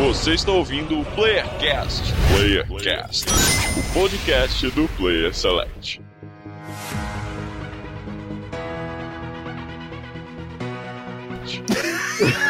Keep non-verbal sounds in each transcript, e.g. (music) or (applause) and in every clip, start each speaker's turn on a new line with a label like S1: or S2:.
S1: Você está ouvindo o Playercast. Playercast, o podcast do Player Select.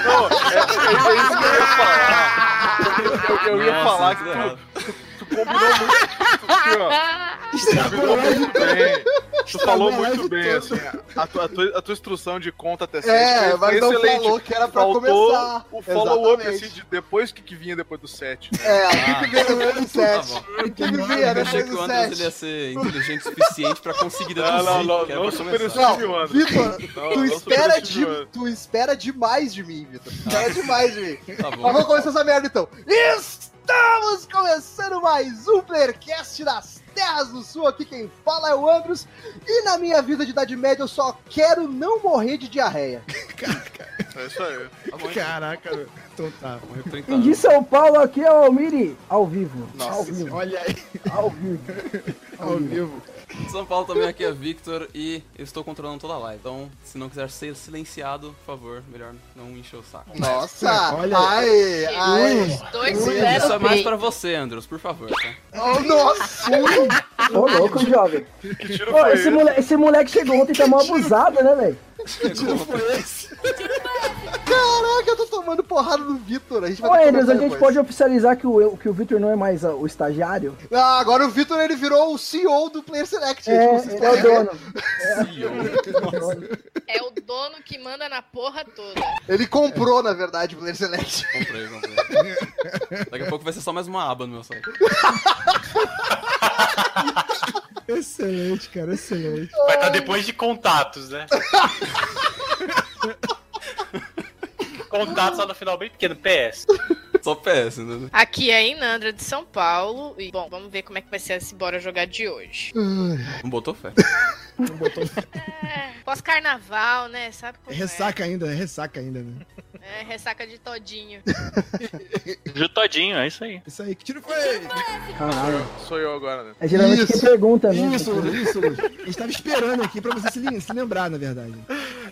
S2: Não, é, é, é isso que eu ia falar. Eu, eu ia
S3: Nossa,
S2: falar que tu, tu combinou muito. Tu, assim, ó, combinou muito bem. Tu falou muito bem, assim. A tua, a, tua, a tua instrução de conta até sete
S4: É,
S2: foi-
S4: mas não
S2: excelente.
S4: falou que era pra
S2: Faltou
S4: começar.
S2: o follow-up, assim, de depois que, que vinha depois do 7.
S4: É, o que, que veio depois do 7?
S3: bom.
S4: O que, que vinha
S3: Eu
S4: depois
S3: achei que o
S4: do
S3: ele ia
S4: 7?
S3: ser inteligente o suficiente pra conseguir deduzir.
S2: Não, não, não, não superestime
S3: começar.
S2: o
S4: Não,
S2: André.
S4: Vitor,
S2: Não,
S4: tu espera, de, tu espera demais de mim, Vitor. Tu espera demais de mim. (laughs)
S3: Tá
S4: Mas
S3: bom.
S4: vamos começar essa merda então. Estamos começando mais um Playercast das Terras do Sul. Aqui quem fala é o Andros. E na minha vida de Idade Média eu só quero não morrer de diarreia. (laughs)
S2: É isso aí.
S3: Tá bom,
S5: Caraca, meu. então tá.
S3: morreu 30
S6: E de. São Paulo aqui é o Miri, ao vivo.
S4: Nossa
S6: ao vivo,
S5: Olha aí,
S6: ao vivo.
S5: ao vivo.
S3: De (laughs) São Paulo também aqui é Victor e eu estou controlando toda a live. Então, se não quiser ser silenciado, por favor, melhor não encher o saco.
S4: Nossa!
S5: Olha
S4: ai, ai.
S7: Dois
S3: Isso é mais pra você, Andros, por favor, tá?
S4: Oh, nossa!
S6: Ô, louco, jovem.
S2: Que tiro
S6: Ô,
S2: foi
S6: esse,
S2: esse?
S6: moleque, esse moleque chegou ontem e tá mal abusado, né, velho?
S4: Caraca, eu tô tomando porrada do Vitor. A gente vai
S6: Ô, Andrews, a gente
S4: depois.
S6: pode oficializar que o, que o Vitor não é mais ah, o estagiário?
S4: Ah, agora o Vitor ele virou o CEO do Player Select. gente,
S6: É,
S4: vocês
S6: ele é o dono.
S7: É o dono que manda na porra toda.
S4: Ele comprou, na verdade, o Player Select.
S3: Comprei, comprei. Daqui a pouco vai ser só mais uma aba no meu site.
S5: Excelente, cara, excelente.
S8: Vai estar depois de contatos, né? (laughs) contatos lá no final bem pequeno, PS. (laughs)
S3: Só PS, né?
S7: Aqui é a Inandra de São Paulo. E, bom, vamos ver como é que vai ser esse Bora Jogar de hoje.
S3: Não botou fé. (laughs)
S7: É, pós-carnaval, né? Sabe
S5: É
S7: como
S5: ressaca ainda, é ressaca ainda, né?
S7: é? É, ressaca de todinho. (laughs)
S8: De todinho, é isso aí.
S5: Isso aí, que tiro foi?
S6: Caralho.
S2: Sou eu agora, né?
S6: É geralmente
S4: Isso.
S6: quem pergunta, né?
S5: Isso, isso, Luz. A gente tava esperando aqui pra você se, lem- se lembrar, na verdade.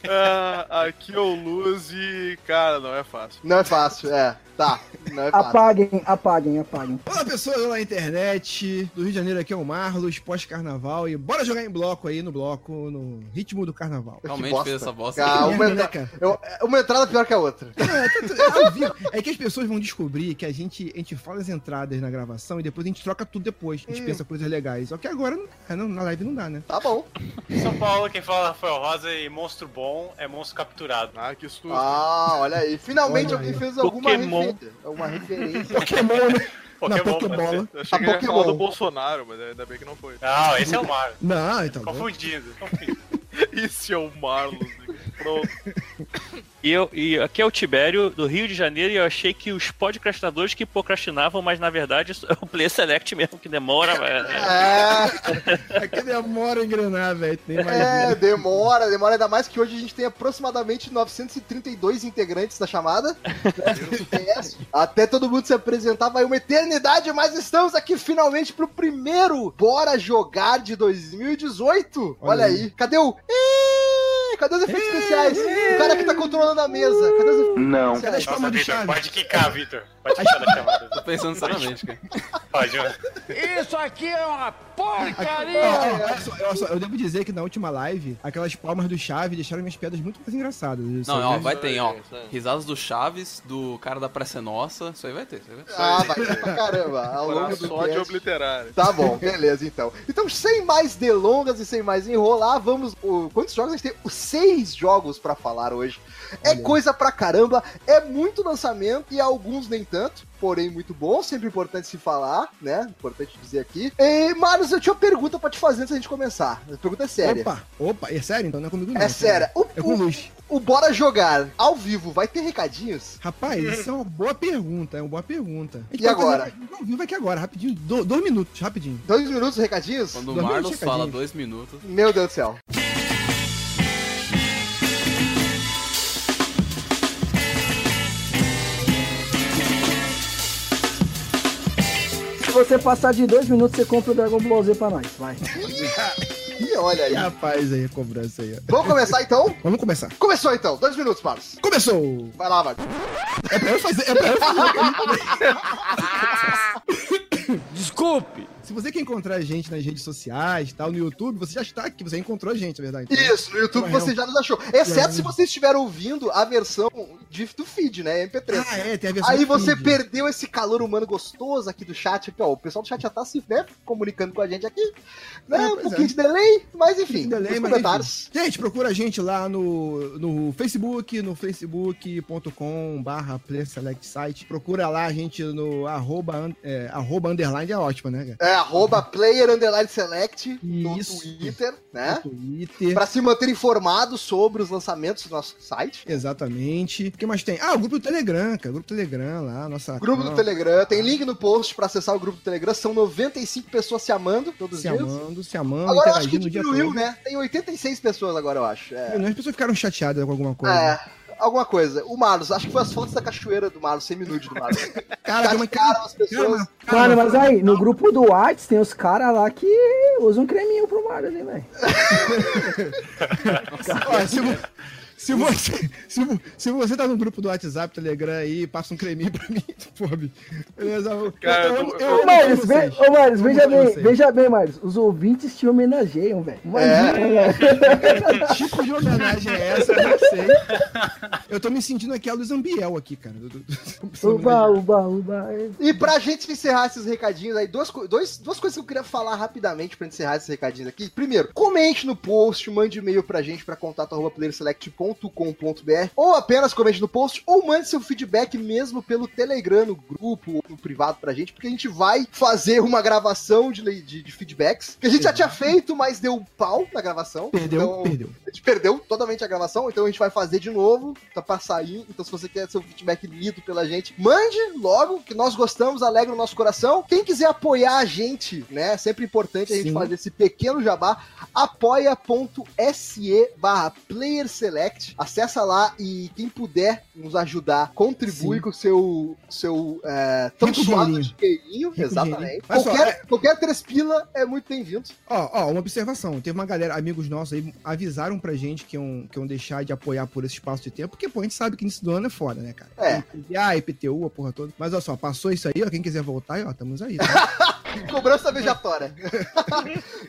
S2: Ah, aqui é o Luz e, cara, não é fácil.
S4: Não é fácil, é. Tá, não é fácil.
S6: Apaguem, apaguem, apaguem.
S5: Olá, pessoas, olá, internet. Do Rio de Janeiro, aqui é o Marlos, pós-carnaval. E bora jogar em bloco aí, no bloco, no ritmo do carnaval.
S3: Realmente fez essa bosta.
S5: Que
S4: uma,
S5: né,
S4: entra- eu- uma entrada pior que a outra.
S5: É, tanto- é. É que as pessoas vão descobrir que a gente, a gente fala as entradas na gravação e depois a gente troca tudo depois. A gente
S4: Hum.
S5: pensa coisas legais. Só que agora não na live não dá, né?
S4: Tá bom.
S8: São Paulo, quem fala é Rafael Rosa e monstro bom é monstro capturado.
S2: Ah, que susto.
S4: Ah, olha aí. Finalmente
S5: Olha
S4: alguém
S5: aí.
S4: fez alguma
S8: Pokémon.
S4: referência. Uma referência.
S5: Pokémon, né?
S8: Pokémon,
S5: Na Pokébola.
S2: Eu achei que
S4: A
S2: ia falar do Bolsonaro, mas ainda bem que não foi.
S8: Não, esse é o Mario. (laughs)
S5: Não, então.
S8: Confundindo. confundindo.
S2: Esse é o Marlos. Pronto. (laughs)
S9: E, eu, e aqui é o Tibério, do Rio de Janeiro, e eu achei que os podcastinadores que procrastinavam, mas na verdade é o Play Select mesmo, que demora. (laughs) é,
S4: É,
S5: É que demora a engrenar, velho.
S4: É, demora, demora ainda mais que hoje a gente tem aproximadamente 932 integrantes da chamada. (laughs) Até todo mundo se apresentar vai uma eternidade, mas estamos aqui finalmente pro primeiro Bora Jogar de 2018. Olha,
S5: Olha
S4: aí. Cadê o... Ih, Cadê os efeitos especiais? O cara que tá controlando a mesa. Cadê os efeitos
S5: Cadê
S4: especiais?
S5: as
S8: Nossa,
S5: palmas do
S8: Vitor,
S5: Chaves?
S8: pode quicar, Vitor. Pode quicar da chamada.
S3: Tô pensando seriamente, cara.
S8: Pode, mano.
S10: Isso aqui é uma
S5: Ó, ó,
S10: porcaria!
S5: olha só, eu devo dizer que na última live, aquelas palmas do Chave deixaram minhas piadas muito mais engraçadas. Isso
S3: Não, vai ter, ó.
S2: isso aí.
S3: Risadas do Chaves, do cara da Praça é Nossa. Isso aí vai ter, isso aí vai ter.
S4: Ah, vai ter pra caramba. Ao longo do
S2: só de obliterar.
S4: Tá bom, beleza então. Então, sem mais delongas e sem mais enrolar, vamos. o- quantos jogos a gente tem? Seis jogos pra falar hoje. É
S5: Olha.
S4: coisa pra caramba, é muito lançamento e alguns nem tanto. Porém, muito bom, sempre importante se falar, né? Importante dizer aqui. E, Marius, eu tinha uma pergunta pra te fazer antes da gente começar. A pergunta é séria.
S5: Opa, opa, é sério? Então não é comigo não.
S4: é séria. O,
S5: É com o
S4: o,
S5: Luz.
S4: o Bora Jogar ao vivo vai ter recadinhos?
S5: Rapaz, isso é uma boa pergunta, é uma boa pergunta.
S4: E agora?
S5: Ao vivo aqui agora, rapidinho. Do- dois minutos, rapidinho.
S4: Dois minutos recadinhos?
S3: Quando o Marlos
S5: minutos,
S3: fala dois minutos.
S4: Meu Deus do céu.
S6: Você passar de dois minutos, você compra o Dragon Ball Z pra nós. Vai.
S4: Ih, olha aí.
S5: Rapaz aí, a cobrança aí.
S4: Vamos começar então?
S5: Vamos começar.
S4: Começou então, dois minutos, Marcos.
S5: Começou!
S4: Vai lá, Marcos.
S5: É pra eu fazer, é pra eu fazer.
S10: Desculpe.
S5: Se você quer encontrar a gente nas redes sociais, tal, no YouTube, você já está aqui, você encontrou a gente, na verdade.
S4: Isso, no YouTube você já nos achou. Exceto se você estiver ouvindo a versão de, do feed, né? MP3.
S5: Ah, é, tem a versão
S4: Aí você
S5: feed.
S4: perdeu esse calor humano gostoso aqui do chat. Aqui, ó, o pessoal do chat já tá se né, comunicando com a gente aqui. Né,
S5: É,
S4: um pouquinho
S5: é.
S4: de delay, mas enfim,
S5: Enfim, delay, mas
S4: comentários.
S5: enfim. Gente, procura a gente lá no, no Facebook, no facebook.com barra. Procura lá a gente no arroba, é, arroba underline, é ótimo, né? cara?
S4: É, arroba player underline select no
S5: Isso.
S4: Twitter, né?
S5: No Twitter.
S4: Pra se manter informado sobre os lançamentos do nosso site.
S5: Exatamente. O que mais tem? Ah, o grupo do Telegram, cara. Grupo do Telegram lá, nossa.
S4: Grupo do Telegram, tem link no post pra acessar o grupo do Telegram. São 95 pessoas se amando todos os
S5: Se
S4: dias.
S5: amando, se amando,
S4: Agora eu acho que
S5: o
S4: diminuiu, né? Tem 86 pessoas agora, eu acho. É.
S5: As pessoas ficaram chateadas com alguma coisa.
S4: É, alguma coisa. O Marlos, acho que foi as fotos da cachoeira do Marlos, semi-nude do Marlos. (laughs)
S5: Cara, uma
S4: Chatearam as pessoas.
S6: Mano, mas aí, no grupo do Whats tem os caras lá que usam um creminho pro Mario, né, velho? (laughs)
S5: Se, vo- se você, se, se você tá no grupo do WhatsApp, Telegram aí, passa um creminho pra mim, (laughs) pobre. Beleza?
S2: Cara,
S5: eu,
S2: eu-
S5: eu,
S6: Ô, ve- Marius, veja bem,
S5: vocês.
S6: veja bem, Marius. Os ouvintes te homenageiam, velho. Imagina, velho. (laughs)
S5: Que tipo de homenagem é essa? Eu não sei. Eu tô me sentindo aqui a Luiz Ambiel aqui, cara. (laughs)
S6: Uba, uba, uba.
S4: E pra gente encerrar esses recadinhos aí, duas, dois, duas coisas que eu queria falar rapidamente pra encerrar esses recadinhos aqui. Primeiro, comente no post, mande e-mail pra gente pra contato.playerselect.com.br ou apenas comente no post ou mande seu feedback mesmo pelo Telegram, no grupo ou no privado pra gente, porque a gente vai fazer uma gravação de, de, de feedbacks que a gente já tinha feito, mas deu pau na gravação.
S5: Perdeu,
S4: Então,
S5: perdeu.
S4: a gente perdeu totalmente a gravação, então a gente vai fazer de novo, tá pra sair. Então, se você quer seu feedback lido pela gente, mande logo, que nós gostamos, alegra o nosso coração. Quem quiser apoiar a gente, né? É sempre importante a gente
S5: Sim.
S4: fazer esse pequeno jabá. apoia.se barra playerselect. Acessa lá e quem puder nos ajudar, contribui
S5: Sim.
S4: com o seu, seu é, tão
S5: Rico
S4: suado
S5: dinheirinho.
S4: Exatamente.
S5: Olha só,
S4: Qualquer,
S5: é-
S4: qualquer três pila é muito bem-vindo.
S5: Ó, ó, uma observação. Teve uma galera, amigos nossos aí, avisaram pra gente que iam, que iam deixar de apoiar por esse espaço de tempo, porque, pô, a gente sabe que início do ano é foda, né, cara?
S4: É.
S5: Ah, IPTU, a porra toda. Mas, olha só, passou isso aí, ó, quem quiser voltar, ó, estamos aí. Tá? (laughs)
S4: Cobrança vejatória.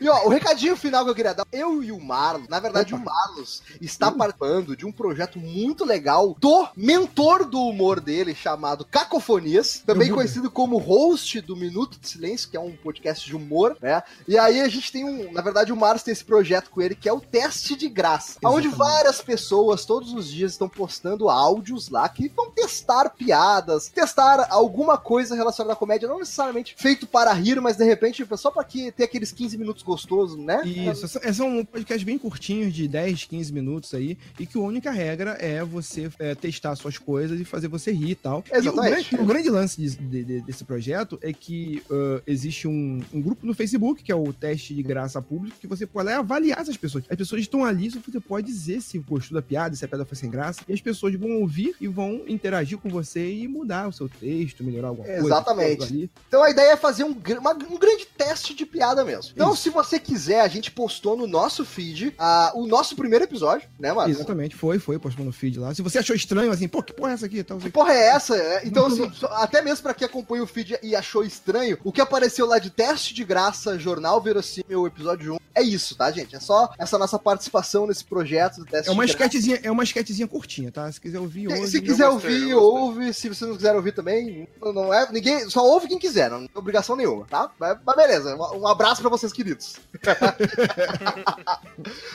S4: e ó, o recadinho final que eu queria dar, eu e o Marlos, na verdade
S5: Opa.
S4: o Marlos está participando de um projeto muito legal do mentor do humor dele, chamado Cacofonias, também
S5: vi.
S4: conhecido como host do Minuto de Silêncio, que é um podcast de humor, né? E aí a gente tem um, na verdade o Marlos tem esse projeto com ele que é o Teste de Graça, onde
S5: Exatamente.
S4: várias pessoas todos os dias estão postando áudios lá que vão testar piadas, testar alguma coisa relacionada à comédia, não necessariamente feito para rir, mas de repente só para que ter aqueles 15 minutos gostosos, né?
S5: Isso, são- é, são podcasts bem curtinhos, de 10, 15 minutos aí, e que a única regra é você é, testar suas coisas e fazer você rir e tal. E o
S4: Exatamente.
S5: grande, o grande lance de- de- de- desse projeto é que ah, existe um, um grupo no Facebook, que é o teste de graça público, que você pode lá avaliar essas pessoas. As pessoas estão ali, só você pode dizer se gostou da piada, se a piada foi sem graça, e as pessoas vão ouvir e vão interagir com você e mudar o seu texto, melhorar alguma coisa.
S4: Exatamente.
S5: coisa ali.
S4: Então a ideia é fazer um, gr- uma- um grande teste de piada mesmo. Então,
S5: Isso.
S4: se você quiser, a gente postou no nosso feed ah, o nosso primeiro episódio, né, Marcos?
S5: Exatamente, foi, foi, postou no feed lá. Se você achou estranho, assim, pô, que porra é essa aqui? Tal,
S4: Que porra é essa? É, Então, assim, até mesmo pra quem acompanha o feed e achou estranho, o que apareceu lá de teste de graça, Jornal Verossímil, episódio 1, é isso, tá, gente? É só essa nossa participação nesse projeto do teste
S5: É uma esquetezinha, é uma esquetezinha curtinha, tá? Se quiser ouvir, ouve.
S4: Se quiser
S2: gostei,
S4: ouvir, ouve. Se você não quiser ouvir também, não- não é. Ninguém. Só ouve quem quiser, não tem obrigação nenhuma, tá? Mas, mas beleza, um, um abraço pra vocês, queridos. (laughs)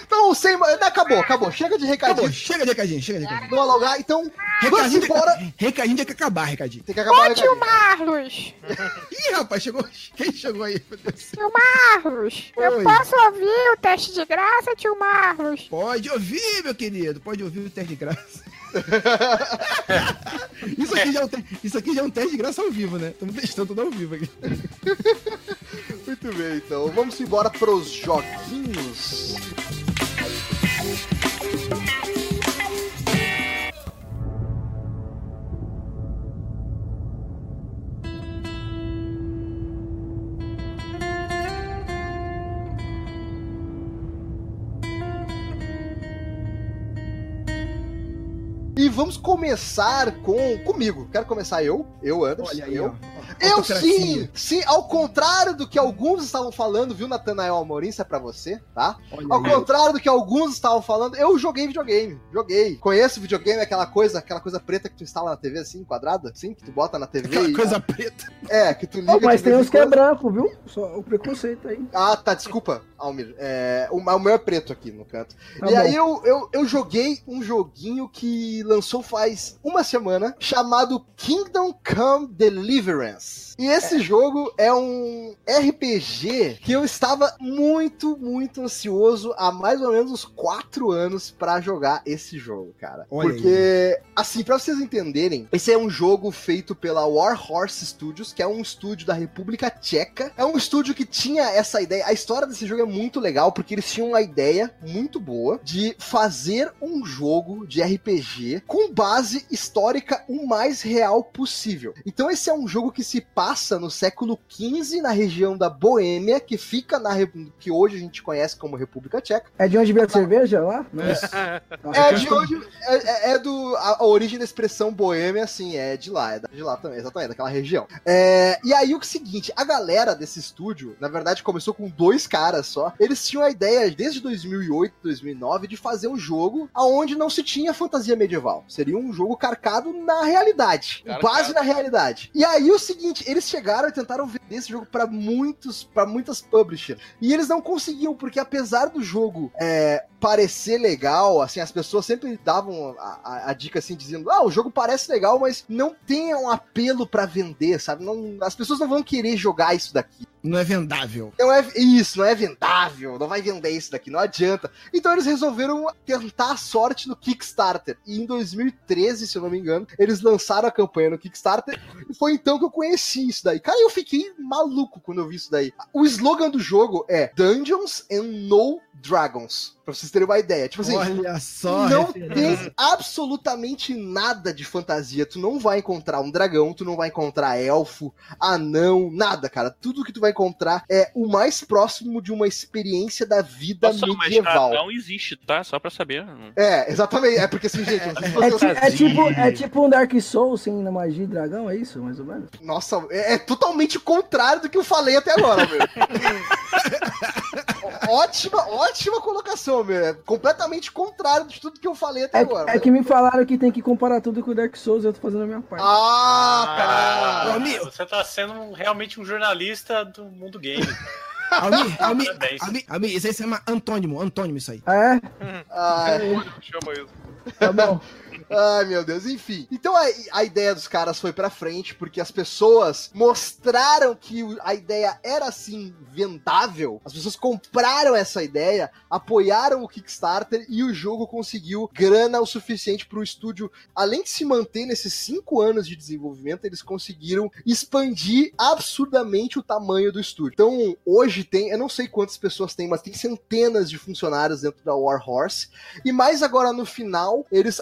S4: então, sem. ma- Acabou, acabou. Chega de
S5: Acabou,
S4: recadinho.
S5: chega de recadinho, chega de recadinho.
S4: Vamos alongar, então.
S5: Recadinho,
S4: embora.
S5: tem- recadinho tem que acabar, recadinho.
S4: Tem que acabar o recadinho.
S7: Marlos! (laughs)
S5: Ih, rapaz, chegou. Quem chegou aí?
S7: Tio Marlos!
S5: Oi.
S7: Eu posso ouvir o teste de graça, tio Marlos?
S5: Pode ouvir, meu querido. Pode ouvir o teste de graça. (laughs) isso, aqui já é um isso aqui já é um teste de graça ao vivo, né? Estamos testando tudo ao vivo aqui. (laughs)
S4: Muito bem, então. Vamos embora pros joguinhos. E vamos começar com comigo. Quero começar eu, eu, Anderson,
S5: Olha aí,
S4: eu.
S5: ó.
S4: Eu sim, sim, ao contrário do que alguns estavam falando, viu, Natanael Amorim, isso é pra você, tá?
S5: Olha
S4: Ao
S5: aí.
S4: contrário do que alguns estavam falando, eu joguei videogame, joguei. Conheço videogame, aquela coisa, aquela coisa preta que tu instala na TV assim, quadrada, assim, que tu bota na TV
S5: Aquela
S4: e...
S5: coisa preta.
S4: É, que tu liga
S6: Ó, mas tem uns que é branco, viu? Só o preconceito aí.
S4: Ah, tá, desculpa, Almir. É, o, o meu é preto aqui no canto.
S6: Tá
S4: e
S6: bom.
S4: aí eu, eu, eu joguei um joguinho que lançou faz uma semana, chamado Kingdom Come Deliverance. E esse jogo é um RPG que eu estava muito, muito ansioso há mais ou menos uns quatro anos pra jogar esse jogo, cara.
S5: Olha
S4: Porque, assim, pra vocês entenderem, esse é um jogo feito pela Warhorse Studios, que é um estúdio da República Tcheca. É um estúdio que tinha essa ideia. A história desse jogo é muito legal, porque eles tinham uma ideia muito boa de fazer um jogo de RPG com base histórica o mais real possível. Então, esse é um jogo que se passa no século XV na região da Boêmia, que fica na re- que hoje a gente conhece como República Tcheca.
S6: É de onde veio a cerveja lá? (laughs)
S4: É de onde. É, é- é do. A, a origem da expressão boêmia, assim, é de lá, é de lá também, exatamente, daquela região. É, e aí o é seguinte, a galera desse estúdio, na verdade, começou com dois caras só. Eles tinham a ideia, desde 2008, 2009, de fazer um jogo aonde não se tinha fantasia medieval. Seria um jogo carcado na realidade.
S2: Carcado.
S4: Base na realidade. E aí o seguinte, eles chegaram e tentaram vender esse jogo pra muitos, para muitas publishers. E eles não conseguiam, porque apesar do jogo é, parecer legal, assim, as pessoas sempre davam a, a- a dica assim, dizendo: ah, o jogo parece legal, mas não tem um apelo pra vender, sabe? Não, as pessoas não vão querer jogar isso daqui.
S5: Não é vendável.
S4: Não é isso, não é vendável, não vai vender isso daqui, não adianta. Então eles resolveram tentar a sorte no Kickstarter. E em 2013, se eu não me engano, eles lançaram a campanha no Kickstarter. E foi então que eu conheci isso daí. Cara, eu fiquei maluco quando eu vi isso daí. O slogan do jogo é Dungeons and No Dragons. Pra vocês terem uma ideia. Tipo assim,
S5: Olha só.
S4: não
S5: referência.
S4: tem absolutamente nada de fantasia. Tu não vai encontrar um dragão, tu não vai encontrar elfo, anão, nada, cara. Tudo que tu vai encontrar é o mais próximo de uma experiência da vida
S9: Nossa, mas
S4: medieval.
S9: não existe, tá? Só pra saber.
S4: É, exatamente. É porque assim, gente,
S6: É,
S4: vocês-
S6: é tipo, é tipo um Dark Souls sem na magia e dragão, é isso, mais ou menos?
S4: Nossa, é, é totalmente contrário do que eu falei até agora, meu. (laughs) ótima, ótima colocação, meu. É completamente contrário de tudo que eu falei até
S6: É,
S4: agora.
S6: é que me falaram que tem que comparar tudo com o Dark Souls e eu tô fazendo a minha parte.
S4: Ah,
S8: Ah,
S5: Almir.
S8: você tá sendo realmente um jornalista do mundo game. (laughs)
S5: Almir, Almir. Almir, Almir, isso aí se chama antônimo, antônimo isso aí.
S6: É?
S4: Ah,
S2: Chama isso.
S6: Tá bom. (laughs)
S4: Ai, meu Deus, enfim. Então a, a ideia dos caras foi pra frente, porque as pessoas mostraram que o- a ideia era assim vendável. As pessoas compraram essa ideia, apoiaram o Kickstarter e o jogo conseguiu grana o suficiente pro estúdio, além de se manter nesses cinco anos de desenvolvimento, eles conseguiram expandir absurdamente o tamanho do estúdio. Então, hoje tem, eu não sei quantas pessoas tem, mas tem centenas de funcionários dentro da Warhorse. E mais agora no final, eles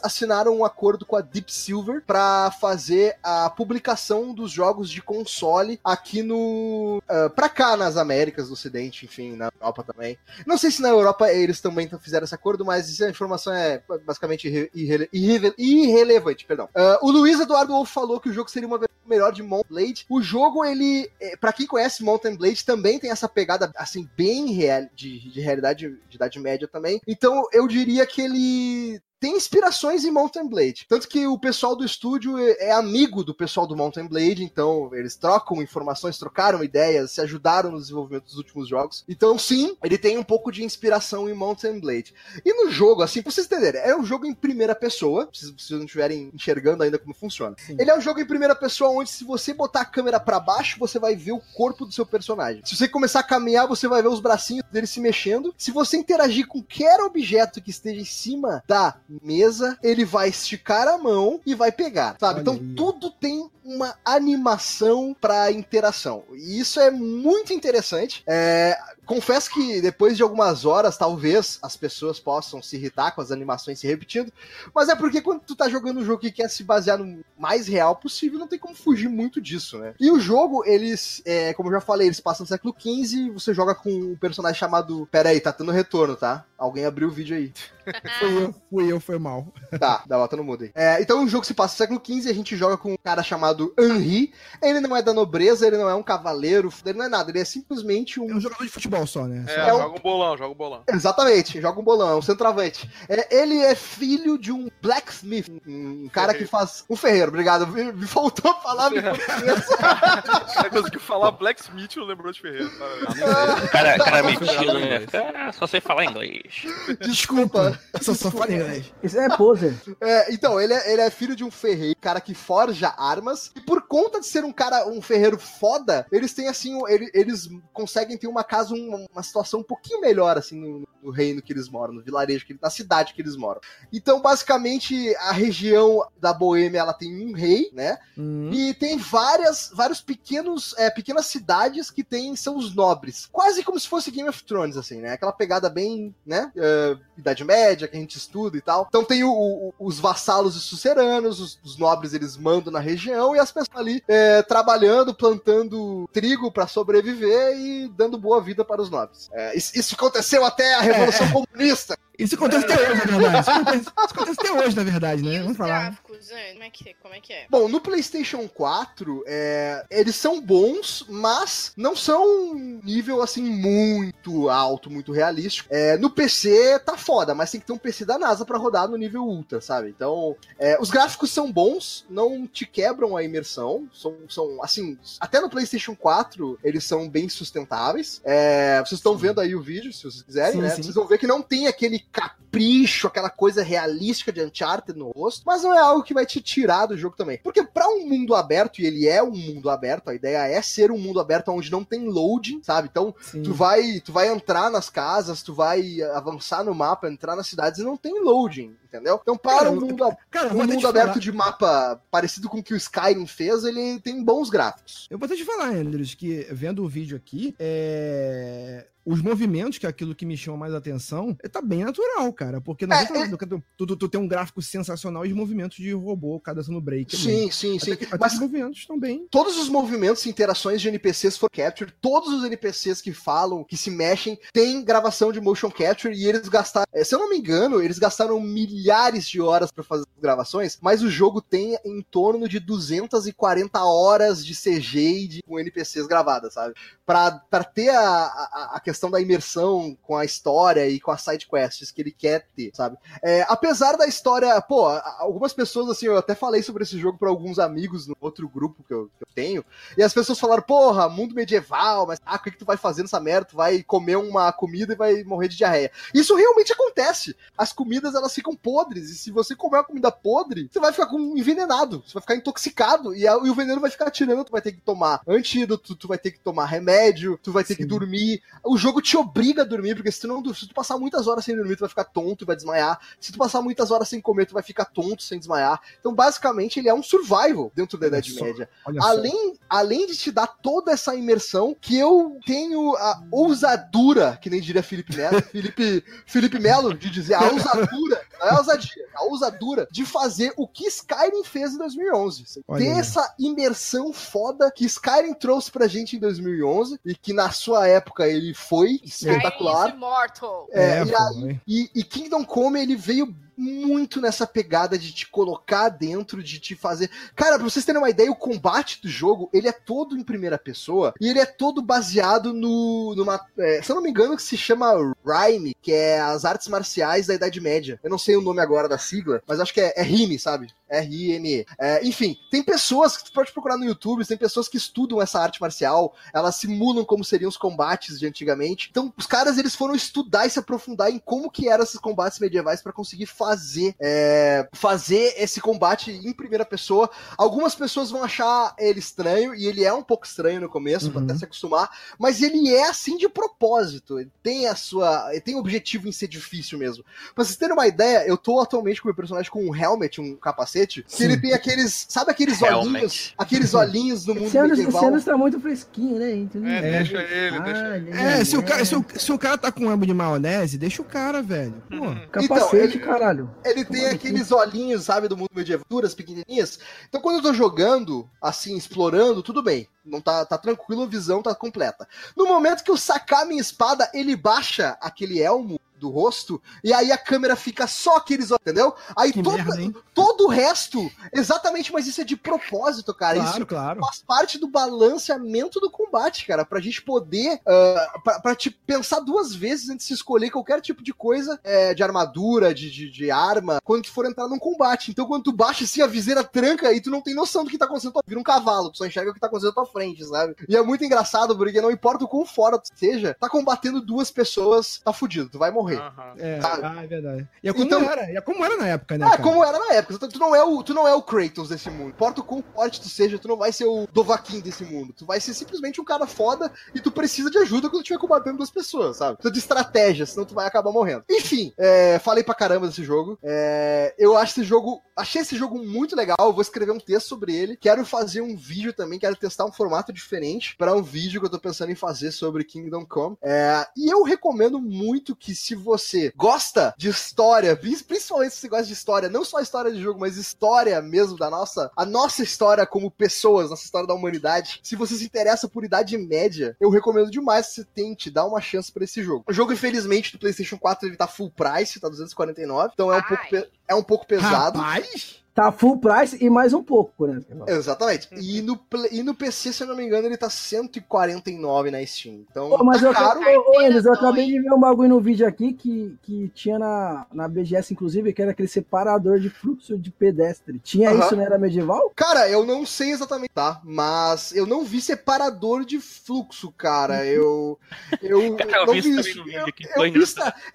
S4: um acordo com a Deep Silver para fazer a publicação dos jogos de console aqui no. Uh, pra cá, nas Américas do Ocidente, enfim, na Europa também. Não sei se na Europa eles também fizeram esse acordo, mas essa informação é basicamente irre- irre- irre- irrelevante, perdão. Uh, o Luiz Eduardo Wolff falou que o jogo seria uma versão melhor de Mountain Blade. O jogo, ele, é, para quem conhece Mountain Blade, também tem essa pegada, assim, bem real, de, de realidade de Idade Média também. Então, eu diria que ele tem inspirações em Mountain Blade. Tanto que o pessoal do estúdio é é amigo do pessoal do Mountain Blade, então eles trocam informações, trocaram ideias, se ajudaram no desenvolvimento dos últimos jogos. Então, sim, ele tem um pouco de inspiração em Mountain Blade. E no jogo, assim, pra vocês entenderem, é um jogo em primeira pessoa, se vocês não estiverem enxergando ainda como funciona. Ele é um jogo em primeira pessoa onde se você botar a câmera pra baixo, você vai ver o corpo do seu personagem. Se você começar a caminhar, você vai ver os bracinhos dele se mexendo. Se você interagir com qualquer objeto que esteja em cima da mesa, ele vai esticar a mão e vai pegar, sabe?
S5: Olha
S4: então
S5: aí.
S4: tudo tem uma animação para interação. E isso é muito interessante. É, confesso que depois de algumas horas, talvez as pessoas possam se irritar com as animações se repetindo, mas é porque quando tu tá jogando um jogo que quer se basear no mais real possível, não tem como fugir muito disso, né? E o jogo, eles, é, como eu já falei, eles passam no século XV, você joga com um personagem chamado. Pera aí, tá tendo retorno, tá? Alguém abriu o vídeo aí. (laughs)
S5: Fui eu, fui eu, foi mal.
S4: Tá, dá bota no mudo aí. É, então o jogo se passa no século XV e a gente joga com um cara chamado Henri. Ele não é da nobreza, ele não é um cavaleiro, ele não é nada, ele é simplesmente um.
S5: É um jogador de futebol só, né?
S2: É,
S4: É um-
S2: joga um bolão, joga um bolão.
S4: Exatamente, joga um bolão, é um centroavante. É, ele é filho de um blacksmith, um cara que faz. Um ferreiro, obrigado. Me, me faltou a palavra em português. (laughs)
S2: Você conseguiu falar Blacksmith não lembrou de Ferreira.
S9: O cara, cara (laughs) é metido, né? Cara, só sei falar inglês.
S4: Desculpa.
S5: Só, só falei inglês.
S6: Isso é poser.
S4: É, então, ele é, ele é filho de um ferreiro, cara que forja armas. E por conta de ser um cara, um ferreiro foda, eles têm assim, ele- eles conseguem ter uma casa, uma, uma situação um pouquinho melhor, assim, no, no reino que eles moram, no vilarejo, que, na cidade que eles moram. Então, basicamente, a região da Boêmia, ela tem um rei, né?
S5: Hum.
S4: E tem várias, vários pequenos, é, pequenas cidades que tem seus nobres. Quase como se fosse Game of Thrones, assim, né? Aquela pegada bem, né? é, Idade Média, que a gente estuda e tal. Então tem o- o- os vassalos e suceranos, os, os nobres eles mandam na região e as pessoas ali é, trabalhando, plantando trigo pra sobreviver e dando boa vida para os nobres. É, isso, isso aconteceu até a Revolução Comunista.
S5: Isso acontece até hoje, na verdade. Isso acontece, isso acontece até hoje, na verdade, né? Vamos falar.
S7: Gráficos, né? Como é que, como é, que é?
S4: Bom, no PlayStation 4, é, eles são bons, mas não são um nível assim muito alto, muito realístico. É, no PC tá foda, mas tem que ter um PC da NASA pra rodar no nível ultra, sabe? Então, é, os gráficos são bons, não te quebram a imersão, são, são assim, até no PlayStation 4 eles são bem sustentáveis. É, vocês estão vendo aí o vídeo, se vocês quiserem,
S5: Sim,
S4: né?
S5: sim.
S4: Vocês vão ver que não tem aquele capricho, aquela coisa realística de Uncharted no rosto, mas não é algo que vai te tirar do jogo também. Porque pra um mundo aberto, e ele é um mundo aberto, a ideia é ser um mundo aberto onde não tem loading, sabe? Então,
S5: Sim.
S4: tu vai, tu vai entrar nas casas, tu vai avançar no mapa, entrar nas cidades e não tem loading, entendeu? Então, para um mundo, a-
S5: Cara,
S4: um mundo aberto de mapa parecido com o que o Skyrim fez, ele tem bons gráficos.
S5: Eu vou até te falar, Andrews, que vendo o vídeo aqui, é... os movimentos, que é aquilo que me chama mais atenção, é, tá bem natural, cara. Porque não
S4: É,
S5: nada, tu, tu, tu tem um gráfico sensacional e os movimentos de robô cadastrando break. também.
S4: Sim, sim, sim.
S5: Até, que- até
S4: Mas
S5: os movimentos bem.
S4: todos os movimentos e interações de NPCs for capture, todos os NPCs que falam, que se mexem, tem gravação de motion capture e eles gastaram, eh, se eu não me engano, eles gastaram milhares de horas pra fazer as gravações, mas o jogo tem em torno de 240 horas de CG e de com NPCs gravadas, sabe? Pra ter a, a, a questão da imersão com a história e com as side quests que ele quer ter, sabe? É, apesar da história, pô, algumas pessoas, assim, eu até falei sobre esse jogo pra alguns amigos no outro grupo que eu, que eu tenho, e as pessoas falaram, porra, mundo medieval, mas ah, o que, que tu vai fazer nessa merda? Tu vai comer uma comida e vai morrer de diarreia. Isso realmente acontece. As comidas, elas ficam podres, e se você comer uma comida podre, você vai ficar com envenenado, você vai ficar intoxicado, e, a- e o veneno vai ficar tirando, tu vai ter que tomar antídoto, tu vai ter que tomar remédio, tu vai ter que
S5: Sim.
S4: dormir. O jogo te obriga a dormir, porque se tu, não, se tu passar muitas horas sem dormir, tu vai ficar tonto e vai desmaiar. Se tu passar muitas horas sem comer, tu vai ficar tonto sem desmaiar. Então, basicamente, ele é um survival dentro da Idade Média.
S5: Só.
S4: Além, além de te dar toda essa imersão, que eu tenho a ousadura, que nem diria Felipe Melo, (laughs) Felipe, Felipe Melo, de dizer a ousadura, a ousadia, a ousadura de fazer o que Skyrim fez em 2011.
S5: Olha
S4: Ter essa imersão foda que Skyrim trouxe pra gente em 2011 e que na sua época ele foi espetacular.
S7: Skyrim is Immortal.
S4: É,
S5: É,
S4: e, aí- e- e Kingdom Come, ele veio muito nessa pegada de te colocar dentro, de te fazer. Cara, pra vocês terem uma ideia, o combate do jogo, ele é todo em primeira pessoa e ele é todo baseado no. numa. é, se eu não me engano, que se chama Rhyme, que é as artes marciais da Idade Média. Eu não sei o nome agora da sigla, mas acho que é, é Rime, sabe? R-I-M-E. É, enfim, tem pessoas que tu pode procurar no YouTube, tem pessoas que estudam essa arte marcial, elas simulam como seriam os combates de antigamente. Então, os caras eles foram estudar e se aprofundar em como que eram esses combates medievais pra conseguir fazer é, fazer esse combate em primeira pessoa. Algumas pessoas vão achar ele estranho e ele é um pouco estranho no começo, pra
S5: Uhum.
S4: até se acostumar, mas ele é assim de propósito. Ele tem a sua, ele tem o objetivo em ser difícil mesmo. Pra vocês terem uma ideia, eu tô atualmente com o meu personagem com um helmet, um capacete capacete, que ele tem aqueles, sabe aqueles
S9: Helmet.
S4: olhinhos, aqueles olhinhos no mundo
S6: Esse ano, esse
S4: medieval.
S6: ano tá muito fresquinho, né? Então,
S2: É,
S6: né?
S2: deixa ele, deixa ele.
S5: É, se o, cara, se, o, se o cara tá com amo de maionese, deixa o cara, velho. Pô.
S6: Capacete,
S4: Então,
S6: caralho.
S4: Ele tem aqueles olhinhos, sabe, do mundo medieval, duras, pequenininhas. Então, quando eu tô jogando, assim, explorando, tudo bem. Não tá, tá tranquilo, a visão tá completa. No momento que eu sacar minha espada, ele baixa aquele elmo do rosto, e aí a câmera fica só aqueles entendeu? Aí todo,
S5: merda,
S4: todo o resto, exatamente, mas isso é de propósito, cara.
S5: Claro,
S4: isso
S5: claro.
S4: faz parte do balanceamento do combate, cara, pra gente poder, ah, pra, pra te pensar duas vezes antes de se escolher qualquer tipo de coisa, é, de armadura, de, de, de arma, quando tu for entrar num combate. Então, quando tu baixa assim, a viseira tranca e tu não tem noção do que tá acontecendo, tu vira um cavalo, tu só enxerga o que tá acontecendo à tua frente, sabe? E é muito engraçado, porque não importa o quão fora tu seja, tá combatendo duas pessoas, tá fudido, tu vai morrer.
S2: Aham.
S5: É,
S4: Sabe?
S5: ah, é verdade. E é como
S4: Então-
S5: era, e é como era na época, né,
S4: Ah,
S5: cara?
S4: como era na época. Tu- Tu não, é o, tu não é o Kratos desse mundo. Importa o quão forte tu seja, tu não vai ser o Dovahkiin desse mundo. Tu vai ser simplesmente um cara foda e tu precisa de ajuda quando tu estiver combatendo duas pessoas, sabe? Precisa de estratégia, senão tu vai acabar morrendo. Enfim, é, falei pra caramba desse jogo. É, eu acho esse jogo. Achei esse jogo muito legal. Eu vou escrever um texto sobre ele. Quero fazer um vídeo também. Quero testar um formato diferente para um vídeo que eu tô pensando em fazer sobre Kingdom Come. É, e eu recomendo muito que se você gosta de história, prin- principalmente se você gosta de história, não só história de jogo, mas história mesmo da nossa, a nossa história como pessoas, nossa história da humanidade. Se você se interessa por idade média, eu recomendo demais que você tente dar uma chance pra esse jogo. O jogo, infelizmente, do PlayStation 4 ele tá full price, tá 249, então é um
S7: Ai.
S4: pouco é um pouco pesado.
S5: Rapaz!
S6: Tá full price e mais um pouco, né?
S4: Exatamente.
S6: Uhum.
S4: E no, e no PC, se eu não me engano, ele tá 149 na Steam. Então,
S6: Pô, mas
S4: tá
S6: eu,
S4: caro.
S6: ô, ô, Enes, eu acabei de ver um bagulho no vídeo aqui que, que tinha na, na BGS, inclusive, que era aquele separador de fluxo de pedestre. Tinha isso na era medieval?
S4: Cara, eu não sei exatamente, tá? Mas eu não vi separador de fluxo, cara. Eu. (laughs) Eu,
S9: Cara, eu
S4: não
S9: vi
S4: vi
S9: isso
S4: Eu, eu vi,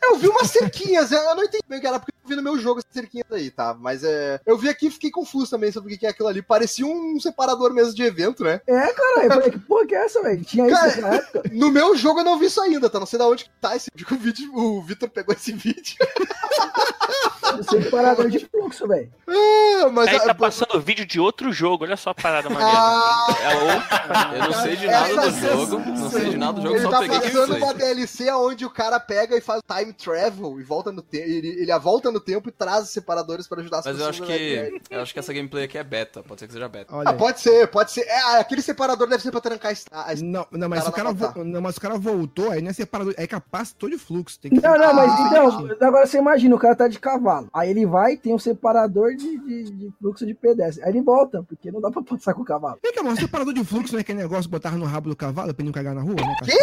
S4: eu vi umas cerquinhas, eu eu não entendi bem o que era, porque eu vi no meu jogo essas cerquinhas aí, tá? Mas é. Eu vi aqui e fiquei confuso também sobre o que é aquilo ali. Parecia um separador mesmo de evento, né?
S6: É, cara, eu falei, que porra que é essa, velho? Tinha isso
S4: Cara,
S6: naquela época? (laughs)
S4: No meu jogo eu não vi isso ainda, tá? Não sei da onde que tá esse vídeo. O, vídeo, o Vitor pegou esse vídeo. (laughs)
S6: Separador de fluxo, velho.
S4: Ah, mas
S9: Aí
S4: ah,
S9: tá passando vídeo de outro jogo, olha só a parada maneira.
S4: Ah,
S3: É outro. Eu não sei de nada do jogo. Não sei de nada do jogo,
S4: Ele
S3: só
S4: tá
S3: peguei
S4: passando uma DLC onde o cara pega e faz time travel e volta no tempo. Ele, ele a volta no tempo e traz os separadores pra ajudar as
S3: Mas eu
S4: pessoas.
S3: acho
S4: a-
S3: que. Eu acho que essa gameplay aqui é beta. Pode ser que seja beta.
S5: Olha
S4: Ah, pode ser, pode ser. É, aquele separador deve ser pra trancar a
S5: Não, não, mas
S4: Cara,
S5: o cara,
S4: não
S5: vo- não, mas o cara voltou, aí não é separador, é capacitor de fluxo. Tem que
S6: Não, não, mas
S4: Ah,
S6: então, agora você imagina, o cara tá de cavalo. Aí ele vai, tem um separador de, de, de fluxo de pedestre. Aí ele volta, porque não dá pra passar com o cavalo.
S5: Vem cá, mas separador de fluxo não é aquele negócio que botava no rabo do cavalo pra ele não cagar na rua, né?
S4: Quê?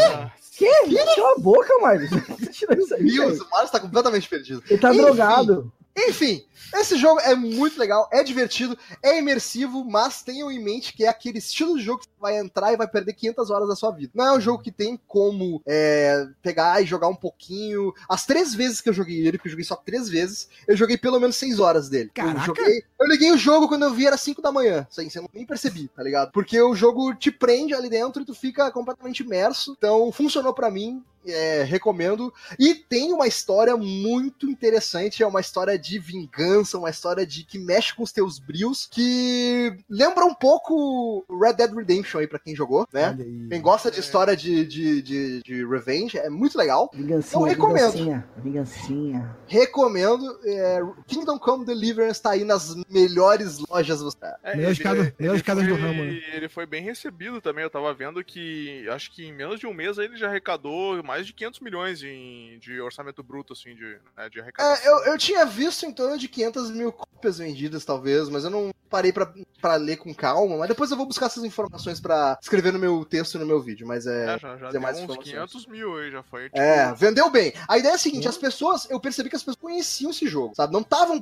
S6: Que? Cala a boca, Marcos. (laughs) Aí,
S4: Deus, o Marcos tá completamente perdido.
S6: Ele tá
S4: Enfim.
S6: drogado.
S4: Enfim, esse jogo é muito legal, é divertido, é imersivo, mas tenham em mente que é aquele estilo de jogo que vai entrar e vai perder 500 horas da sua vida. Não é um jogo que tem como é, pegar e jogar um pouquinho. As três vezes que eu joguei ele, porque eu joguei só três vezes, eu joguei pelo menos 6 horas dele.
S5: Caraca!
S4: Eu, joguei, eu liguei o jogo quando eu vi era 5 da manhã, assim, nem percebi, tá ligado? Porque o jogo te prende ali dentro e tu fica completamente imerso. Então, funcionou pra mim. é, recomendo. E tem uma história muito interessante, é uma história de vingança, uma história de que mexe com os teus brios, que lembra um pouco Red Dead Redemption aí pra quem jogou, né? Quem gosta de história de, de, de, de Revenge, é muito legal.
S6: Vingancinha,
S4: Eu recomendo.
S6: vingancinha, vingancinha.
S4: Recomendo. é, Kingdom Come Deliverance tá aí nas melhores lojas.
S2: É,
S5: Melhores casas- melhores casas do ramo, né?
S2: Ele foi bem recebido também. Eu tava vendo que acho que em menos de um mês ele já arrecadou mais de 500 milhões em, de orçamento bruto, assim, de, né, de arrecadação.
S4: É, eu, eu tinha visto em torno de 500 mil cópias vendidas, talvez, mas eu não parei pra, pra ler com calma. Mas depois eu vou buscar essas informações pra escrever no meu texto e no meu vídeo. Mas é.
S2: É, já, já deu
S4: mais
S2: uns
S4: informações.
S2: 500 mil aí, já foi. Tipo,
S4: É, vendeu bem. A ideia é a seguinte: as pessoas, eu percebi que as pessoas conheciam esse jogo, sabe? Não estavam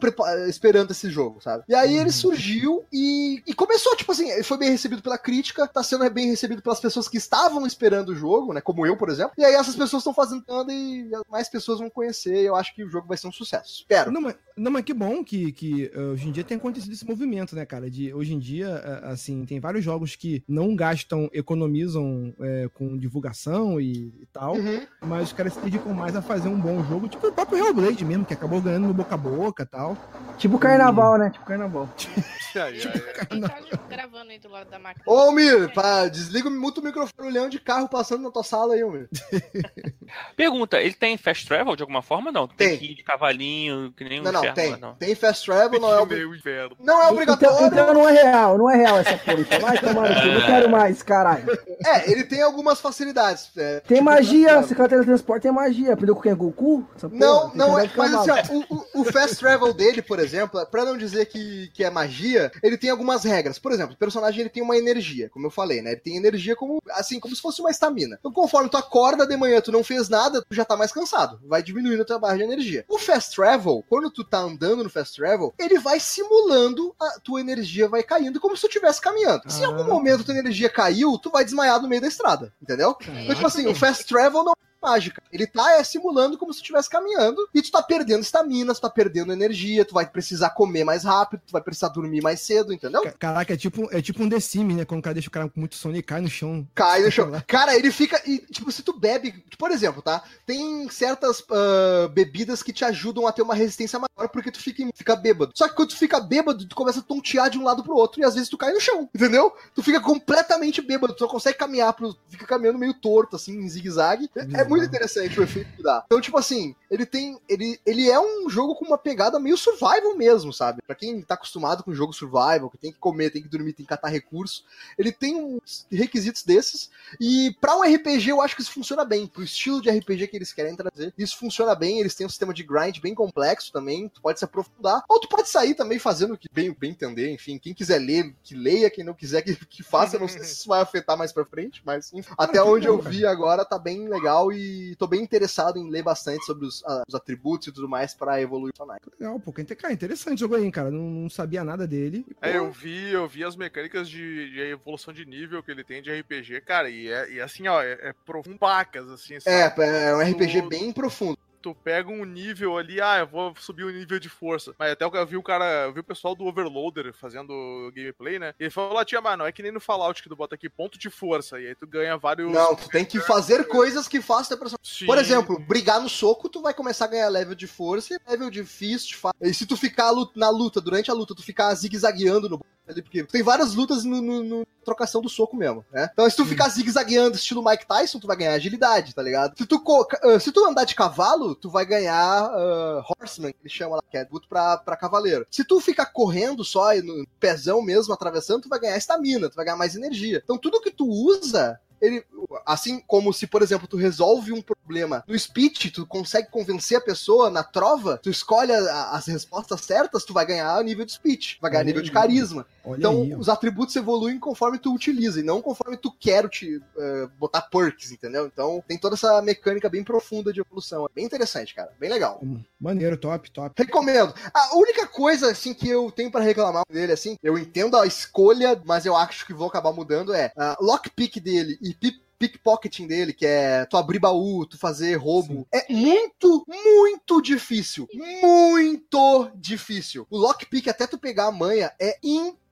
S4: esperando esse jogo, sabe? E aí ele surgiu e, e começou, tipo assim, ele foi bem recebido pela crítica, tá sendo bem recebido pelas pessoas que estavam esperando o jogo, né? Como eu, por exemplo. E aí essas pessoas estão fazendo tanto e mais pessoas vão conhecer. E eu acho que o jogo vai ser um sucesso. Espero.
S5: Não, mas, não, mas que bom que, que uh, hoje em dia tem acontecido esse movimento, né, cara? De hoje em dia, é, assim, tem vários jogos que não gastam, economizam é, com divulgação e, e tal,
S4: Uhum.
S5: mas os caras se dedicam mais a fazer um bom jogo, tipo o próprio Hellblade mesmo, que acabou ganhando no boca a boca e tal.
S6: Tipo carnaval, né? Tipo carnaval. (laughs)
S2: Ai, ai.
S7: Tá gravando aí do lado da máquina.
S4: Ô, Almir, pá, desliga muito o microfone, o leão de carro passando na tua sala aí, Almir. (laughs)
S9: Pergunta, ele tem fast travel de alguma forma não?
S4: Tem.
S9: que ir de cavalinho, que nem um
S4: Não, não,
S9: inferno,
S4: tem.
S9: não.
S4: Tem fast travel, não é, (laughs)
S2: inferno.
S4: não é
S6: Então,
S4: obrigatório.
S6: então não é real, não é real essa porra. Então vai tomar no cu, não quero mais, caralho. (laughs)
S4: É, ele tem algumas facilidades. é,
S6: Tem
S4: tipo,
S6: magia,
S4: fast
S6: você quer teletransporte, tem magia. Aprendeu com quem? Goku? Essa porra,
S4: Não,
S6: tem
S4: não é. Mas assim, ó, o, o- o fast travel dele, por exemplo, pra não dizer que, que é magia, ele tem algumas regras. Por exemplo, o personagem ele tem uma energia, como eu falei, né? Ele tem energia como assim, como se fosse uma estamina. Então, conforme tu acorda de manhã, tu não fez nada, tu já tá mais cansado. Vai diminuindo a tua barra de energia. O fast travel, quando tu tá andando no fast travel, ele vai simulando a tua energia vai caindo como se tu estivesse caminhando. Se em algum
S5: Ah.
S4: momento tua energia caiu, tu vai desmaiar no meio da estrada, entendeu? Então, tipo assim, o fast travel não é mágica. Ele tá é, simulando como se tu estivesse caminhando e tu tá perdendo estamina, tu tá perdendo energia, tu vai precisar comer mais rápido, tu vai precisar dormir mais cedo, entendeu?
S5: Ca- Caraca, é tipo, é tipo um The Sims, né? Quando o cara deixa o cara com muito sono e cai no chão.
S4: Cai no chão. Cara, ele fica. E, tipo, se tu bebe. Por exemplo, tá? Tem certas ah, bebidas que te ajudam a ter uma resistência maior porque tu fica, fica bêbado. Só que quando tu fica bêbado, tu começa a tontear de um lado pro outro e às vezes tu cai no chão, entendeu? Tu fica completamente bêbado, tu não consegue caminhar, pro, fica caminhando meio torto, assim, em zigue-zague. É, é. Muito interessante o efeito que dá. Então, tipo assim, ele tem. Ele, ele é um jogo com uma pegada meio survival mesmo, sabe? Pra quem tá acostumado com jogo survival, que tem que comer, tem que dormir, tem que catar recurso, ele tem uns requisitos desses. E pra um RPG, eu acho que isso funciona bem. Pro estilo de RPG que eles querem trazer, isso funciona bem. Eles têm um sistema de grind bem complexo também. Tu pode se aprofundar. Ou tu pode sair também fazendo o que bem, bem entender. Enfim, quem quiser ler, que leia. Quem não quiser, que, que faça. Eu não sei se isso vai afetar mais pra frente, mas enfim, até onde eu vi agora tá bem legal e tô bem interessado em ler bastante sobre os, ah, os atributos e tudo mais pra evoluir o personagem.
S5: Legal, pô. Cara, interessante o jogo aí, cara. Não, não sabia nada dele. E, pô,
S2: É, eu vi, eu vi as mecânicas de, de evolução de nível que ele tem de RPG, cara, e é e assim, ó, é, é profundo pacas, assim,
S4: É,
S2: sabe?
S4: é um RPG bem profundo.
S2: Tu pega um nível ali, ah, eu vou subir o nível de força. Mas até eu vi o cara, eu vi o pessoal do Overloader fazendo gameplay, né? E ele falou lá, tia, mano, não é que nem no Fallout que tu bota aqui ponto de força, e aí tu ganha vários.
S4: Não, tu tem que fazer coisas que façam personagem.
S2: Sim.
S4: Por exemplo, brigar no soco, tu vai começar a ganhar level de força e level de fist. E se tu ficar na luta, durante a luta, tu ficar zigue-zagueando no ali, porque tem várias lutas no, no- no trocação do soco mesmo, né? Então, se tu ficar zigue-zagueando estilo Mike Tyson, tu vai ganhar agilidade, tá ligado? Se tu, ah, se tu andar de cavalo, tu vai ganhar ah, Horseman, que ele chama lá, que é atributo pra, pra cavaleiro. Se tu ficar correndo só, no pezão mesmo, atravessando, tu vai ganhar estamina, tu vai ganhar mais energia. Então, tudo que tu usa ele, assim como se, por exemplo, tu resolve um problema no speech, tu consegue convencer a pessoa na trova, tu escolhe a- as respostas certas, tu vai ganhar nível de speech, vai ganhar
S5: Olha
S4: nível
S5: aí.
S4: de carisma.
S5: olha
S4: Então,
S5: aí,
S4: os atributos evoluem conforme tu utiliza, e não conforme tu quer te, eh, botar perks, entendeu? Então, tem toda essa mecânica bem profunda de evolução. É bem interessante, cara. Bem legal.
S5: Maneiro, top, top.
S4: Recomendo. A única coisa, assim, que eu tenho pra reclamar dele, assim, eu entendo a escolha, mas eu acho que vou acabar mudando, é a lockpick dele e pi- pickpocketing dele, que é tu abrir baú, tu fazer roubo, é muito, muito difícil. Muito difícil. O lockpick, até tu pegar a manha, é impossível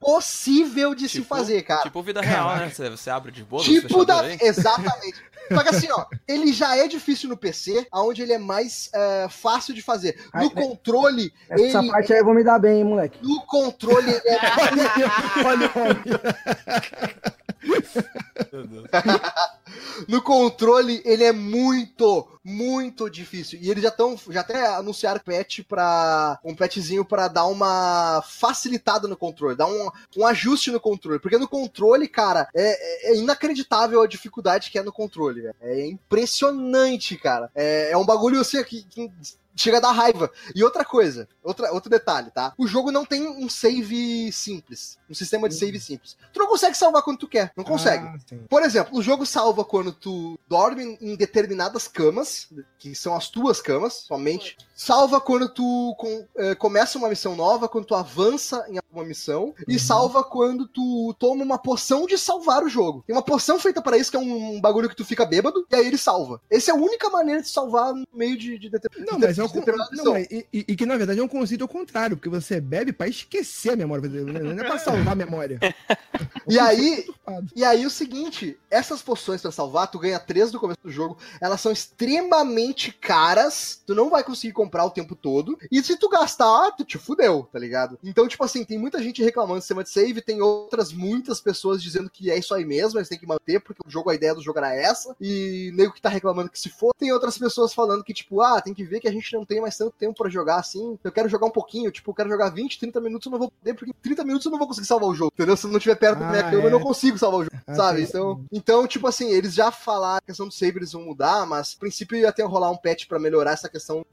S4: de se
S3: Tipo-
S4: fazer, cara.
S3: Tipo vida real, né? Você, você abre de boa,
S4: Tipo da.
S3: aí.
S4: Exatamente. (laughs) Só que assim, ó, ele já é difícil no PC, aonde ele é mais eh, fácil de fazer.
S6: Ai,
S4: No
S6: né?
S4: controle,
S6: Essa
S4: ele.
S6: parte aí eu vou me dar bem, hein, moleque.
S4: No controle, ele é. (laughs)
S5: olha, olha.
S3: Meu Deus. (laughs)
S4: no controle, ele é muito, muito difícil. E eles já estão. Já até anunciaram patch pra. Um patchzinho pra dar uma facilitada no controle, dar um, um ajuste no controle. Porque no controle, cara, é, é inacreditável a dificuldade que é no controle. velho. É impressionante, cara. É, é um bagulho assim que. que Chega a dar raiva. E outra coisa, outra, outro detalhe, tá? O jogo não tem um save simples. Um sistema de save simples. Tu não consegue salvar quando tu quer. Não consegue.
S5: Ah.
S4: Por exemplo, o jogo salva quando tu dorme em determinadas camas que são as tuas camas, somente. Salva quando tu com- eh, começa uma missão nova, quando tu avança em alguma missão. E salva quando tu toma uma poção de salvar o jogo. Tem uma poção feita para isso, que é um, bagulho que tu fica bêbado, e aí ele salva. Essa é a única maneira de salvar no meio de, de, deter-
S5: Não, mas é o
S4: de
S5: con-
S4: determinada
S5: não, mas- e, e- que na verdade é um conceito ao contrário, porque você bebe pra esquecer a memória, não é pra salvar a memória. (laughs)
S4: E aí, e aí o seguinte, essas poções pra salvar, tu ganha três no começo do jogo, elas são extremamente caras, tu não vai conseguir comprar o tempo todo, e se tu gastar, tu te fudeu, tá ligado? Então, tipo assim, tem muita gente reclamando do sistema de save, tem outras muitas pessoas dizendo que é isso aí mesmo, eles têm que manter, porque o jogo, a ideia do jogo era essa, e nego que tá reclamando que se for, tem outras pessoas falando que, tipo, ah, tem que ver que a gente não tem mais tanto tempo pra jogar assim, eu quero jogar um pouquinho, tipo, eu quero jogar 20, 30 minutos, eu não vou poder, porque em 30 minutos eu não vou conseguir salvar o jogo, entendeu? Se eu não estiver perto da minha
S5: Ah,
S4: cama,
S5: é.
S4: eu não consigo salvar o jogo,
S5: Ah,
S4: sabe?
S5: isso.
S4: Então, então, tipo assim, eles já falaram a questão do save, eles vão mudar, mas a princípio ia ter rolar um patch pra melhorar essa questão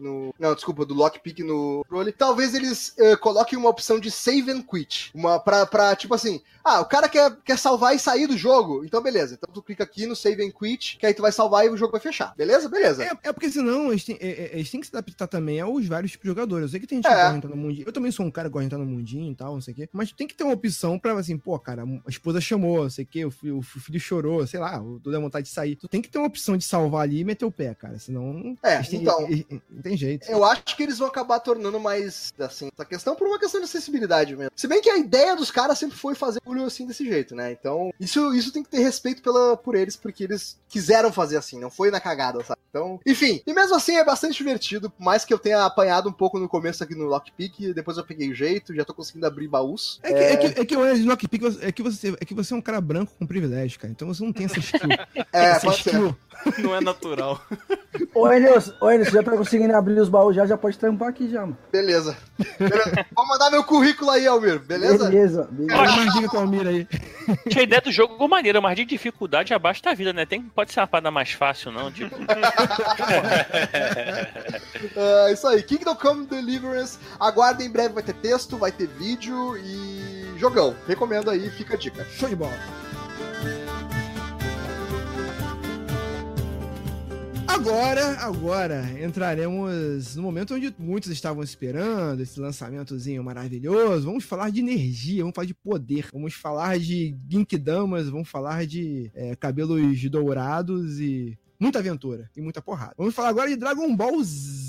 S4: no. Não, desculpa, do lockpick no controle. Talvez eles eh, coloquem uma opção de save and quit. Uma pra, pra, tipo assim, ah, o cara quer, quer salvar e sair do jogo. Então, beleza. Então tu clica aqui no save and quit, que aí tu vai salvar e o jogo vai fechar. Beleza? Beleza.
S5: É, é porque senão eles têm, é- é- eles têm que se adaptar também aos vários tipos de jogadores. Eu sei que tem gente
S4: É.
S5: que gosta de entrar no mundinho. Eu também sou um cara que gosta de entrar no mundinho e tal, não sei o quê. Mas tem que ter uma opção pra, assim, pô, cara, a esposa chamou, não sei o quê, o filho, o filho chorou, sei lá, eu tô dando vontade de sair. Tu tem que ter uma opção de salvar ali e meter o pé, cara. Senão.
S4: É,
S5: têm-
S4: então.
S5: eles- Não tem jeito.
S4: Eu acho que eles vão acabar tornando mais, assim, essa questão por uma questão de acessibilidade mesmo. Se bem que a ideia dos caras sempre foi fazer bagulho assim desse jeito, né? Então, isso, isso tem que ter respeito pela, por eles, porque eles quiseram fazer assim, não foi na cagada, sabe? Então, enfim. E mesmo assim é bastante divertido, por mais que eu tenha apanhado um pouco no começo aqui no Lockpick, depois eu peguei o jeito, já tô conseguindo abrir baús.
S5: É que, é... que, é que o Lockpick é que, você, é que você é um cara branco com privilégio, cara. Então você não tem essa (laughs) skill.
S4: É,
S5: essa
S4: pode ser.
S3: Não é natural.
S6: Ô, ô, Enes, já tá conseguindo abrir os baús já, já pode trampar aqui já, mano.
S4: Beleza. Beleza. Vou mandar meu currículo aí, Almir, beleza?
S6: Beleza, beleza.
S5: Olha com a Almira aí.
S9: Tinha a ideia do jogo igual maneira, mas de dificuldade abaixo da vida, né? Tem, pode ser uma parada mais fácil, não? Tipo, (laughs)
S4: É isso aí, Kingdom Come Deliverance. Aguardem, em breve vai ter texto, vai ter vídeo e jogão. Recomendo aí, fica a dica.
S5: Show de bola. Agora, agora, entraremos no momento onde muitos estavam esperando, esse lançamentozinho maravilhoso. Vamos falar de energia, vamos falar de poder, vamos falar de Ginkidamas, vamos falar de é, cabelos dourados e muita aventura e muita porrada. Vamos falar agora de Dragon Ball Z.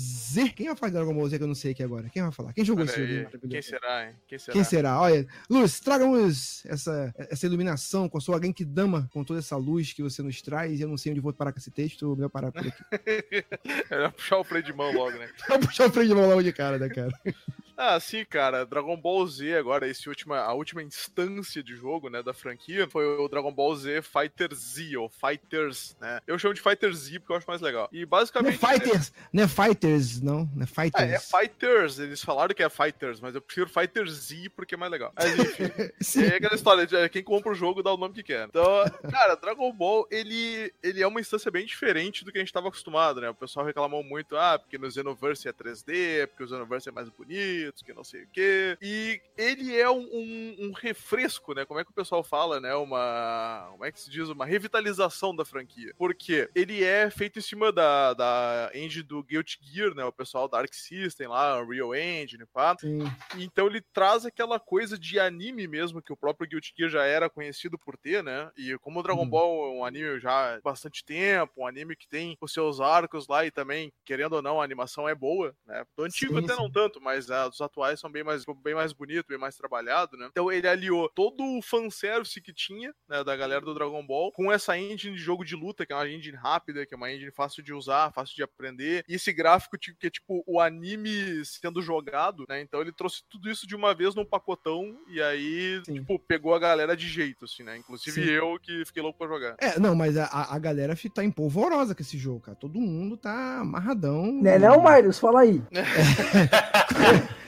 S5: Quem vai falar de Dragon Ball Z que eu não sei aqui agora? Quem vai falar? Quem jogou
S2: Olha
S5: esse jogo
S2: aí,
S5: maravilhoso?
S2: Quem será, hein? Quem será?
S5: Quem será? Olha, Luz, traga-nos essa, essa iluminação com a sua Genkidama, com toda essa luz que você nos traz. Eu não sei onde vou parar com esse texto, melhor parar por aqui. (laughs)
S2: Era puxar o freio de mão logo, né?
S5: Vou puxar o freio de mão logo de cara, né, cara? (laughs)
S2: Ah, sim, cara. Dragon Ball Z agora, esse última, a última instância de jogo, né, da franquia, foi o Dragon Ball Z Fighter Z, ou Fighters, né? Eu chamo de Fighter Z porque eu acho mais legal. E
S5: Não é
S2: basicamente...
S5: Fighters, não é Fighters, não. Não é
S2: É,
S5: Fighters.
S2: é Fighters, eles falaram que é Fighters, mas eu prefiro Fighter Z porque é mais legal. Mas (laughs) enfim, é aquela história, de quem compra o jogo dá o nome que quer. Então, cara, Dragon Ball, ele, ele é uma instância bem diferente do que a gente tava acostumado, né? O pessoal reclamou muito, ah, porque no Xenoverse é 3D, porque o Xenoverse é mais bonito, que não sei o quê. E ele é um, um, um refresco, né? Como é que o pessoal fala, né? Uma. Como é que se diz? Uma revitalização da franquia. Porque ele é feito em cima da, da engine do Guilty Gear, né? O pessoal da Arc System lá, Real Engine, pá.
S5: Sim.
S2: Então ele traz aquela coisa de anime mesmo, que o próprio Guilty Gear já era conhecido por ter, né? E como o Dragon
S5: Uhum.
S2: Ball é um anime já há bastante tempo, um anime que tem os seus arcos lá e também, querendo ou não, a animação é boa, né? Do antigo
S5: Sim,
S2: até
S5: sim.
S2: não tanto, mas ah, dos atuais são bem mais, bem mais bonito, bem mais trabalhado, né? Então ele aliou todo o fanservice que tinha, né, da galera do Dragon Ball, com essa engine de jogo de luta, que é uma engine rápida, que é uma engine fácil de usar, fácil de aprender, e esse gráfico tipo, que é tipo o anime sendo jogado, né? Então ele trouxe tudo isso de uma vez num pacotão e aí,
S5: Sim.
S2: tipo, pegou a galera de jeito, assim, né? Inclusive
S5: Sim.
S2: eu que fiquei louco pra jogar.
S5: É, não, mas a, a galera tá empolvorosa com esse jogo, cara. Todo mundo tá amarradão.
S6: Né não, Marius? Fala aí. (laughs) (laughs)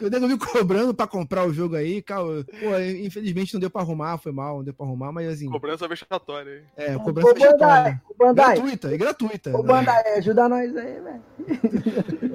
S5: o nego me cobrando pra comprar o jogo aí, cara. Pô, infelizmente não deu pra arrumar, foi mal, não deu pra arrumar, mas assim.
S2: Cobrança vexatória aí.
S5: É, cobrança
S6: Ô,
S5: vexatória.
S6: Bandai.
S5: Gratuita, e gratuita.
S6: Ô,
S5: né?
S6: Bandai, ajuda nós aí, velho.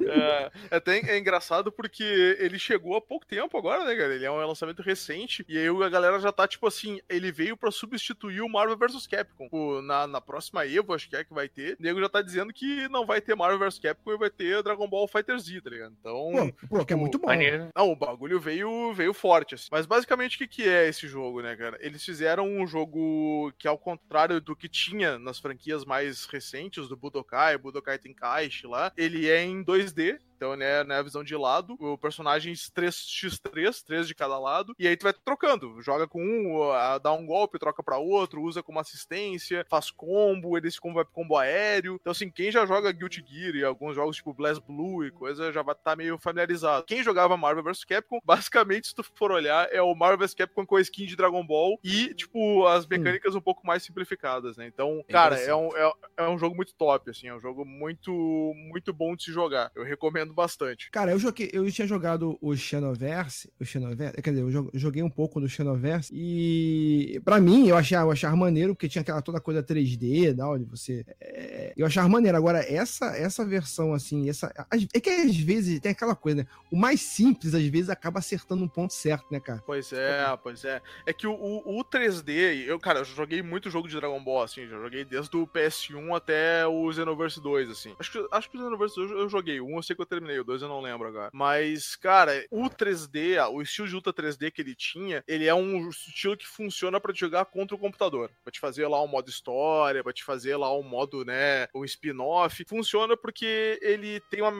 S2: É, é até é engraçado porque ele chegou há pouco tempo agora, né, cara? Ele é um lançamento recente. E aí a galera já tá, tipo assim, ele veio pra substituir o Marvel vs Capcom. Pô, na, na próxima Evo, acho que é que vai ter. O nego já tá dizendo que não vai ter Marvel vs Capcom e vai ter Dragon Ball Fighter Z, tá ligado? Então.
S5: Pô, pô, que é muito bom.
S9: Maneiro.
S2: Não, o bagulho veio, veio forte, assim. Mas basicamente o que, que é esse jogo, né, cara? Eles fizeram um jogo que, ao contrário do que tinha nas franquias mais recentes, do Budokai, Budokai Tenkaichi lá, ele é em 2D. Então, né, né, a visão de lado, o personagens 3x3, 3 de cada lado, e aí tu vai trocando. Joga com um, dá um golpe, troca pra outro, usa como assistência, faz combo, ele esse combo vai pro combo aéreo. Então, assim, quem já joga Guilty Gear e alguns jogos tipo Blast Blue e coisa, já vai estar meio familiarizado. Quem jogava Marvel vs Capcom, basicamente, se tu for olhar, é o Marvel vs Capcom com a skin de Dragon Ball e, tipo, as mecânicas um pouco mais simplificadas, né? Então, cara, é um, é, é um jogo muito top, assim, é um jogo muito, muito bom de se jogar. Eu recomendo bastante.
S5: Cara, eu joguei, eu tinha jogado o Xenoverse, o Xenoverse, quer dizer, eu jo- joguei um pouco do Xenoverse e pra mim eu achava, eu achava maneiro porque tinha aquela toda coisa 3D, da onde você é, eu achava maneiro. Agora essa essa versão assim, essa é que às vezes tem aquela coisa, né? O mais simples às vezes acaba acertando um ponto certo, né, cara?
S2: Pois é, pois é. É que o, o, o 3D, eu, cara, eu joguei muito jogo de Dragon Ball, assim, já joguei desde o PS1 até o Xenoverse 2, assim. Acho que, acho que o Xenoverse 2 eu joguei, um eu sei que eu terminei, o 2 eu não lembro agora. Mas, cara, o 3D, ah, o estilo de luta 3D que ele tinha, ele é um estilo que funciona te jogar contra o computador. Pra te fazer lá um modo história, pra te fazer lá um modo, né, um spin-off. Funciona porque ele tem uma,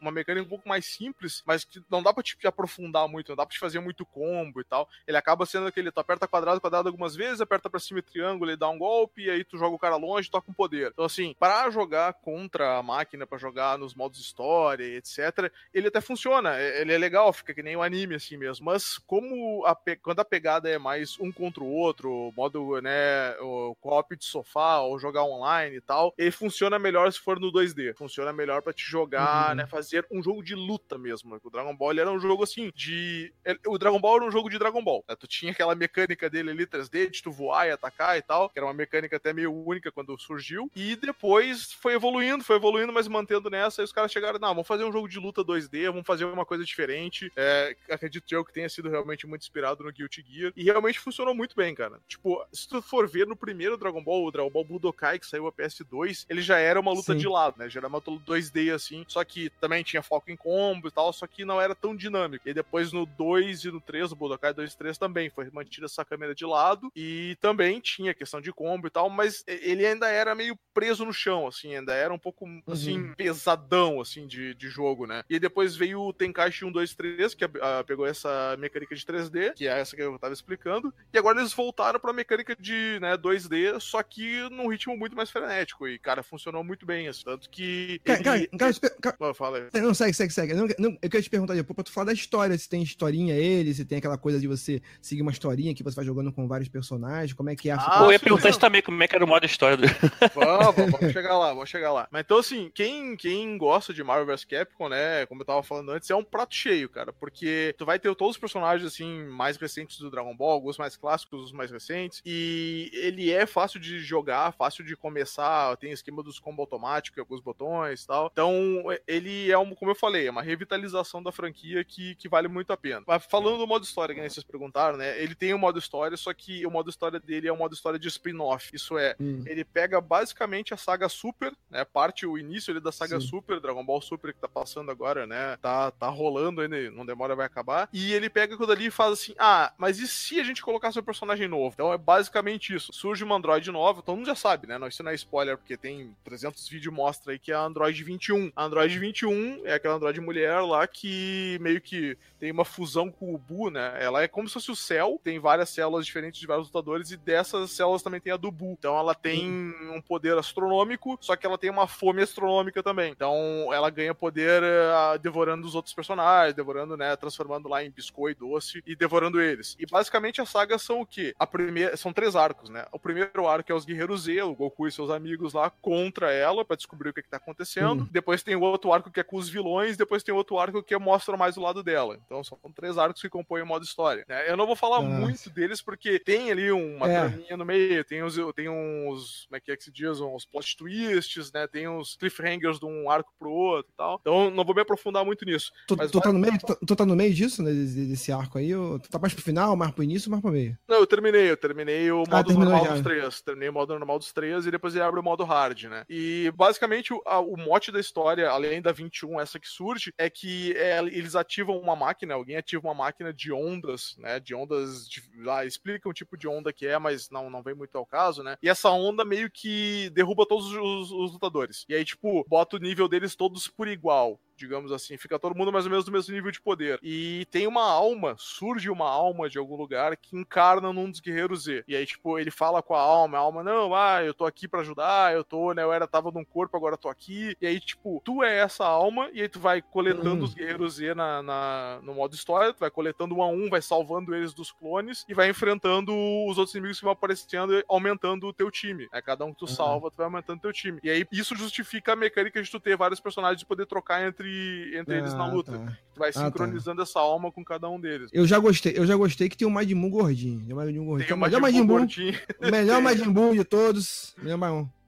S2: uma mecânica um pouco mais simples, mas que não dá pra te aprofundar muito, não dá pra te fazer muito combo e tal. Ele acaba sendo aquele, tu aperta quadrado, quadrado algumas vezes, aperta pra cima e triângulo e dá um golpe, e aí tu joga o cara longe toca um poder. Então, assim, para jogar contra a máquina, pra jogar nos modos história e etc., ele até funciona, ele é legal, fica que nem um anime assim mesmo. Mas como a quando a pegada é mais um contra o outro, modo, né, o co-op de sofá ou jogar online e tal, ele funciona melhor se for no 2D. Funciona melhor pra te jogar,
S5: Uhum.
S2: né, fazer um jogo de luta mesmo. O Dragon Ball era um jogo assim de o Dragon Ball era um jogo de Dragon Ball. né? Tu tinha aquela mecânica dele ali 3D de tu voar e atacar e tal, que era uma mecânica até meio única quando surgiu. E depois foi evoluindo, foi evoluindo, mas mantendo nessa. E os caras chegaram, não, vamos fazer um jogo de luta 2D, vamos fazer uma coisa diferente. É, acredito eu que tenha sido realmente muito inspirado no Guilty Gear. E realmente funcionou muito bem, cara. Tipo, se tu for ver no primeiro Dragon Ball, o Dragon Ball Budokai, que saiu a PS2, ele já era uma luta
S5: Sim.
S2: de lado, né? Já era uma luta 2D assim. Só que também tinha foco em combo e tal, só que não era tão dinâmico. E depois no 2 e no 3, o Budokai 2 e 3 também foi mantida essa câmera de lado. E também tinha questão de combo e tal, mas ele ainda era meio preso no chão, assim, ainda era um pouco, assim, pesadão, assim, de, de jogo, né? E depois veio o Tenkaichi 1, 2, 3, que ah, pegou essa mecânica de 3D, que é essa que eu tava explicando, e agora eles voltaram pra mecânica de, né, 2D, só que num ritmo muito mais frenético, e, cara, funcionou muito bem, assim, tanto que...
S5: Cara, cara, cara, espera- cara,
S2: Ah, fala aí.
S5: Não, segue, segue, segue. Não, não, eu queria te perguntar depois pra tu falar da história, se tem historinha ele, se tem aquela coisa de você seguir uma historinha que você vai jogando com vários personagens, como é que é a
S2: Ah,
S9: eu ia perguntar também, como é que era o modo história do.
S2: Vamos, vamos, vamos chegar lá, vamos chegar lá. Mas então, assim, quem, quem gosta de Marvel vs Capcom, né, como eu tava falando antes, é um prato cheio, cara, porque tu vai ter todos os personagens, assim, mais recentes do Dragon Ball, alguns mais clássicos, os mais recentes, e ele é fácil de jogar, fácil de começar, tem esquema dos combo automático e alguns botões e tal. Então, ele é, um, como eu falei, é uma revitalização da franquia que, que vale muito a pena. Mas falando do modo história, que nem vocês perguntaram, né, ele tem o modo história, só que o modo história dele é um modo história de spin-off, isso é,
S5: Hum.
S2: ele pega basicamente a saga Super, né? Parte o início ali da saga
S5: Sim.
S2: Super, Dragon Ball Super que tá passando agora, né? Tá, tá rolando ainda, não demora, vai acabar. E ele pega aquilo ali e faz assim: ah, mas e se a gente colocasse um personagem novo? Então é basicamente isso. Surge uma Android nova, todo mundo já sabe, né? Não, isso não é spoiler, porque tem 300 vídeos mostra aí que é a Android 21. A Android 21 é aquela Android mulher lá que meio que tem uma fusão com o Bu, né? Ela é como se fosse o céu, tem várias células diferentes de vários lutadores, e dessas células também tem a do Bu. Então ela tem um poder astronômico, só que ela tem uma fome astronômica também. Então ela ganha poder eh, devorando os outros personagens, devorando, né, transformando lá em biscoito doce e devorando eles. E basicamente as sagas são o quê? A primeira, são três arcos, né? O primeiro arco é os Guerreiros Z, o Goku e seus amigos lá contra ela pra descobrir o que, que tá acontecendo.
S5: Hum.
S2: Depois tem o outro arco que é com os vilões, depois tem outro arco que mostra mais o lado dela. Então são três arcos que compõem o modo história. né? Eu não vou falar muito deles porque tem ali uma
S5: É.
S2: traminha no meio, tem uns, tem uns, como é que é que se diz, uns plot twists, né? Tem uns cliffhangers de um arco pro outro e tal. Então não vou me aprofundar muito nisso.
S5: Tu,
S2: Mas
S5: tu tá no meio, tu, tu tá no meio disso, né, desse, desse arco aí? ou Tu tá mais pro final, mais pro início mais pro meio?
S2: Não, eu terminei, eu terminei o
S5: Ah,
S2: modo
S5: terminou
S2: normal
S5: já.
S2: dos três. Terminei o modo normal dos três e depois ele abre o modo hard, né? E basicamente o, a- o mote da história, além da 21, essa que surge, é que é, eles ativam uma máquina, alguém ativa uma máquina de ondas, né? De ondas. De, lá, explica um tipo de onda que é, mas não, não vem muito ao caso, né? E essa onda meio que derruba todos os, os lutadores. E aí, tipo, bota o nível deles todos por igual qual digamos assim, fica todo mundo mais ou menos no mesmo nível de poder. E tem uma alma, surge uma alma de algum lugar que encarna num dos guerreiros Z. E aí, tipo, ele fala com a alma, a alma, não, ah, eu tô aqui pra ajudar, eu tô, né, eu era, tava num corpo, agora tô aqui. E aí, tipo, tu é essa alma, e aí tu vai coletando
S5: Hum.
S2: os guerreiros Z na, na- no modo história, tu vai coletando um a um, vai salvando eles dos clones, e vai enfrentando os outros inimigos que vão aparecendo e aumentando o teu time. É, cada um que tu salva, tu vai aumentando o teu time. E aí, isso justifica a mecânica de tu ter vários personagens e poder trocar entre, entre eles na
S5: Ah,
S2: luta.
S5: tá.
S2: Tu vai
S5: Ah, tá.
S2: sincronizando essa alma com cada um deles.
S5: Eu já gostei, eu já gostei que tem o Majin Buu gordinho. Tem o Majin Buu gordinho.
S2: Tem o Majin
S5: Majin
S2: Buu gordinho.
S5: o melhor (laughs) Majin Buu de todos. Melhor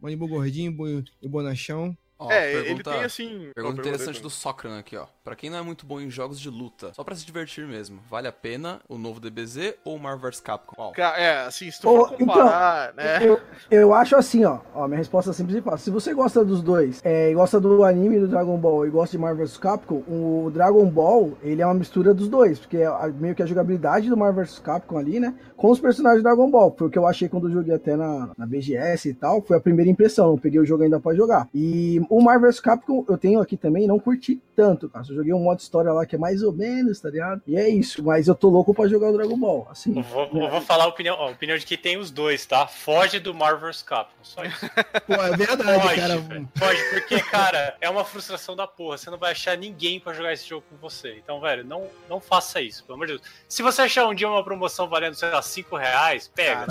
S5: Majin Buu gordinho e bonachão.
S3: Ó,
S2: É, ele
S3: pergunta-
S2: tem assim.
S3: Pergunta
S2: Ó,
S3: interessante do Socran aqui, ó. Pra quem não é muito bom em jogos de luta, só pra se divertir mesmo, vale a pena o novo DBZ ou o Marvel vs Capcom? Qual?
S2: É, assim, se tu
S6: Ô,
S2: for comparar, né?
S6: Eu, eu acho assim, ó, ó. Minha resposta é simples e fácil. Se você gosta dos dois, é, e gosta do anime do Dragon Ball e gosta de Marvel vs Capcom, o Dragon Ball, ele é uma mistura dos dois. Porque é meio que a jogabilidade do Marvel vs Capcom ali, né? Com os personagens do Dragon Ball. Foi o que eu achei quando eu joguei até na, na BGS e tal. Foi a primeira impressão. Eu peguei o jogo ainda pra jogar. E o Marvel vs Capcom eu tenho aqui também, não curti tanto, cara. Eu joguei um modo história lá que é mais ou menos, tá ligado? E é isso. Mas eu tô louco pra jogar o Dragon Ball. Assim.
S8: Eu vou, eu vou falar a opinião, ó, a opinião de que tem os dois, tá? Foge do Marvel vs. Capcom, só isso. (laughs)
S5: Pô, é verdade,
S8: Foge,
S5: cara.
S8: velho. Foge, porque, cara, é uma frustração da porra. Você não vai achar ninguém pra jogar esse jogo com você. Então, velho, não, não faça isso, pelo amor de Deus. Se você achar um dia uma promoção valendo, sei lá, 5 reais, pega.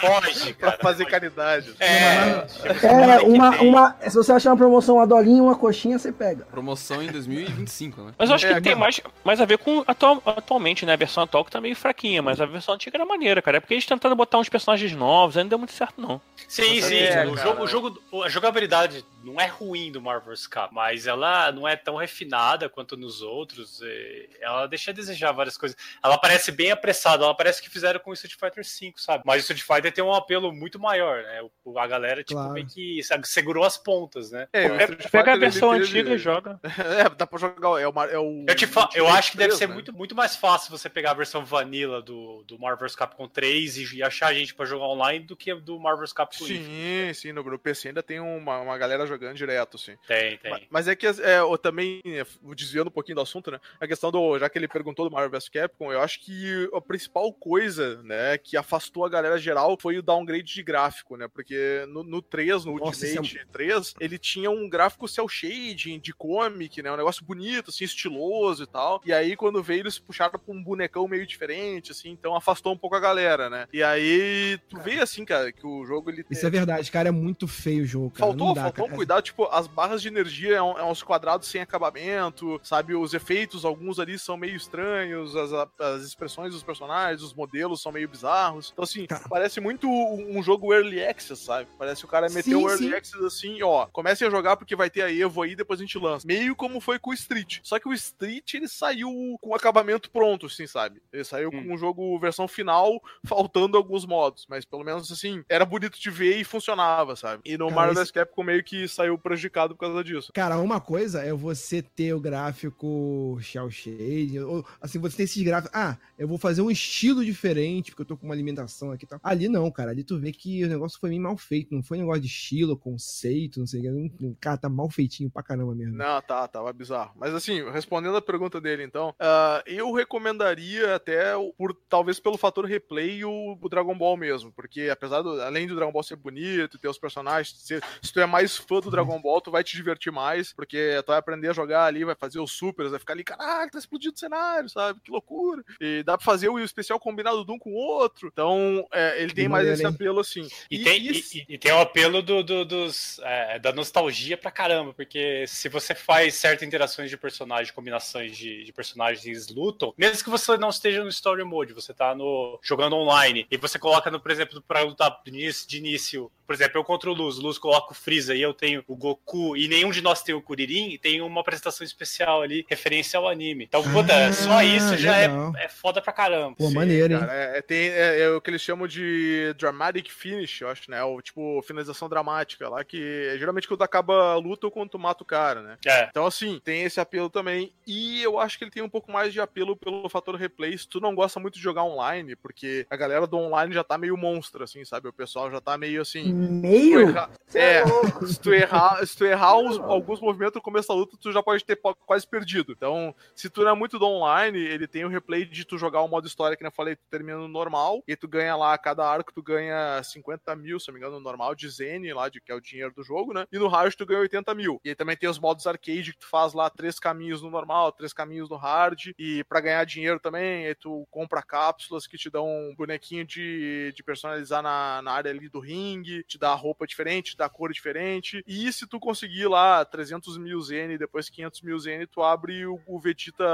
S8: Foge, (laughs)
S2: pra
S8: cara.
S2: fazer caridade.
S8: É,
S6: É, uma, uma. Se você achar uma promoção, uma dolinha, uma coxinha, você pega.
S3: Promoção em 2025, né?
S9: Mas eu acho
S2: É,
S9: que tem mais, mais a ver com atual- atualmente, né? A versão atual que tá meio fraquinha, mas a versão antiga era maneira, cara. É porque eles tentaram botar uns personagens novos, aí não deu muito certo, não.
S8: Sim, sim.
S2: É,
S8: o, jogo, o jogo, a jogabilidade não é ruim do Marvel. Capcom, mas ela não é tão refinada quanto nos outros. e Ela deixa a desejar várias coisas. Ela parece bem apressada, ela parece que fizeram com o Street Fighter V, sabe? Mas o Street Fighter tem um apelo muito maior, né? A galera, tipo,
S5: Claro.
S8: meio que sabe, segurou as pontas, né?
S2: É, Street
S9: Pega a versão antiga e joga. (laughs)
S2: É, dá pra jogar. É o, é o
S8: Eu, te fa- eu acho que deve
S2: 3,
S8: ser
S2: né?
S8: muito, muito mais fácil você pegar a versão vanilla do, do Marvel vs. Capcom 3 e, e achar gente pra jogar online do que do Marvel vs. Capcom Infinite.
S2: Sim, sim, no, PC ainda tem uma, uma galera jogando direto, sim.
S8: Tem, tem.
S2: Ma- Mas é que é, eu também, é, desviando um pouquinho do assunto, né? A questão do. Já que ele perguntou do Marvel vs Capcom, eu acho que a principal coisa, né, que afastou a galera geral foi o downgrade de gráfico, né? Porque no, no 3, no
S5: Nossa, é
S2: Ultimate 3, ele tinha um gráfico cel shading de comic, né? Um negócio bonito, assim, estiloso e tal. E aí, quando veio, eles puxaram pra um bonecão meio diferente, assim, então afastou um pouco a galera, né? E aí, tu vê assim, cara, que o jogo ele
S5: Isso é verdade, cara. É muito feio o jogo, cara.
S2: Faltou,
S5: dá,
S2: faltou
S5: cara.
S2: cuidado, tipo, as barras de energia é, um- é uns quadrados sem acabamento, sabe? Os efeitos, alguns ali são meio estranhos, as, as expressões dos personagens, os modelos são meio bizarros. Então, assim,
S5: Cara.
S2: parece muito um jogo early access, sabe? Parece que o cara meteu
S5: Sim,
S2: o early
S5: sim.
S2: access assim, ó, comecem a jogar porque vai ter a Evo aí, depois a gente lança. Meio como foi com o Street. Só que o Street, ele saiu com o acabamento pronto, assim, sabe? Ele saiu
S8: Hum.
S2: com o jogo versão final, faltando alguns modos, mas pelo menos, assim, era bonito de ver e funcionava, sabe? E no
S5: Cara,
S2: Marvel
S5: esse-
S2: Capcom meio que saiu prejudicado por causa disso.
S5: Cara, uma coisa é você ter o gráfico shell shade, ou assim, você ter esses gráficos. Ah, eu vou fazer um estilo diferente, porque eu tô com uma alimentação aqui e tal. Ali não, cara. Ali tu vê que o negócio foi meio mal feito. Não foi um negócio de estilo, conceito. Não sei. o Cara, tá mal feitinho pra caramba mesmo.
S2: Não, tá, tava bizarro. Mas assim, respondendo a pergunta dele, então, uh, eu recomendaria até, por talvez pelo fator replay, o, o, Dragon Ball mesmo. Porque apesar do, além do Dragon Ball ser bonito, ter os personagens, se, se, tu é mais fã do Dragon Ball, tu vai te divertir mais, porque tu vai aprender a jogar ali, vai fazer os supers, vai ficar ali, caralho, tá explodindo o cenário, sabe? Que loucura. E dá pra fazer o especial combinado de um com o outro. Então, é, ele tem mais esse apelo assim.
S8: E, e tem, e, e, tem o apelo do, do dos, é, da nostalgia pra caramba, porque se você faz certas interações de personagens, combinações de, de personagens eles lutam, mesmo que você não esteja no story mode, você tá no, jogando online, e você coloca, no, por exemplo, pra lutar de início, de início por exemplo, eu contra o Luz, o Luz coloca o Freeza e eu tenho o Goku, e nenhum de nós tem o Kuririn, e tem uma apresentação especial ali, referência ao anime. Então, puta, ah, só isso já é, é foda pra caramba.
S5: Pô, Sim, maneiro, hein?
S2: Cara, é, tem, é, é, o que eles chamam de dramatic finish, eu acho, né? O tipo, finalização dramática lá, que é geralmente quando acaba a luta ou quando tu mata o cara, né?
S8: É.
S2: Então, assim, tem esse apelo também. E eu acho que ele tem um pouco mais de apelo pelo fator replay. Se tu não gosta muito de jogar online, porque a galera do online já tá meio monstro, assim, sabe? O pessoal já tá meio assim
S6: meio?
S2: É, se tu errar, se tu errar uns, alguns movimentos no começo da luta, tu já pode ter quase perdido. Então, se tu não é muito do online, ele tem o replay de tu jogar o modo história, que eu falei, tu termina no normal, e tu ganha lá, a cada arco tu ganha 50 mil, se não me engano, no normal, de Zen, lá, de, que é o dinheiro do jogo, né? E no hard tu ganha 80 mil. E aí também tem os modos arcade que tu faz lá três caminhos no normal, três caminhos no hard, e para ganhar dinheiro também, aí tu compra cápsulas que te dão um bonequinho de, de personalizar na, na área ali do ringue, te dá roupa diferente, da cor diferente. E se tu conseguir lá 300 mil Zen e depois 500 mil Zen, tu abre o, o Vegeta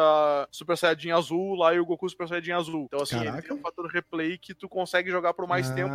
S2: Super Saiyajin azul lá e o Goku Super Saiyajin azul. Então, assim, ele tem um fator replay que tu consegue jogar por mais ah, tempo,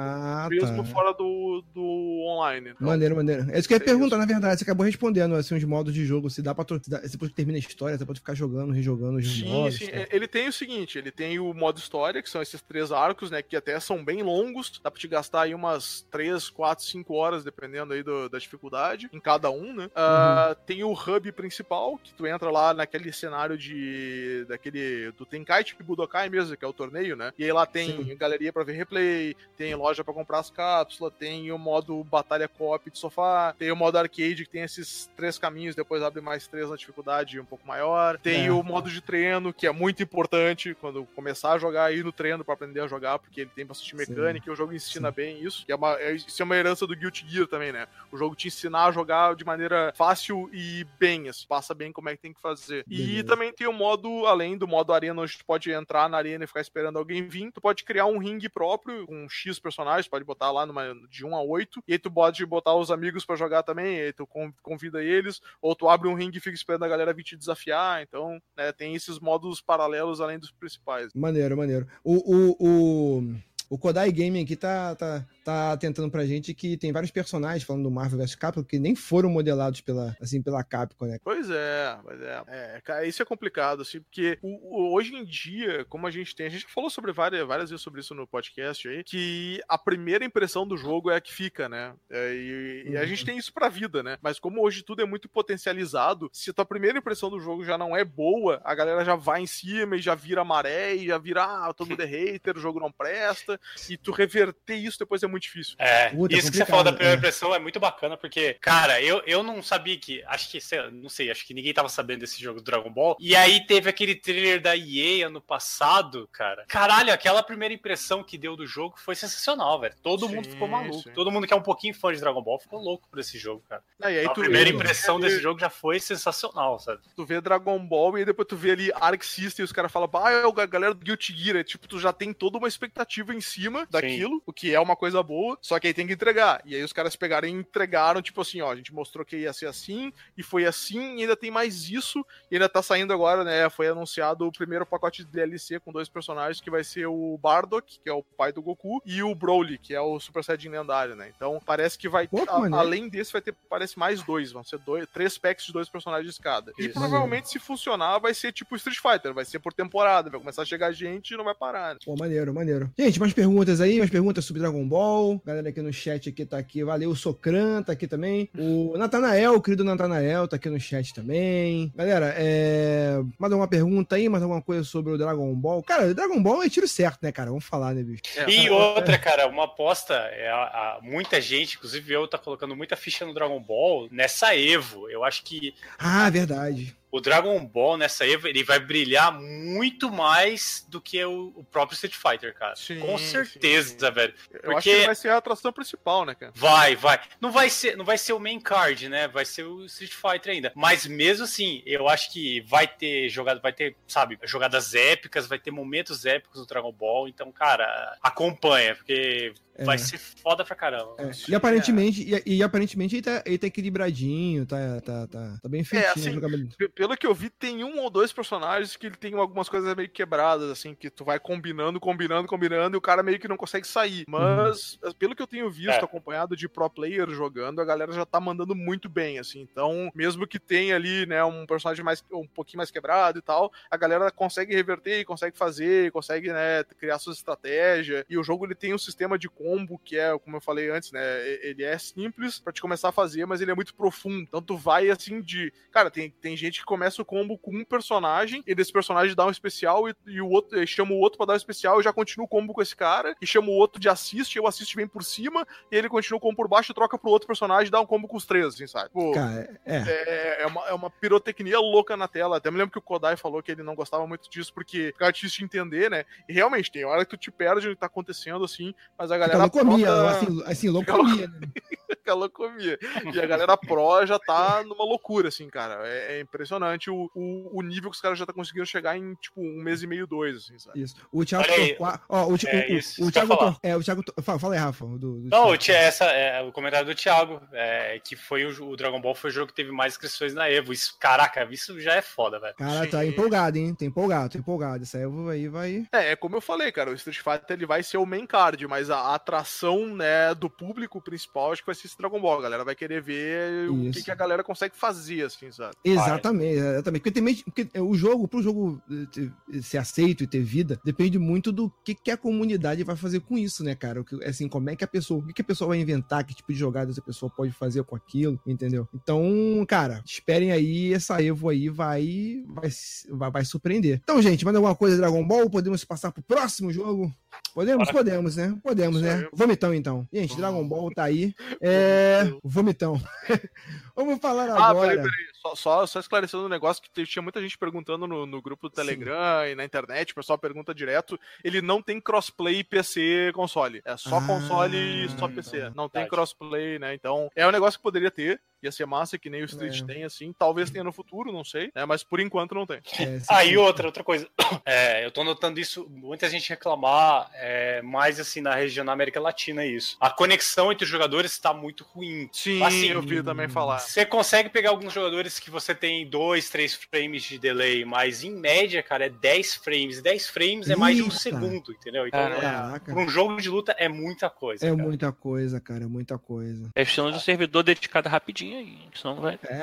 S2: mesmo tá. fora do, do online.
S5: Então, maneiro, maneiro. É isso que eu ia perguntar, na verdade. Você acabou respondendo, assim, os modos de jogo. Se dá pra. Se depois que termina a história, você pode ficar jogando, rejogando os sim, modos. Sim, sim.
S2: Tá? Ele tem o seguinte: ele tem o modo história, que são esses três arcos, né? Que até são bem longos. Dá pra te gastar aí umas 3, 4, 5 horas, dependendo aí do, da dificuldade, em cada um, né? Uh, Tem o hub principal, que tu entra lá naquele cenário de. daquele. do Tenkaichi Budokai mesmo, que é o torneio, né? E aí lá tem Sim. galeria pra ver replay, tem loja pra comprar as cápsulas, tem o modo batalha co-op de sofá, tem o modo arcade que tem esses três caminhos, depois abre mais três na dificuldade um pouco maior. Tem é. o modo de treino, que é muito importante quando começar a jogar aí no treino para aprender a jogar, porque ele tem bastante mecânica Sim. e o jogo ensina Sim. bem isso. Que é uma, é, isso é uma herança do Guilty Gear também, né? O jogo te ensinar a jogar de maneira fácil e bem, assim, passa bem como é que tem que fazer. Beleza. E também tem o modo, além do modo arena, onde tu pode entrar na arena e ficar esperando alguém vir, tu pode criar um ringue próprio, com X personagens, pode botar lá numa, de 1 a 8, e aí tu pode botar os amigos para jogar também, tu convida eles, ou tu abre um ringue e fica esperando a galera vir te desafiar, então, né, tem esses modos paralelos além dos principais.
S5: Maneiro, maneiro. O, o, o, o Kodai Gaming aqui tá, tá, tá tentando pra gente que tem vários personagens falando do Marvel vs Capcom que nem foram modelados pela, assim, pela Capcom, né?
S2: Pois é, pois é. é cara, isso é complicado, assim, porque o, o, hoje em dia, como a gente tem, a gente falou sobre várias, várias vezes sobre isso no podcast aí, que a primeira impressão do jogo é a que fica, né? É, e, uhum. e, a gente uhum. tem isso pra vida, né? Mas como hoje tudo é muito potencializado, se a tua primeira impressão do jogo já não é boa, a galera já vai em cima e já vira maré e já vira, ah, todo mundo é hater, o jogo não presta, (laughs) e tu reverter isso depois é muito muito difícil.
S8: É, Puta, isso que você falou da primeira é. impressão é muito bacana, porque, cara, eu, eu não sabia que. Acho que, sei, não sei, acho que ninguém tava sabendo desse jogo do Dragon Ball. E aí teve aquele trailer da EA ano passado, cara. Caralho, aquela primeira impressão que deu do jogo foi sensacional, velho. Todo sim, mundo ficou maluco. Sim. Todo mundo que é um pouquinho fã de Dragon Ball ficou louco por esse jogo, cara.
S2: É,
S8: a primeira impressão desse jogo já foi sensacional, sabe?
S2: Tu vê Dragon Ball e depois tu vê ali Arc System e os caras falam, ah, é a galera do Guilty Gear. É, tipo, tu já tem toda uma expectativa em cima daquilo, sim. o que é uma coisa boa, só que aí tem que entregar. E aí os caras pegaram e entregaram, tipo assim, ó, a gente mostrou que ia ser assim, e foi assim, e ainda tem mais isso, e ainda tá saindo agora, né? Foi anunciado o primeiro pacote de DLC com dois personagens, que vai ser o Bardock, que é o pai do Goku, e o Broly, que é o Super Saiyajin lendário, né? Então parece que vai. Pô, a, além desse, vai ter, parece mais dois, vão ser dois, três packs de dois personagens cada. E provavelmente, se funcionar, vai ser tipo Street Fighter, vai ser por temporada, vai começar a chegar gente e não vai parar. Né?
S5: Pô, maneiro, maneiro. Gente, mas perguntas aí, mais perguntas sobre Dragon Ball. Galera aqui no chat aqui tá aqui. Valeu, o Socran tá aqui também. O Natanael, o querido Natanael, tá aqui no chat também. Galera, é. Mais alguma pergunta aí? Mais alguma coisa sobre o Dragon Ball? Cara, o Dragon Ball é tiro certo, né, cara? Vamos falar, né, bicho?
S2: É,
S8: E outra, cara, uma aposta, é, a- a- muita gente, inclusive eu, tá colocando muita ficha no Dragon Ball nessa Evo. Eu acho que
S5: Ah, verdade.
S8: O Dragon Ball nessa Evo, ele vai brilhar muito mais do que o, o próprio Street Fighter, cara.
S2: Sim,
S8: Com
S2: sim,
S8: certeza, velho.
S2: Eu acho que vai ser a atração principal, né, cara?
S8: Vai, vai. Não vai ser, não vai ser o main card, né? Vai ser o Street Fighter ainda. Mas mesmo assim, eu acho que vai ter jogado, vai ter, sabe, jogadas épicas, vai ter momentos épicos no Dragon Ball. Então, cara, acompanha, porque. Vai ser foda pra caramba.
S5: É, E aparentemente, e, e aparentemente ele tá, ele tá equilibradinho, tá, tá, tá, tá bem feitinho.
S2: assim, Pelo que eu vi, tem um ou dois personagens que ele tem algumas coisas meio quebradas, assim, que tu vai combinando, combinando, combinando, e o cara meio que não consegue sair. Mas, pelo que eu tenho visto,
S8: É.
S2: acompanhado de pro player jogando, a galera já tá mandando muito bem, assim. Então, mesmo que tenha ali, né, um personagem mais um pouquinho mais quebrado e tal, a galera consegue reverter, consegue fazer, consegue, né, criar sua estratégia. E o jogo ele tem um sistema de combo que é, como eu falei antes, né, ele é simples pra te começar a fazer, mas ele é muito profundo. Então tu vai assim de, cara, tem, tem gente que começa o combo com um personagem e desse personagem dá um especial e, e o outro e chama o outro pra dar um especial e já continua o combo com esse cara e chama o outro de assist, e o assist vem por cima e ele continua o combo por baixo e troca pro outro personagem e dá um combo com os três, assim, sabe? Pô,
S5: Cara, é.
S2: é, é uma, é uma pirotecnia louca na tela. Até me lembro que o Kodai falou que ele não gostava muito disso porque ficava difícil de entender, né? E realmente, tem hora que tu te perde o que tá acontecendo, assim, mas a Galera pró tá-
S5: assim, assim, loucomia, né? (laughs)
S2: fica loucomia. E a galera pró já tá numa loucura, assim, cara. É, é impressionante o, o, o nível que os caras já tá conseguindo chegar em, tipo, um mês e meio, dois, assim, sabe?
S5: Isso. O Thiago. Torquato. Ó, o,
S8: É
S5: o,
S8: isso,
S5: o, Thiago. Tor- É, o Thiago. Fala, fala aí, Rafa. Do, do
S8: Não,
S5: Thiago.
S8: essa, é, o comentário do Thiago, é, que foi o, o Dragon Ball foi o jogo que teve mais inscrições na Evo. Isso, caraca, isso já é foda, velho.
S5: Cara, tá empolgado, hein? Tá empolgado, tá empolgado. Essa Evo aí vai.
S2: É, é como eu falei, cara, o Street Fighter ele vai ser o main card, mas a, a atração, né, do público principal acho que vai ser esse Dragon Ball. A galera vai querer ver o que,
S5: Isso.
S2: que a galera consegue fazer, assim, sabe?
S5: Exatamente, exatamente. Porque, tem, porque o jogo, pro jogo eh, ter- ser aceito e ter vida, depende muito do que, que a comunidade vai fazer com isso, né, cara? O que- Assim, como é que a pessoa. O que, que a pessoa vai inventar, que tipo de jogadas a pessoa pode fazer com aquilo, entendeu? Então, cara, esperem aí, essa Evo aí vai, vai, vai, vai surpreender. Então, gente, manda alguma coisa de Dragon Ball? Podemos passar pro próximo jogo? Podemos? Podemos, né? Podemos, né? Vomitão, então. Gente, Dragon Ball tá aí. (laughs) É. Vomitão. (laughs) Vamos falar
S2: Ah,
S5: agora.
S2: peraí, peraí. Só, só, só esclarecendo um negócio que tinha muita gente perguntando no, no grupo do Telegram e na internet, o pessoal pergunta direto. Ele não tem crossplay PC console. É só
S5: Ah,
S2: console e só PC. Não tem
S8: verdade.
S2: crossplay, né? Então, é um negócio que poderia ter. Ia ser massa, que nem o Street
S5: É.
S2: tem, assim. Talvez tenha no futuro, não sei. Né? Mas por enquanto não tem.
S5: É,
S8: Ah,
S5: sim.
S8: e outra, outra coisa. (coughs) É, eu tô notando isso, muita gente reclamar, é, mais assim na região da América Latina isso. A conexão entre os jogadores está muito ruim.
S2: Sim,
S8: Assim,
S2: eu vi também falar.
S8: Você consegue pegar alguns jogadores que você tem 2, 3 frames de delay, mas em média, cara, é 10 frames. 10 frames é mais de um
S5: Eita.
S8: segundo, entendeu? Então, é,
S5: Caraca.
S8: pra um jogo de luta é muita coisa.
S5: É
S8: cara.
S5: muita coisa, cara, é muita coisa.
S9: É precisando de um servidor dedicado rapidinho aí, senão vai.
S5: É,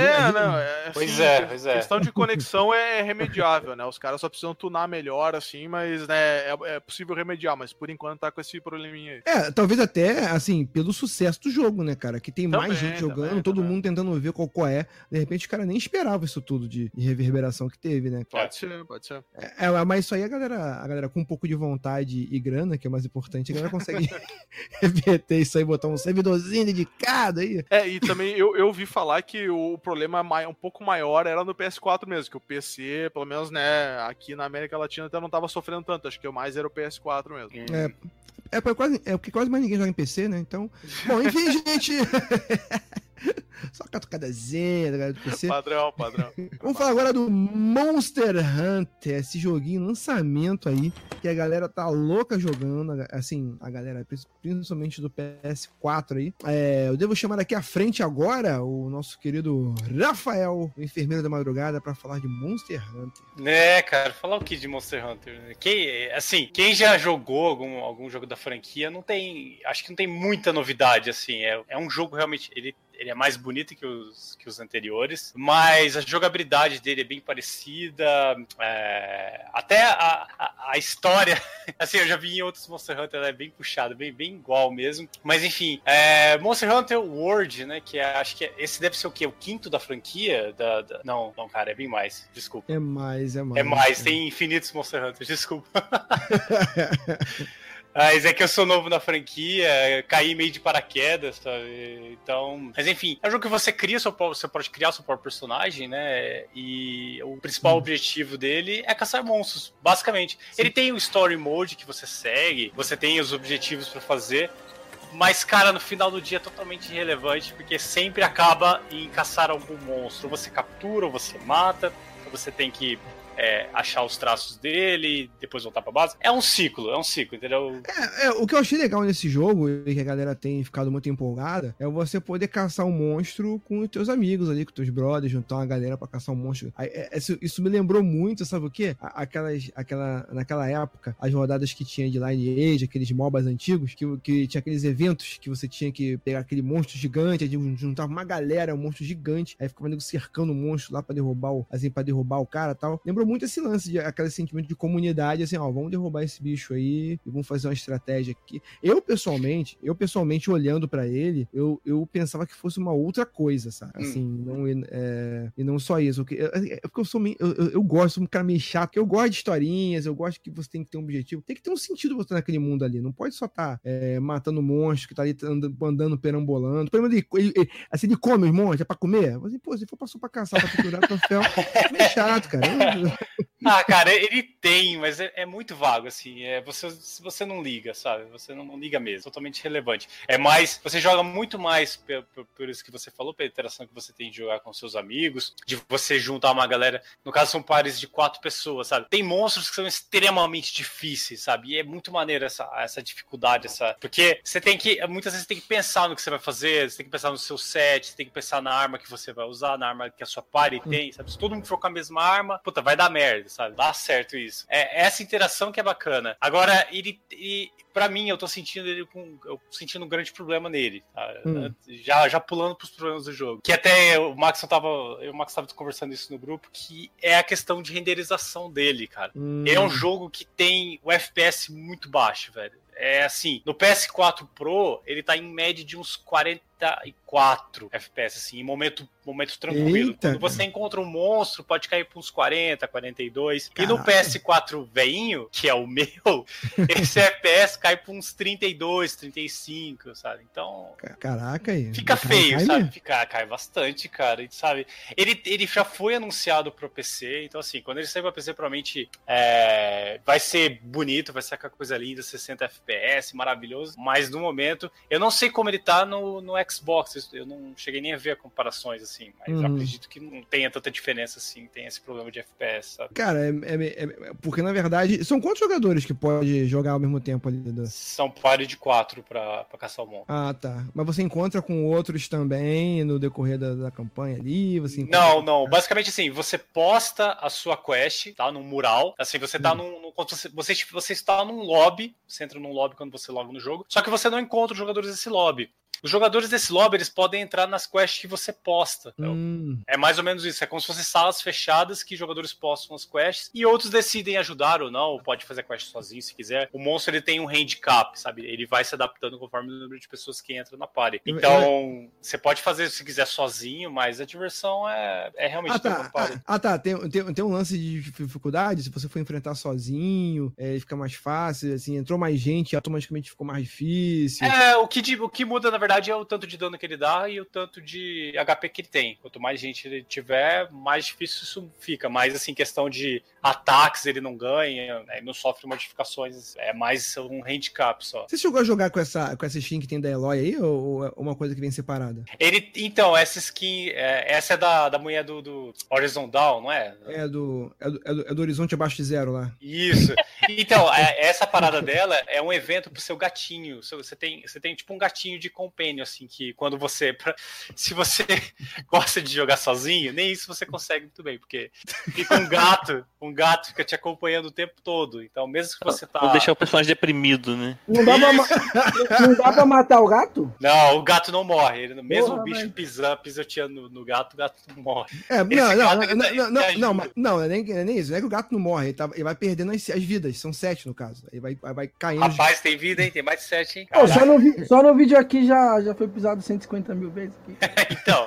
S2: É, não, é,
S8: Pois
S2: assim,
S8: é,
S2: que-
S8: pois é.
S2: questão de conexão é remediável, né? Os caras só precisam tunar melhor, assim, mas né, é, é possível remediar, mas por enquanto tá com esse probleminha aí.
S5: É, talvez até, assim, pelo sucesso do jogo, né, cara? Que tem mais
S2: Também,
S5: gente jogando,
S2: também,
S5: todo
S2: também.
S5: mundo tentando ver qual, qual é. De repente, o cara nem esperava isso tudo de, de reverberação que teve, né?
S2: Pode ser, pode ser.
S5: É, é, mas isso aí a galera, a galera com um pouco de vontade e grana, que é o mais importante, a galera consegue (laughs) reverter isso aí, botar um servidorzinho dedicado aí.
S2: É, e também eu, eu vi falar que o problema um pouco maior era no PS4 mesmo, que o PC, pelo menos, né, aqui na América Latina até não tava sofrendo tanto, acho que o mais era o PS4 mesmo.
S5: É, é, porque quase, é porque quase mais ninguém joga em PC, né? Então. Bom, enfim, (laughs) gente. (laughs) Só catucadazinha da galera do PC.
S2: Padrão, padrão. (laughs)
S5: Vamos falar agora do Monster Hunter, esse joguinho lançamento aí, que a galera tá louca jogando, assim, a galera, principalmente do PS4 aí. É, eu devo chamar aqui à frente agora o nosso querido Rafael, o enfermeiro da madrugada, pra falar de Monster Hunter.
S8: Né, cara, falar o que de Monster Hunter? né? Quem, assim, quem já jogou algum, algum jogo da franquia não tem. Acho que não tem muita novidade, assim. É, é um jogo realmente. Ele, ele é mais bonito que os, que os anteriores, mas a jogabilidade dele é bem parecida, é, até a, a, a, história, (laughs) assim, eu já vi em outros Monster Hunter, ela é bem puxada, bem, bem igual mesmo, mas enfim, é, Monster Hunter World, né, que é, acho que é, esse deve ser o quê? O quinto da franquia? Da, da, não, não, cara, é bem mais, desculpa.
S5: É mais, é mais.
S8: É mais, tem infinitos Monster Hunters, (laughs) desculpa. (laughs) Mas é que eu sou novo na franquia, caí meio de paraquedas, sabe? Então. Mas enfim, é um jogo que você cria, seu, você pode criar seu próprio personagem, né? E o principal hum. objetivo dele é caçar monstros, basicamente. Sim. Ele tem o story mode que você segue, você tem os objetivos para fazer. Mas, cara, no final do dia é totalmente irrelevante, porque sempre acaba em caçar algum monstro. Ou você captura, ou você mata, ou você tem que é, achar os traços dele, depois voltar pra base. É um ciclo, é um ciclo, entendeu?
S5: É, é, o que eu achei legal nesse jogo, e que a galera tem ficado muito empolgada, é você poder caçar um monstro com os teus amigos ali, com os teus brothers, juntar uma galera pra caçar um monstro. Aí, é, isso, me lembrou muito, sabe o quê? Aquelas, aquela, naquela época, as rodadas que tinha de Lineage, aqueles MOBAs antigos, que, que tinha aqueles eventos que você tinha que pegar aquele monstro gigante, juntava uma galera, um monstro gigante, aí ficava cercando o monstro lá pra derrubar o, assim, pra derrubar o cara e tal. Lembrou muito esse lance de aquele sentimento de comunidade, assim, ó, vamos derrubar esse bicho aí e vamos fazer uma estratégia aqui. Eu, pessoalmente, eu pessoalmente olhando para ele, eu, eu pensava que fosse uma outra coisa, sabe? Hum. Assim, hum. não, é, e não só isso. Porque, é, é porque eu sou meio, eu, eu, eu, gosto, sou um cara meio chato, porque eu gosto de historinhas, eu gosto que você tem que ter um objetivo. Tem que ter um sentido você naquele mundo ali. Não pode só estar tá, é, matando monstro que tá ali andando, andando perambolando. Dele, ele, ele, assim, ele come os monstros, é pra comer? Assim, pô, se for passou pra caçar, pra capturar troféu, (laughs) é meio chato, cara. Eu,
S8: ah, cara, ele tem, mas é, é, muito vago, assim. É, você, se você não liga, sabe? Você não, não, liga mesmo, totalmente relevante. É mais, você joga muito mais por, por, por, isso que você falou, pela interação que você tem de jogar com seus amigos, de você juntar uma galera. No caso, são pares de quatro pessoas, sabe? Tem monstros que são extremamente difíceis, sabe? E é muito maneiro essa, essa dificuldade, essa. Porque você tem que. Muitas vezes você tem que pensar no que você vai fazer, você tem que pensar no seu set, você tem que pensar na arma que você vai usar, na arma que a sua party tem, sabe? Se todo mundo for com a mesma arma, puta, vai dar merda sabe? Dá certo isso. É essa interação que é bacana. Agora, ele, ele para mim, eu tô sentindo ele com. Eu sentindo um grande problema nele. Tá? Hum. Já, já pulando pros problemas do jogo. Que até o Max tava. O Max tava conversando isso no grupo, que é a questão de renderização dele, cara. Hum. É um jogo que tem o FPS muito baixo, velho. É assim, no PS4 Pro, ele tá em média de uns 44 FPS, assim, em momento momento tranquilo. Eita. Quando você encontra um monstro, pode cair para uns 40, 42. Caralho. E no PS4 veinho, que é o meu, (laughs) esse FPS cai para uns 32, 35, sabe? Então.
S5: Caraca, aí.
S8: Fica feio, cai, sabe? Fica, cai bastante, cara. Sabe? Ele, ele já foi anunciado pro PC, então assim, quando ele sair para PC, provavelmente é, vai ser bonito, vai ser aquela coisa linda, 60 FPS, maravilhoso. Mas no momento, eu não sei como ele tá no, no Xbox, eu não cheguei nem a ver comparações assim, mas hum. acredito que não tenha tanta diferença assim, tem esse problema de FPS, sabe?
S5: Cara, é, é, é, porque na verdade, são quantos jogadores que pode jogar ao mesmo tempo ali? Do...
S8: São pare de quatro pra, pra caçar o monstro.
S5: Ah, tá. Mas você encontra com outros também no decorrer da, da campanha ali? Você
S8: não, não. Basicamente assim, você posta a sua quest, tá? Num mural. Assim, você tá hum. num. num você, você, você está num lobby, você entra num lobby quando você loga no jogo, só que você não encontra os jogadores desse lobby. Os jogadores desse lobby eles podem entrar nas quests que você posta. Hum. É mais ou menos isso. É como se fossem salas fechadas que jogadores postam as quests e outros decidem ajudar ou não. Pode fazer a quest sozinho se quiser. O monstro ele tem um handicap, sabe? Ele vai se adaptando conforme o número de pessoas que entram na party. Então, você pode fazer se quiser sozinho, mas a diversão é, é realmente
S5: ah, tá. Ah, ah, tá. Tem, tem, tem um lance de dificuldade. Se você for enfrentar sozinho, é, fica mais fácil. Assim, entrou mais gente, automaticamente ficou mais difícil.
S8: É, o que, o que muda, na verdade, é o tanto de dano que ele dá e o tanto de HP que ele tem. Quanto mais gente ele tiver, mais difícil isso fica. Mas, assim, questão de ataques ele não ganha, né? ele não sofre modificações. É mais um handicap só.
S5: Você chegou a jogar com essa, com essa skin que tem da Eloy aí, ou, é uma coisa que vem separada?
S8: Ele, então, essa skin, é, essa é da, da mulher do, do Horizon Down, não é?
S5: É do, é do, é do, é do Horizonte Abaixo de Zero lá.
S8: Isso. Então, é- essa parada dela é um evento pro seu gatinho. Você tem, você tem tipo um gatinho de compênio, assim, que quando você. pra- se você (laughs) gosta de jogar sozinho, nem isso você consegue muito bem, porque fica um gato, um gato fica te acompanhando o tempo todo. Então, mesmo que você tá.
S9: Vou deixar o personagem deprimido, né?
S6: Não dá, pra, ma- (laughs) não dá pra matar o gato?
S8: Não, o gato não morre. Ele, mesmo
S6: Porra,
S8: o bicho
S6: velho.
S8: pisando, pisoteando no, no gato, o gato não morre.
S5: É, não,
S8: Esse
S5: não, não,
S8: ele
S5: não,
S8: tá-
S5: não, não, não, mas- não, é nem, é nem isso. Não é que o gato não morre, ele, tá- ele vai perdendo as, as vidas. São sete, no caso. Ele vai, vai caindo.
S8: Rapaz, tem vida, hein? Tem mais de sete, hein?
S6: Pô, só, no, vi- só no vídeo aqui já, já foi pisado 150 mil vezes. Aqui. (laughs)
S8: Então,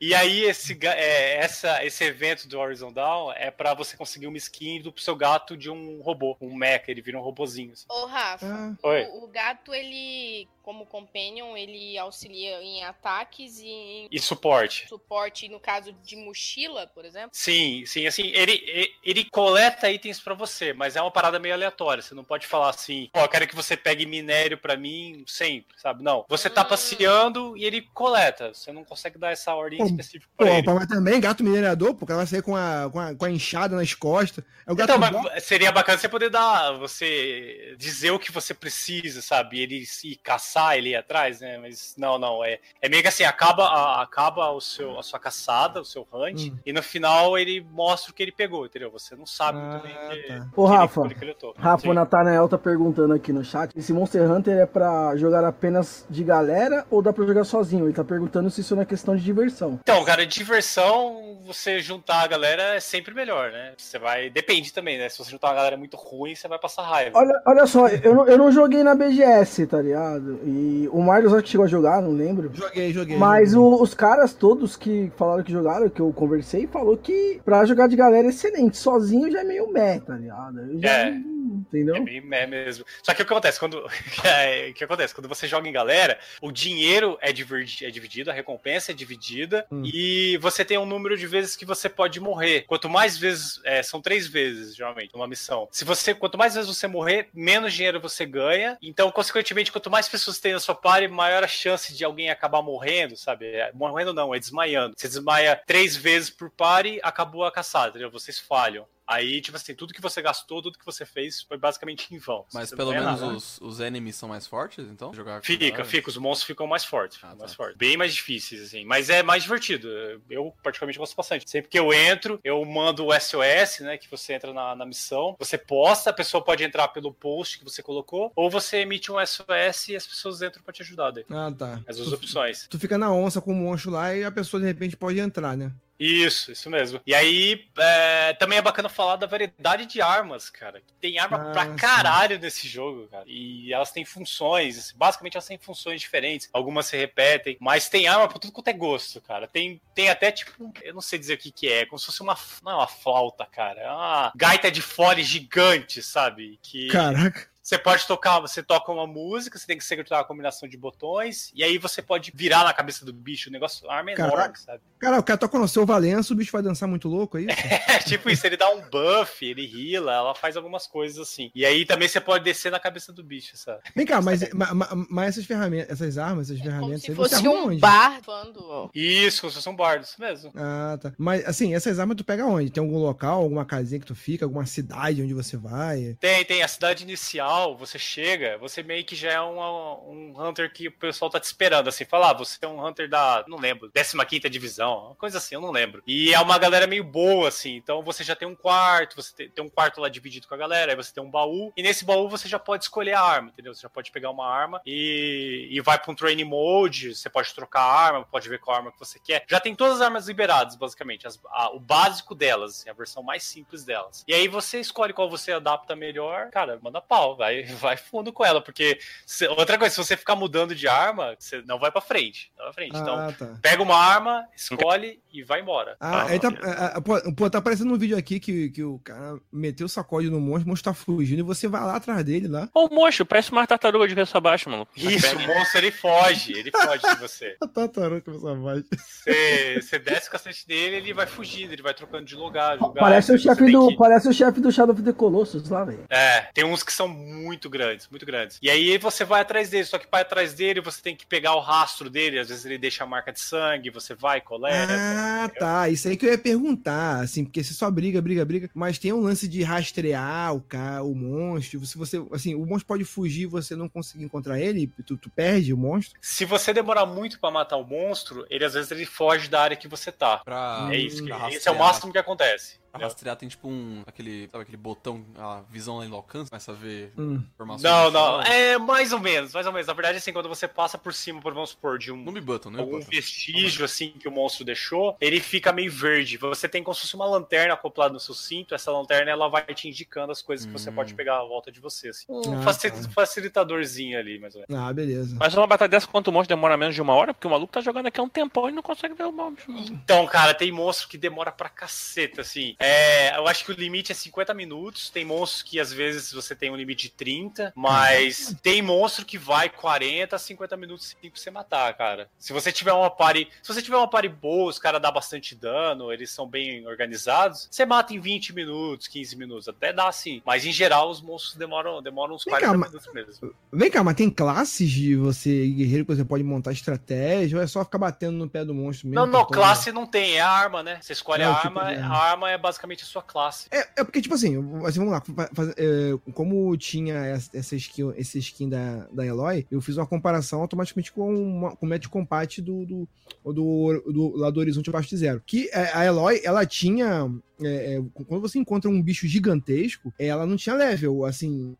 S8: e aí esse, é, essa, esse evento do Horizon Dawn é pra você conseguir uma skin do seu gato de um robô, um mecha, ele vira um robozinho. assim.
S7: Ô, Rafa,
S5: Ah,
S7: o, o gato, ele, como companion, ele auxilia em ataques e em
S8: E suporte.
S7: suporte, no caso de mochila, por exemplo.
S8: Sim, sim, assim, ele, ele, ele coleta itens pra você, mas é uma parada meio aleatória. Você não pode falar assim, ó, eu quero que você pegue minério pra mim sempre, sabe? Não. Você tá
S7: Hum.
S8: passeando e ele coleta. Você não consegue dar essa ordem específica
S5: Pô,
S8: pra ele.
S5: mas também gato minerador, porque ela vai sair com a, com a, com a enxada nas costas. É o gato
S8: Então, mas seria bacana você poder dar, você dizer o que você precisa, sabe? Ele se caçar, ele ir atrás, né? Mas não, não, é, é meio que assim, acaba, a, acaba o seu, a sua caçada, o seu hunt,
S5: Hum.
S8: e no final ele mostra o que ele pegou, entendeu? Você não sabe muito
S5: Ah,
S8: bem que,
S5: tá.
S6: Ô,
S8: que ele-
S6: Rafa,
S8: que ele lutou.
S6: Rafa,
S8: Sim.
S6: o Natanael tá perguntando aqui no chat. Esse Monster Hunter é pra jogar apenas de galera ou dá pra jogar sozinho? Ele tá perguntando se isso não é questão de diversão.
S8: Então, cara, diversão, você juntar a galera é sempre melhor, né? Você vai. Depende também, né? Se você juntar uma galera muito ruim, você vai passar raiva.
S6: Olha, olha só, eu não, eu não joguei na BGS, tá ligado? E o Marlos acho que chegou a jogar, não lembro.
S5: Joguei, joguei.
S6: Mas
S5: joguei.
S6: o- os caras todos que falaram que jogaram, que eu conversei, falou que pra jogar de galera é excelente. Sozinho já é meio meh, tá ligado? Eu já,
S8: É.
S6: Entendeu?
S8: É bem é mesmo. Só que o que acontece quando (laughs) é, o que acontece quando você joga em galera, o dinheiro é, é dividido, a recompensa é dividida
S5: Hum.
S8: e você tem um número de vezes que você pode morrer. Quanto mais vezes, é, são três vezes geralmente uma missão. Se você, quanto mais vezes você morrer, menos dinheiro você ganha. Então, consequentemente, quanto mais pessoas tem na sua party, maior a chance de alguém acabar morrendo, sabe? É, morrendo não, é desmaiando. Você desmaia três vezes por party, acabou a caçada, entendeu? Vocês falham. Aí, tipo assim, tudo que você gastou, tudo que você fez foi basicamente em vão.
S3: Mas pelo menos
S8: nada.
S3: os, os enemies são mais fortes, então? Jogar
S8: Fica, fica, os monstros ficam mais fortes,
S3: Ah,
S8: mais
S3: tá.
S8: fortes. Bem mais difíceis, assim. Mas é mais divertido. Eu, particularmente, gosto bastante. Sempre que eu entro, eu mando o SOS, né? Que você entra na, na missão. Você posta, a pessoa pode entrar pelo post que você colocou, ou você emite um SOS e as pessoas entram pra te ajudar daí.
S5: Ah, tá.
S8: As duas
S5: Tu,
S8: opções.
S5: tu fica na onça com o monstro lá e a pessoa de repente pode entrar, né?
S8: Isso, isso mesmo. E aí, é, também é bacana falar da variedade de armas, cara. Tem arma
S5: Ah,
S8: pra caralho nesse jogo, cara. E elas têm funções, assim, basicamente elas têm funções diferentes. Algumas se repetem, mas tem arma pra tudo quanto é gosto, cara. Tem, tem até, tipo, eu não sei dizer o que que é, como se fosse uma, não é uma flauta, cara. É uma gaita de fole gigante, sabe? Que...
S5: Caraca.
S8: Você pode tocar, você toca uma música, você tem que secretar uma combinação de botões, e aí você pode virar na cabeça do bicho, o negócio, a arma é
S5: Caraca.
S8: enorme, sabe?
S5: Cara, o cara toca no seu Valença, o bicho vai dançar muito louco aí. (laughs)
S8: É, tipo isso, ele dá um buff, ele heala, ela faz algumas coisas assim. E aí também você pode descer na cabeça do bicho, sabe?
S5: Vem cá, mas, ma- ma- mas essas ferramentas, essas armas, essas
S7: É como
S5: ferramentas,
S7: se
S5: aí você
S7: fosse um
S5: onde?
S7: bar falando.
S8: Isso, como se fosse um bardo, isso mesmo.
S5: Ah, tá. Mas assim, essas armas tu pega onde? Tem algum local, alguma casinha que tu fica, alguma cidade onde você vai?
S8: Tem, tem a cidade inicial, você chega, você meio que já é um Hunter que o pessoal tá te esperando, assim, falar, ah, você é um Hunter da, não lembro, 15ª divisão, uma coisa assim, eu não lembro. E é uma galera meio boa, assim, então você já tem um quarto, você tem, tem um quarto lá dividido com a galera, aí você tem um baú, e nesse baú você já pode escolher a arma, entendeu? Você já pode pegar uma arma e, e vai pra um training mode, você pode trocar a arma, pode ver qual arma que você quer. Já tem todas as armas liberadas, basicamente, as- a- o básico delas, assim, a versão mais simples delas. E aí você escolhe qual você adapta melhor, cara, manda pau, vai, vai fundo com ela, porque se- outra coisa, se você ficar mudando de arma, você não vai pra frente, não vai pra frente. Então,
S5: Ah, tá.
S8: pega uma arma, escolhe e vai embora.
S5: Ah, aí tá, ah, ah, pô, pô, tá aparecendo um vídeo aqui que, que o cara meteu o sacode no monstro, o monstro tá fugindo e você vai lá atrás dele lá.
S9: Ô, monstro, parece uma tartaruga de cabeça baixa, mano.
S8: Isso, o monstro ele foge, ele foge de você. (laughs)
S5: A tartaruga com essa voz.
S8: Você, você desce o cacete dele, ele vai fugindo, ele vai trocando de lugar, lugar.
S6: Parece o chefe do,
S8: que-
S6: parece o chefe do Shadow of the Colossus lá, velho.
S8: É, tem uns que são muito grandes, muito grandes. E aí você vai atrás dele, só que para atrás dele você tem que pegar o rastro dele, às vezes ele deixa a marca de sangue, você vai, coleta.
S5: Ah, tá. Isso aí que eu ia perguntar, assim, porque você só briga, briga, briga, mas tem um lance de rastrear o cara, o monstro. Se você, assim, o monstro pode fugir, você não conseguir encontrar ele, tu, tu perde o monstro.
S8: Se você demorar muito pra matar o monstro, ele às vezes ele foge da área que você tá.
S3: Pra,
S8: É isso, que,
S3: pra
S8: esse é o máximo que acontece.
S3: Pra rastrear tem tipo um. aquele. Sabe aquele botão, a visão lá no alcance, começa a ver
S5: Hum.
S3: informações.
S8: Não, não, é mais ou menos, mais ou menos. Na verdade, assim, quando você passa por cima, por, vamos supor, de um
S3: Nome button, né?
S8: algum
S3: button.
S8: vestígio assim que o monstro deixou, ele fica meio verde. Você tem como se fosse uma lanterna acoplada no seu cinto. Essa lanterna ela vai te indicando as coisas que você
S3: Hum.
S8: pode pegar à volta de você. Assim. Um
S5: Ah,
S8: faci-
S5: tá.
S8: facilitadorzinho ali, mais ou menos.
S5: Ah, beleza.
S9: Mas uma batalha dessa contra o monstro demora menos de uma hora, porque o maluco tá jogando aqui há um tempão e não consegue ver o monstro.
S8: Então, cara, tem monstro que demora pra caceta, assim. É, eu acho que o limite é 50 minutos. Tem monstros que às vezes você tem um limite de 30, mas tem monstro que vai 40 a 50 minutos pra você matar, cara. Se você tiver uma party, se você tiver uma party boa, os caras dão bastante dano, eles são bem organizados, você mata em 20 minutos, 15 minutos, até dá assim. Mas em geral os monstros demoram, demoram uns
S5: Vem
S8: 40
S5: cá, mas-
S8: minutos mesmo.
S5: Vem cá, mas tem classes de você guerreiro que você pode montar estratégia ou é só ficar batendo no pé do monstro mesmo?
S8: Não, não, classe não tem, é a arma, né? Você escolhe
S5: É,
S8: a
S5: tipo
S8: arma,
S5: de
S8: a
S5: arma.
S8: arma é basicamente a sua classe.
S5: É, é porque, tipo assim, assim, vamos lá, fa- faz- é, como tinha essa essa skin, esse skin da, da Eloy, eu fiz uma comparação automaticamente com, uma, com o Match Compat do, do, do, do, lá do Horizonte Abaixo de Zero. Que é, a Eloy, ela tinha. é, é, quando você encontra um bicho gigantesco, ela não tinha level, assim.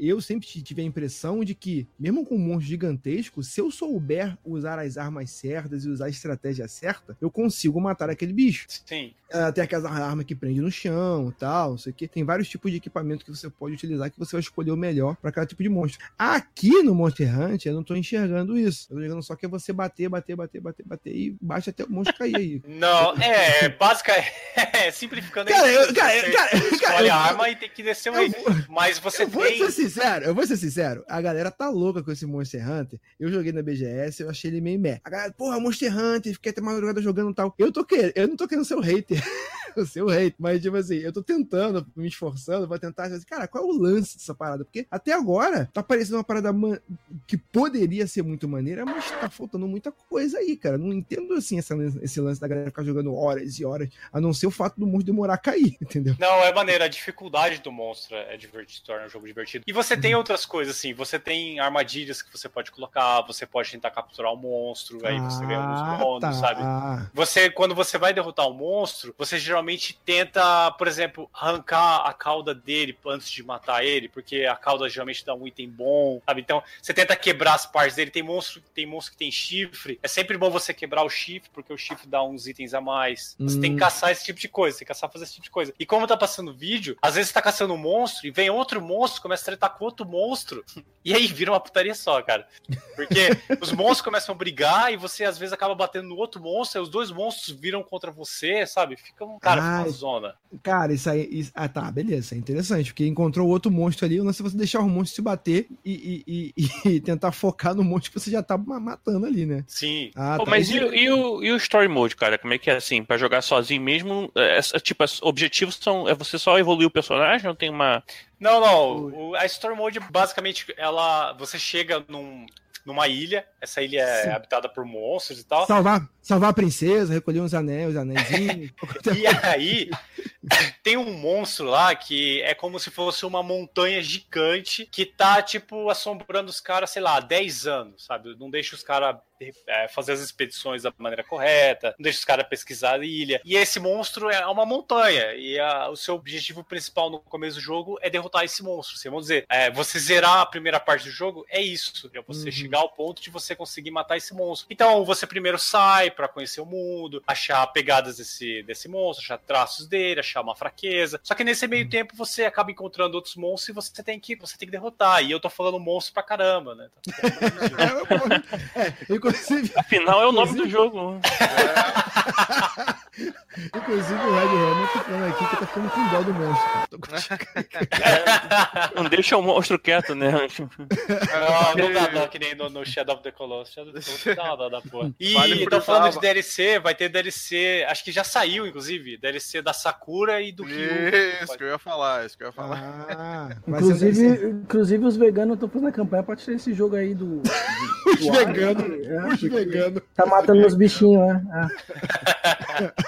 S5: Eu sempre tive a impressão de que, mesmo com um monstro gigantesco, se eu souber usar as armas certas e usar a estratégia certa, eu consigo matar aquele bicho.
S8: Sim.
S5: Ah, tem aquelas armas que prende no chão e tal, não sei o que. Tem vários tipos de equipamento que você pode utilizar que você vai escolher o melhor pra cada tipo de monstro. Aqui no Monster Hunter, eu não tô enxergando isso. Eu tô enxergando só que é você bater, bater, bater, bater, bater e baixa até o monstro cair aí. (laughs)
S8: Não, é, básica (laughs) é, simplificando
S5: Cara,
S8: aí,
S5: eu-
S8: você
S5: cara, cara,
S8: escolhe
S5: cara, eu-
S8: a arma e tem que descer o
S5: Eu vou-
S8: Mas você
S5: eu vou
S8: tem.
S5: Sincero, eu vou ser sincero. A galera tá louca com esse Monster Hunter. Eu joguei na BGS, eu achei ele meio meh. A galera, porra, Monster Hunter, fiquei até madrugada jogando e tal. Eu tô querendo, eu não tô querendo ser o hater. (laughs) o seu hater. Mas, tipo assim, eu tô tentando, me esforçando pra tentar, assim, cara, qual é o lance dessa parada? Porque até agora tá parecendo uma parada man- que poderia ser muito maneira, mas tá faltando muita coisa aí, cara. Não entendo, assim, essa, esse lance da galera ficar jogando horas e horas, a não ser o fato do monstro demorar a cair, (laughs) entendeu?
S8: Não, é maneiro. A dificuldade do monstro é divertido, torna o jogo divertido. E você
S5: Uhum.
S8: tem outras coisas, assim. Você tem armadilhas que você pode colocar, você pode tentar capturar o monstro, aí você ganha uns bônus,
S5: tá.
S8: sabe? Você, quando você vai derrotar um monstro, você geralmente tenta, por exemplo, arrancar a cauda dele antes de matar ele, porque a cauda geralmente dá um item bom, sabe? Então, você tenta quebrar as partes dele. Tem monstro, tem monstro que tem chifre. É sempre bom você quebrar o chifre, porque o chifre dá uns itens a mais. Você tem que
S5: Hum.
S8: caçar esse tipo de coisa, você tem que caçar fazer esse tipo de coisa. E como tá passando vídeo, às vezes você tá caçando um monstro e vem outro monstro, começa a tretar com outro monstro. (laughs) E aí vira uma putaria só, cara. Porque os monstros começam a brigar e você às vezes acaba batendo no outro monstro, e os dois monstros viram contra você, sabe? Fica um cara, fica uma
S5: Ai.
S8: zona.
S5: Cara, isso aí. isso- ah, tá, beleza. Isso é interessante. Porque encontrou outro monstro ali. O lance é você deixar o monstro se bater e, e- e- (laughs) e tentar focar no monstro que você já tá ma- matando ali, né?
S8: Sim.
S5: Ah,
S9: Pô,
S5: tá.
S9: mas e, o- e o, e o Story Mode, cara? Como é que é assim? Pra jogar sozinho mesmo? É, é, tipo, os objetivos são. É você só evoluir o personagem? Não tem uma.
S8: Não, não. o- a Story Mode, basicamente, ela. Você chega num, numa ilha, essa ilha é
S5: Sim.
S8: habitada por monstros e tal.
S5: Salvar, salvar a princesa, recolher uns anéis, os anéisinhos. (laughs)
S8: E aí, tem um monstro lá que é como se fosse uma montanha gigante que tá, tipo, assombrando os caras, sei lá, há 10 anos, sabe? Não deixa os caras é, fazer as expedições da maneira correta, não deixa os caras pesquisar a ilha. E esse monstro é uma montanha, e a- o seu objetivo principal no começo do jogo é derrotar esse monstro. Assim, vamos dizer, é, você zerar a primeira parte do jogo é isso, é você
S5: Uhum.
S8: chegar ao ponto de você conseguir matar esse monstro. Então, você primeiro sai pra conhecer o mundo, achar pegadas desse, desse monstro, achar traços dele, achar uma fraqueza. Só que nesse meio tempo você acaba encontrando outros monstros e você tem que, você tem que derrotar. E eu tô falando monstro pra caramba, né? (laughs)
S5: é, inclusive,
S9: Afinal, é o nome do jogo.
S5: Inclusive o Red Hammer tá falando aqui que tá ficando com dó do monstro.
S9: Não deixa o monstro quieto, né?
S8: Não, não dá dó que nem no, no Shadow of the Colossus. Shadow of the Colossus dá uma dó da porra. E
S2: Vale
S8: tô falando de DLC, vai ter DLC, acho que já saiu, inclusive, DLC da Sakura e do Ryu.
S2: Isso que eu ia falar, isso que eu ia falar.
S5: Ah, (laughs) ser
S6: Inclusive, inclusive os veganos estão fazendo a campanha pra tirar esse jogo aí do. do (laughs)
S5: Os veganos?
S6: É,
S5: os veganos.
S6: Tá matando os bichinhos, né? (laughs)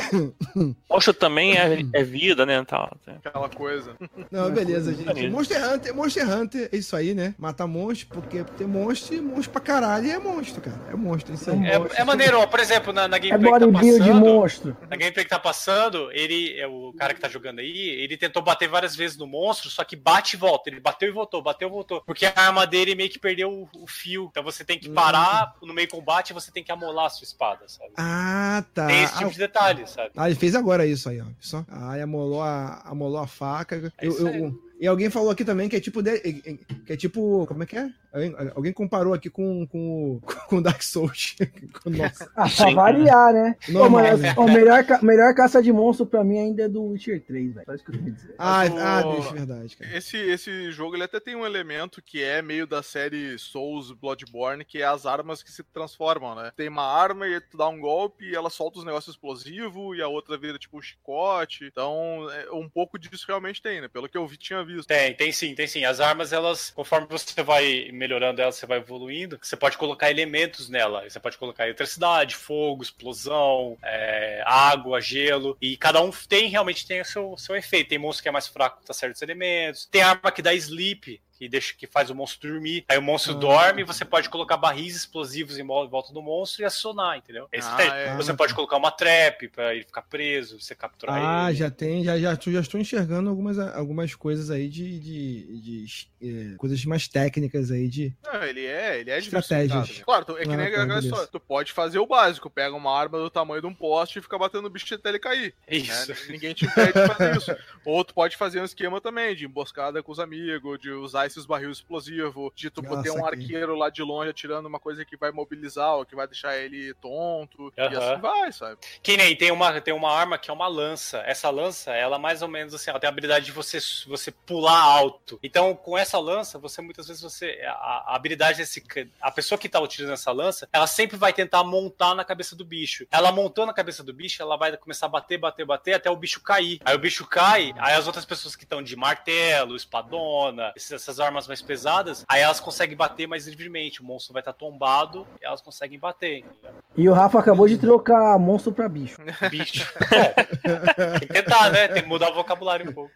S6: (coughs)
S9: Monstro também é, é vida, né? Tal.
S2: Aquela coisa.
S5: Não, beleza, gente. Monster Hunter, Monster Hunter, é isso aí, né? Matar monstro, porque tem monstro e monstro pra caralho e é monstro, cara. É monstro, isso aí.
S8: É, é maneiro, ó, por exemplo, na, na
S6: É
S8: gameplay que tá
S6: bodybuild de
S8: passando.
S6: monstro.
S8: Na gameplay que tá passando, ele, é o cara que tá jogando aí, ele tentou bater várias vezes no monstro, só que bate e volta. Ele bateu e voltou, bateu e voltou. Porque a arma dele meio que perdeu o, o fio. Então você tem que parar no meio combate e você tem que amolar a sua espada, sabe?
S5: Ah, tá.
S8: Tem esse tipo de detalhe, sabe?
S5: Ah, ele fez agora isso aí, ó. Só. Ah, ele amolou a, amolou a faca.
S8: É
S5: Eu- eu-
S8: aí.
S5: E alguém falou aqui também que é tipo. de- que é tipo. Como é que é? Alguém, alguém comparou aqui com, com, (laughs) com Dark Souls. (laughs) Com- Nossa.
S6: Ah, pra variar, né? (laughs)
S5: Normal,
S6: mano,
S5: né?
S6: o melhor, melhor caça de monstro pra mim ainda é do Witcher 3, velho. Só isso que eu queria dizer.
S5: Ah,
S2: o-
S5: ah, bicho, verdade, cara.
S2: Esse, esse jogo ele até tem um elemento que é meio da série Souls Bloodborne, que é as armas que se transformam, né? Tem uma arma e tu dá um golpe e ela solta os negócios explosivos e a outra vira tipo um chicote. Então, é, um pouco disso realmente tem, né? Pelo que eu vi, tinha visto.
S8: Tem, tem sim, tem sim. As armas, elas, conforme você vai melhorando elas, você vai evoluindo, você pode colocar elementos nela. Você pode colocar eletricidade, fogo, explosão, é, água, gelo. E cada um tem, realmente tem o seu, seu efeito. Tem monstro que é mais fraco para certos elementos. Tem arma que dá sleep. Que, deixa, que faz o monstro dormir. Aí o monstro
S5: Ah.
S8: dorme, você pode colocar barris explosivos em vol- volta do monstro e acionar, entendeu? Esse
S2: Ah, é.
S8: Você pode colocar uma trap pra ele ficar preso, você capturar
S5: Ah,
S8: ele.
S5: já tem, já, já, já estou enxergando algumas, algumas coisas aí de, de, de, eh, coisas mais técnicas aí de.
S2: Não, ele é, ele é
S5: Estratégias.
S2: né? Claro, tu- é que
S5: Ah,
S2: nem
S5: tá,
S2: aquela história. Tu pode fazer o básico, pega uma arma do tamanho de um poste e fica batendo no bicho até ele cair. né?
S8: Isso.
S2: Ninguém te impede de fazer isso. Ou tu pode fazer um esquema também de emboscada com os amigos, de usar esses barris explosivos, de tu
S5: Ah,
S2: ter um arqueiro lá de longe atirando uma coisa que vai mobilizar ou que vai deixar ele tonto. E assim vai, sabe?
S8: Que nem tem uma, tem uma arma que é uma lança. Essa lança, ela mais ou menos assim, ela tem a habilidade de você, você pular alto. Então, com essa lança, você muitas vezes você. A, a habilidade desse. A pessoa que tá utilizando essa lança, ela sempre vai tentar montar na cabeça do bicho. Ela montou na cabeça do bicho, ela vai começar a bater, bater, bater até o bicho cair. Aí o bicho cai, aí as outras pessoas que estão de martelo, espadona, esses- essas armas mais pesadas, aí elas conseguem bater mais livremente. O monstro vai estar tombado e elas conseguem bater.
S6: E o Rafa acabou de trocar monstro pra bicho.
S8: Bicho. (laughs) Tem que tentar, né? Tem que mudar o vocabulário um pouco.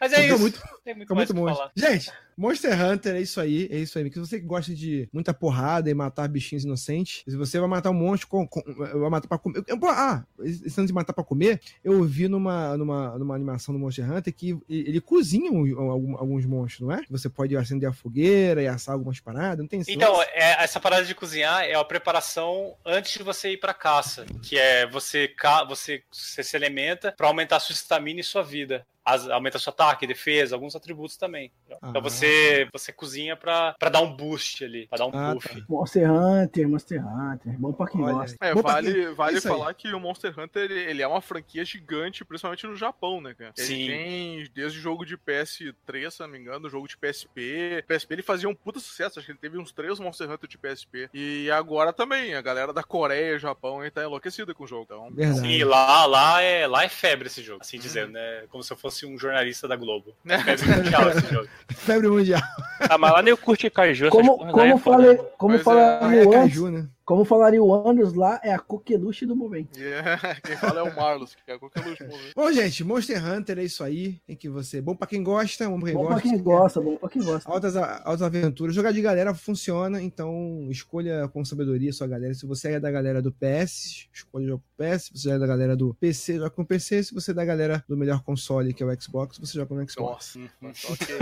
S8: Mas é
S5: Ficou
S8: isso.
S5: muito-
S8: Tem muito
S5: muito
S8: o que
S5: bom.
S8: falar.
S5: Gente, Monster Hunter é isso aí, é isso aí. Se você que gosta de muita porrada e matar bichinhos inocentes, se você vai matar um monstro, com, com- vai matar pra comer. eu- Ah, esse lance de matar pra comer, eu vi numa, numa, numa animação do Monster Hunter que ele cozinha um- alguns monstros, não é? Você pode acender a fogueira e assar algumas paradas, não tem esse
S8: Então, é, essa parada de cozinhar é a preparação antes de você ir pra caça, que é você, você, você se alimenta pra aumentar sua estamina e sua vida. As, aumenta seu ataque, defesa, alguns atributos também. Então
S5: Ah.
S8: você, você cozinha pra, pra dar um boost ali, pra dar um
S5: Ah,
S8: buff.
S5: tá.
S6: Monster Hunter, Monster Hunter. Bom pra quem
S5: Olha
S6: gosta.
S2: É,
S5: Bom,
S2: vale,
S5: quem-
S2: vale
S5: isso aí.
S2: falar que o Monster Hunter ele, ele é uma franquia gigante, principalmente no Japão, né, cara? Ele
S8: Sim.
S2: tem desde o jogo de PS3, se não me engano, o jogo de PSP. PSP ele fazia um puta sucesso, acho que ele teve uns três Monster Hunter de PSP. E agora também, a galera da Coreia e Japão aí tá enlouquecida com o jogo. Então,
S5: Verdade.
S8: Sim, lá, lá, é, lá é febre esse jogo, assim dizendo, né? Como se eu fosse um jornalista da Globo. É febre mundial esse jogo. (laughs)
S5: Febre mundial.
S9: Ah, mas lá nem o curte caju,
S6: Como, como,
S9: né, foda.
S6: falei, como
S2: Pois é.
S5: É
S6: Andes,
S5: caju, né?
S6: Como falaria o Anders lá, é a coqueluche do momento.
S2: Yeah, quem fala é o Marlos, que é qualquer luxo.
S5: Bom, gente, Monster Hunter é isso aí. Tem que você. Bom pra quem gosta, bom pra quem
S6: Bom
S5: gosta.
S6: pra quem gosta, bom pra quem gosta.
S5: Altas, altas aventuras. Jogar de galera funciona, então escolha com sabedoria a sua galera. Se você é da galera do PS, escolha jogar com PS. Se você é da galera do PC, joga com PC. Se você é da galera do melhor console, que é o Xbox, você joga no Xbox.
S2: Nossa, (laughs) ok.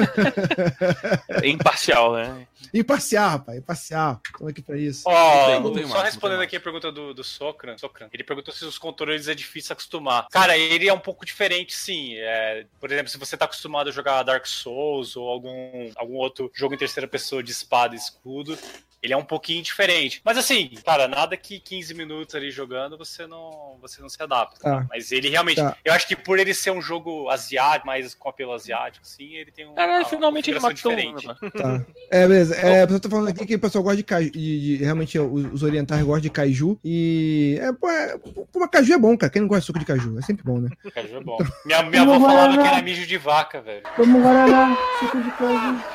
S9: É imparcial, né?
S5: Imparcial, rapaz, imparcial. Estamos aqui pra isso.
S8: Ó,
S3: tem-
S8: só
S3: não
S8: respondendo
S3: tem
S8: aqui a pergunta do, do Socran, Socran, ele perguntou se os controles é difícil acostumar. Cara, ele é um pouco diferente, sim. É, por exemplo, se você tá acostumado a jogar Dark Souls ou algum, algum outro jogo em terceira pessoa de espada e escudo, ele é um pouquinho diferente. Mas assim, cara, nada que 15 minutos ali jogando você não, você não se adapta.
S5: Tá.
S8: Mas ele realmente,
S5: Tá.
S8: eu acho que por ele ser um jogo asiático, mais com apelo asiático, assim, ele tem um.
S9: Caralho,
S8: uma
S9: finalmente ele matou.
S8: diferente.
S5: Tá. É, beleza. É, o pessoal tá falando aqui que o pessoal gosta de caju. De, de- realmente, os, os orientais gostam de caju. E. É, pô, é, pô, mas caju é bom, cara. Quem não gosta de suco de caju? É sempre bom, né?
S8: Caju é bom. Minha, minha avó falava que era mijo de vaca, velho.
S6: Um Guaraná, suco de caju. (laughs)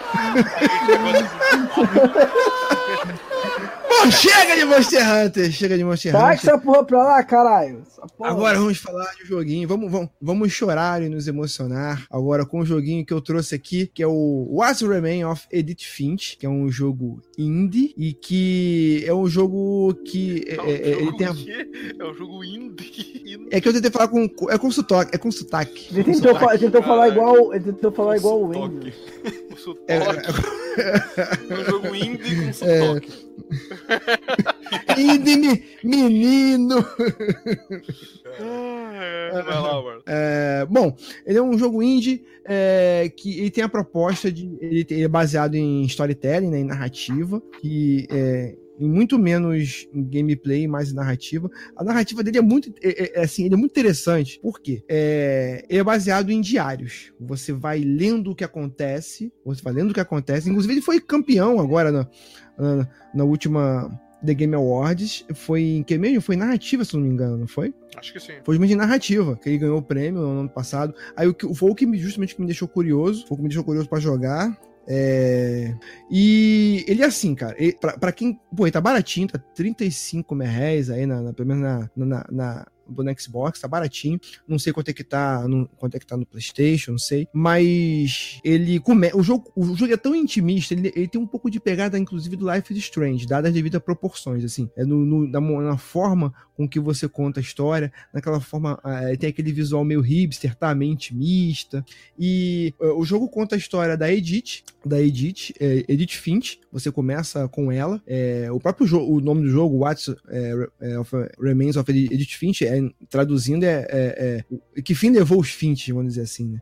S6: (laughs)
S5: Bom, chega de Monster Hunter! Chega de Monster
S6: Sai
S5: Hunter.
S6: essa porra pra lá, caralho.
S5: Agora vamos falar de um joguinho. Vamos, vamos, vamos chorar e nos emocionar agora com o joguinho que eu trouxe aqui, que é o What's Remain of Edith Finch, que é um jogo indie e que é um jogo que é,
S2: É um
S5: é, ele
S2: jogo
S5: tem a-
S2: quê? É um jogo indie. (laughs)
S5: é que eu tentei falar com é com sotaque, é com sotaque.
S6: Ele tentou,
S5: sotaque.
S6: fa- ele tentou falar igual. Ele tentou falar igual o Wendy. (laughs)
S2: O sotaque.
S5: É,
S3: É um jogo indie com sotaque.
S5: indie me- menino.
S2: Ah, Vai lá.
S5: É, bom, ele é um jogo indie é, que ele tem a proposta de. Ele, é baseado em storytelling, né, em narrativa, que é, muito menos em gameplay, mais em narrativa. A narrativa dele é muito, é, é, é, assim, ele é muito interessante. Por quê? É, ele é baseado em diários. Você vai lendo o que acontece, você vai lendo o que acontece. Inclusive, ele foi campeão agora na, na, na última The Game Awards. Foi em que mesmo? Foi em narrativa, se não me engano, não foi?
S2: Acho que sim.
S5: Foi de narrativa, que ele ganhou o prêmio no ano passado. Aí o que foi o que me- justamente que me deixou curioso, foi o que me deixou curioso pra jogar. É... E ele é assim, cara. Ele, pra, pra quem. Pô, ele tá baratinho, tá 35 mil reais aí, na, na- pelo menos na, na, na- no Xbox, tá baratinho. Não sei quanto é que tá no, quanto é que tá no PlayStation, não sei. Mas ele come, o jogo, o jogo é tão intimista, ele, ele tem um pouco de pegada, inclusive, do Life is Strange, dadas as devidas proporções, assim. É no, no- na, na forma com que você conta a história, naquela forma, eh, tem aquele visual meio hipster, tá? Meio intimista. E eh, o jogo conta a história da Edith, da Edith, eh, Edith Finch. Você começa com ela. o próprio jogo, o nome do jogo, What's of, Remains of Edith Finch, é, traduzindo, é, é- é que fim levou os Finch, vamos dizer assim, né?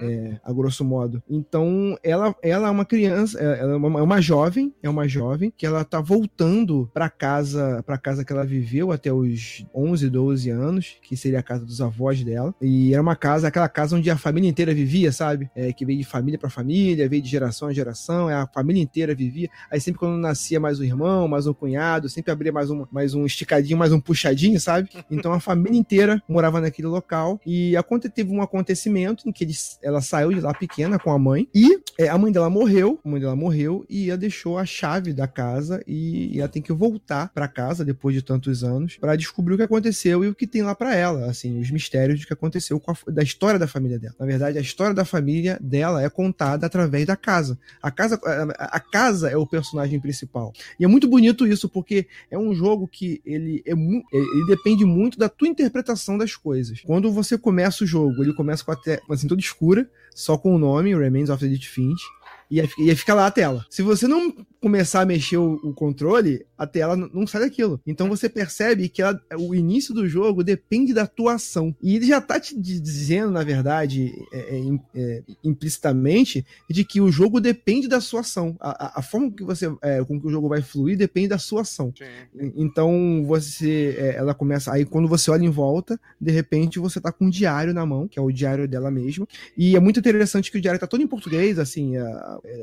S2: Uhum.
S5: É, a grosso modo. Então, ela, ela é uma criança, é- ela é uma, é uma jovem, é uma jovem que ela tá voltando pra casa, para casa que ela viveu até os 11, 12 anos, que seria a casa dos avós dela. E era uma casa, aquela casa onde a família inteira vivia, sabe? É, que veio de família pra família, veio de geração em geração, é, a família inteira vivia. Aí sempre quando nascia mais um irmão, mais um cunhado, sempre abria mais um, mais um esticadinho, mais um puxadinho, sabe? Então a família inteira morava naquele local e teve um acontecimento em que eles, ela saiu de lá pequena com a mãe e é, a mãe dela morreu, a mãe dela morreu e ela deixou a chave da casa e, e ela tem que voltar pra casa depois de tantos anos pra descobrir o que aconteceu e o que tem lá pra ela, assim, os mistérios do que aconteceu com a, da história da família dela. Na verdade, a história da família dela é contada através da casa. A casa, a, a casa é o personagem principal. E é muito bonito isso porque é um jogo que ele é mu- ele depende muito da tua interpretação das coisas. Quando você começa o jogo, ele começa com a tela assim toda escura, só com o nome Remains of Edith Finch. E aí, e aí fica lá a tela. Se você não começar a mexer o, o controle, a tela não sai daquilo. Então você percebe que ela- o início do jogo depende da tua ação. E ele já tá te di- dizendo, na verdade, é, é, é, implicitamente, de que o jogo depende da sua ação. A, a- a forma que você, é, com que o jogo vai fluir depende da sua ação.
S2: Sim.
S5: Então você, é, ela começa aí quando você olha em volta, de repente você tá com um diário na mão, que é o diário dela mesma. E é muito interessante que o diário tá todo em português, assim, é,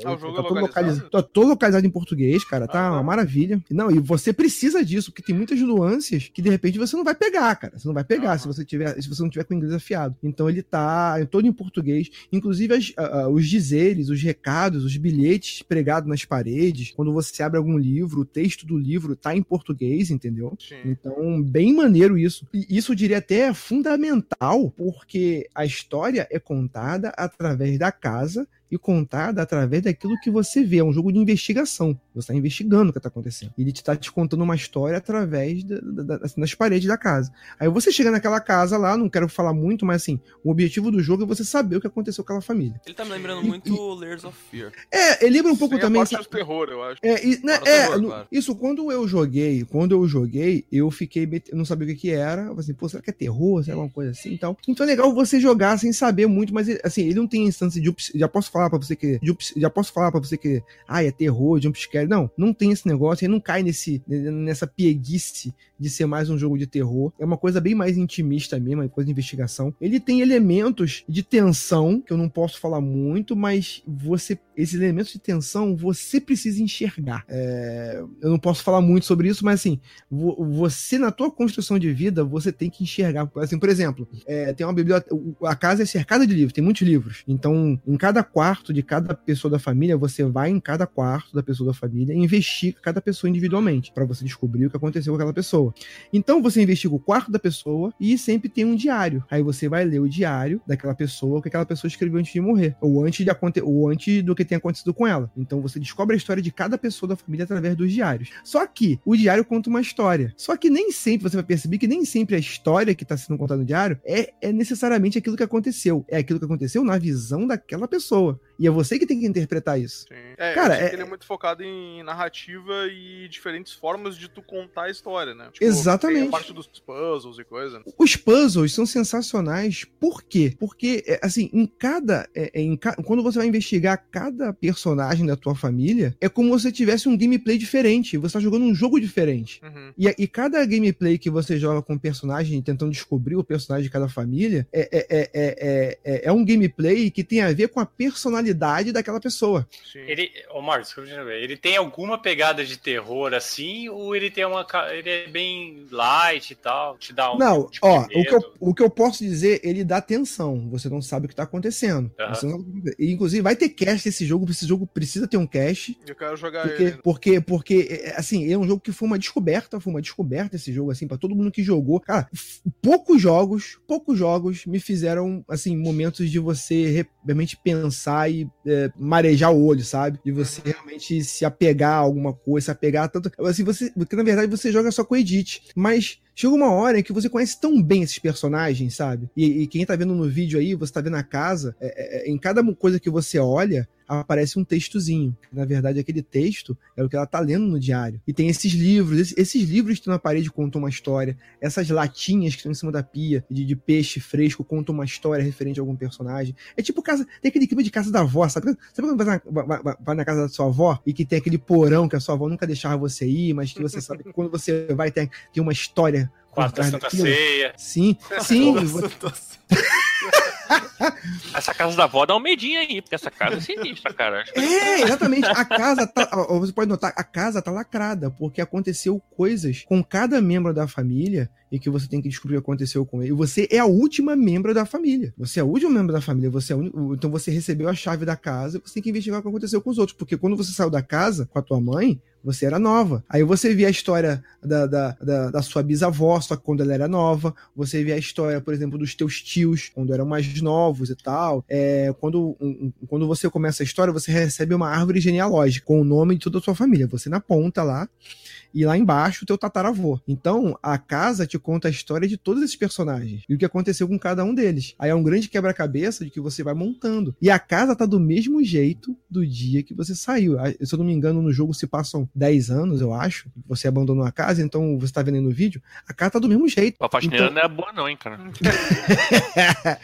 S2: Ah, o jogo
S5: tá
S2: é
S5: todo
S2: localizado?
S5: tá todo localizado em português, cara, tá
S2: Ah,
S5: uma
S2: tá.
S5: maravilha. Não, e você precisa disso, porque tem muitas nuances que de repente você não vai pegar, cara. Você não vai pegar se você tiver, se você não tiver com o inglês afiado. Então ele tá todo em português, inclusive as- a- os dizeres, os recados, os bilhetes pregados nas paredes. Quando você abre algum livro, o texto do livro tá em português, entendeu?
S2: Sim.
S5: Então, bem maneiro isso. E isso eu diria até é fundamental, porque a história é contada através da casa e contada através daquilo que você vê. É um jogo de investigação. Você está investigando o que está acontecendo. Ele está te contando uma história através da- da- da- assim, das paredes da casa. Aí você chega naquela casa lá, não quero falar muito, mas assim, o objetivo do jogo é você saber o que aconteceu com aquela família.
S3: Ele tá me lembrando muito Layers of Fear.
S5: É, ele lembra um pouco
S2: Sem a
S5: também.
S2: parte
S5: sabe-
S2: do terror, eu acho.
S5: é, e, né, é,
S3: terror,
S5: no-
S3: claro.
S5: isso, quando eu joguei, quando eu joguei, eu fiquei, met- eu não sabia o que que era, eu falei assim, pô, será que é terror, será alguma coisa assim e tal. Então é legal você jogar sem saber muito, mas assim, ele não tem instância de, já posso falar pra você que. Já posso falar pra você que. Ah, é terror, jumpscare. Não, não tem esse negócio. Ele não cai nesse, nessa pieguice de ser mais um jogo de terror. É uma coisa bem mais intimista mesmo, é coisa de investigação. Ele tem elementos de tensão, que eu não posso falar muito, mas você. Esses elementos de tensão você precisa enxergar. É, eu não posso falar muito sobre isso, mas assim, vo- você na tua construção de vida, você tem que enxergar. Assim, por exemplo, é, tem uma biblioteca. A casa é cercada de livros, tem muitos livros. Então, em cada quarto de cada pessoa da família, você vai em cada quarto da pessoa da família e investiga cada pessoa individualmente, para você descobrir o que aconteceu com aquela pessoa. Então, você investiga o quarto da pessoa e sempre tem um diário. Aí você vai ler o diário daquela pessoa, que aquela pessoa escreveu antes de morrer, ou antes de ou antes do que tenha acontecido com ela. Então, você descobre a história de cada pessoa da família através dos diários. Só que o diário conta uma história. Só que nem sempre você vai perceber que nem sempre a história que está sendo contada no diário é, é necessariamente aquilo que aconteceu. É aquilo que aconteceu na visão daquela pessoa. E é você que tem que interpretar isso.
S2: Sim. É,
S5: Cara, é-
S2: ele é muito focado em narrativa e diferentes formas de tu contar a história, né?
S5: Exatamente.
S2: Tem a parte dos puzzles e coisa. né?
S5: Os puzzles são sensacionais. Por quê? Porque, é, assim, em cada. é, é, em ca- Quando você vai investigar cada personagem da tua família, é como se você tivesse um gameplay diferente. Você tá jogando um jogo diferente.
S2: Uhum.
S5: E, e cada gameplay que você joga com o personagem, tentando descobrir o personagem de cada família, é, é, é, é, é, é um gameplay que tem a ver com a personalidade daquela pessoa.
S2: Sim.
S8: Ele, ô Marcos, ele tem alguma pegada de terror assim, ou ele tem uma. Ele é bem light e tal? Te dá um.
S5: Não,
S8: tipo
S5: ó,
S8: de
S5: o que, eu, o que eu posso dizer, ele dá tensão. Você não sabe o que tá acontecendo. Você não- e, inclusive, vai ter cast esse jogo. Esse jogo precisa ter um cast.
S2: Eu quero jogar
S5: Porque,
S2: ele.
S5: porque, porque, é, assim, é um jogo que foi uma descoberta, foi uma descoberta esse jogo, assim, pra todo mundo que jogou. Cara, poucos jogos, poucos jogos me fizeram, assim, momentos de você re- realmente pensar e é, marejar o olho, sabe? De você realmente se apegar a alguma coisa, se apegar a tanto. Assim, você. Porque na verdade você joga só com o Edit, mas. Chega uma hora em que você conhece tão bem esses personagens, sabe? E, e quem tá vendo no vídeo aí, você tá vendo a casa, é, é, em cada coisa que você olha, aparece um textozinho. Na verdade, aquele texto é o que ela tá lendo no diário. E tem esses livros, esses, esses livros que estão na parede contam uma história. Essas latinhas que estão em cima da pia de, de peixe fresco contam uma história referente a algum personagem. É tipo casa. Tem aquele clima de casa da avó, sabe? Sabe quando vai na, vai- vai na casa da sua avó e que tem aquele porão que a sua avó nunca deixava você ir, mas que você sabe que quando você vai tem, tem uma história.
S8: Quarta Santa? Ceia.
S5: Sim, sim. (laughs)
S9: Essa casa da avó dá um medinho aí, porque essa casa é sinistra, cara.
S5: É, exatamente. A casa tá. ó, Você pode notar, a casa tá lacrada, porque aconteceu coisas com cada membro da família e que você tem que descobrir o que aconteceu com ele. E você é a última membro da família. Você é o último membro da família. Você é o único- então você recebeu a chave da casa e você tem que investigar o que aconteceu com os outros. Porque quando você saiu da casa com a tua mãe, você era nova. Aí você via a história da, da, da, da sua bisavó, só que quando ela era nova. Você via a história, por exemplo, dos teus tios, quando eram mais novos e tal. É, quando, um- quando você começa a história, você recebe uma árvore genealógica com o nome de toda a sua família. Você na ponta lá. E lá embaixo o teu tataravô. Então, a casa te conta a história de todos esses personagens e o que aconteceu com cada um deles. Aí é um grande quebra-cabeça de que você vai montando. E a casa tá do mesmo jeito do dia que você saiu. Ah, Se eu não me engano, no jogo se passam 10 anos, eu acho. Você abandonou a casa, então você tá vendo aí no vídeo. A casa tá do mesmo jeito.
S9: A faxineira
S5: Então-
S9: não é boa, não, hein, cara. (laughs)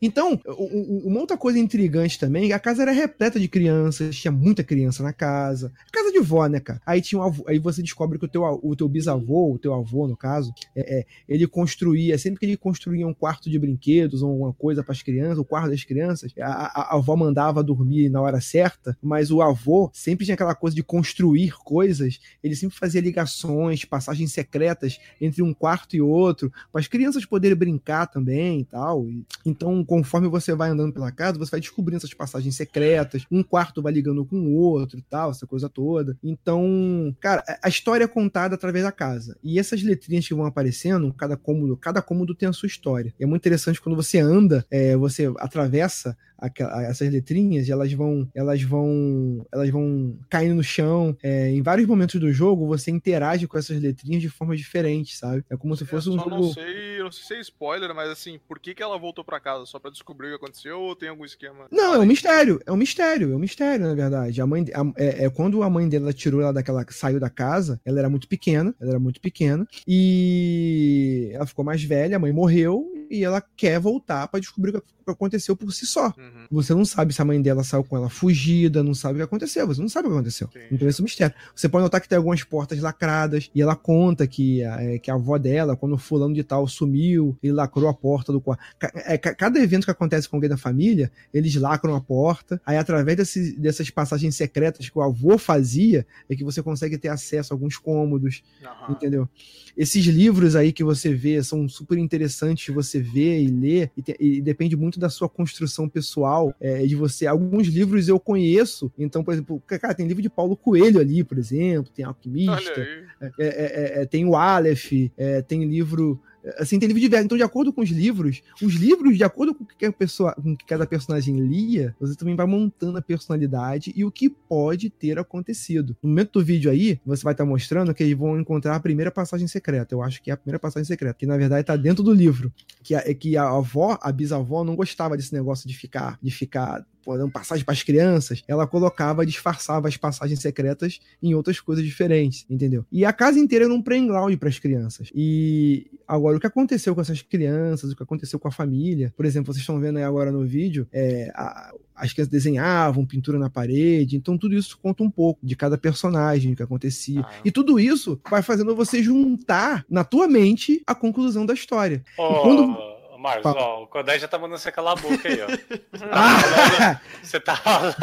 S5: então, u- u- uma outra coisa intrigante também, a casa era repleta de crianças, tinha muita criança na casa. Casa de vó, né, cara? Aí tinha um avô- aí você descobre que o teu, o teu bisavô, o teu avô, no caso, é, é, ele construía, sempre que ele construía um quarto de brinquedos ou alguma coisa para as crianças, o quarto das crianças, a, a- a avó mandava dormir na hora certa, mas o avô sempre tinha aquela coisa de construir coisas, ele sempre fazia ligações, passagens secretas entre um quarto e outro, para as crianças poderem brincar também e tal. Então, conforme você vai andando pela casa, você vai descobrindo essas passagens secretas, um quarto vai ligando com o outro e tal, essa coisa toda. Então, cara, a- história é contada através da casa. E essas letrinhas que vão aparecendo, cada cômodo, cada cômodo tem a sua história. E é muito interessante quando você anda, é, você atravessa essas letrinhas e elas vão elas vão elas vão caindo no chão É, em vários momentos do jogo você interage com essas letrinhas de forma diferente sabe é como se
S2: Eu
S5: fosse um
S2: só
S5: jogo
S2: não sei, eu não sei se é spoiler, mas assim, por que, que ela voltou pra casa? Só pra descobrir o que aconteceu ou tem algum esquema?
S5: Não, é um mistério, é um mistério, é um mistério, na verdade. A mãe, a- é, é quando a mãe dela tirou ela daquela, saiu da casa, ela era muito pequena, ela era muito pequena, e ela ficou mais velha, a mãe morreu, e ela quer voltar pra descobrir o que aconteceu por si só.
S2: Uhum.
S5: Você não sabe se a mãe dela saiu com ela fugida, não sabe o que aconteceu, você não sabe o que aconteceu.
S2: Sim.
S5: Então esse é um mistério. Você pode notar que tem algumas portas lacradas, e ela conta que, a- é, que a avó dela, quando o fulano de tal sumiu, ele lacrou a porta do quarto. É, ca- cada evento que acontece com alguém da família, eles lacram a porta, aí através desse- dessas passagens secretas que o avô fazia, é que você consegue ter acesso a alguns cômodos,
S2: Aham.
S5: entendeu? Esses livros aí que você vê são super interessantes de você ver e ler, e, te- e depende muito da sua construção pessoal, é, de você. Alguns livros eu conheço, então, por exemplo, cara, tem livro de Paulo Coelho ali, por exemplo, tem Alquimista, é, é, é, é, tem o Aleph, é, tem livro. Assim, tem livro diverso. Então, de acordo com os livros, os livros, de acordo com o que pessoa, com o que cada personagem lia, você também vai montando a personalidade e o que pode ter acontecido. No momento do vídeo aí, você vai estar mostrando que eles vão encontrar a primeira passagem secreta. Eu acho que é a primeira passagem secreta, que na verdade tá dentro do livro. Que a, é que a avó, a bisavó, não gostava desse negócio de ficar, de ficar dando passagem para as crianças. Ela colocava, disfarçava as passagens secretas em outras coisas diferentes, entendeu? E a casa inteira era um playground para as crianças. E agora, o que aconteceu com essas crianças, o que aconteceu com a família, por exemplo, vocês estão vendo aí agora no vídeo, é, a- as crianças desenhavam, pintura na parede, então tudo isso conta um pouco de cada personagem, o que acontecia.
S3: Ah.
S5: E tudo isso vai fazendo você juntar na tua mente a conclusão da história.
S8: Ô,
S5: quando-
S8: Marcos,
S5: Fala.
S8: ó, o Kodai já tá mandando você calar a boca aí, ó. (laughs)
S5: Ah!
S8: Você tá falando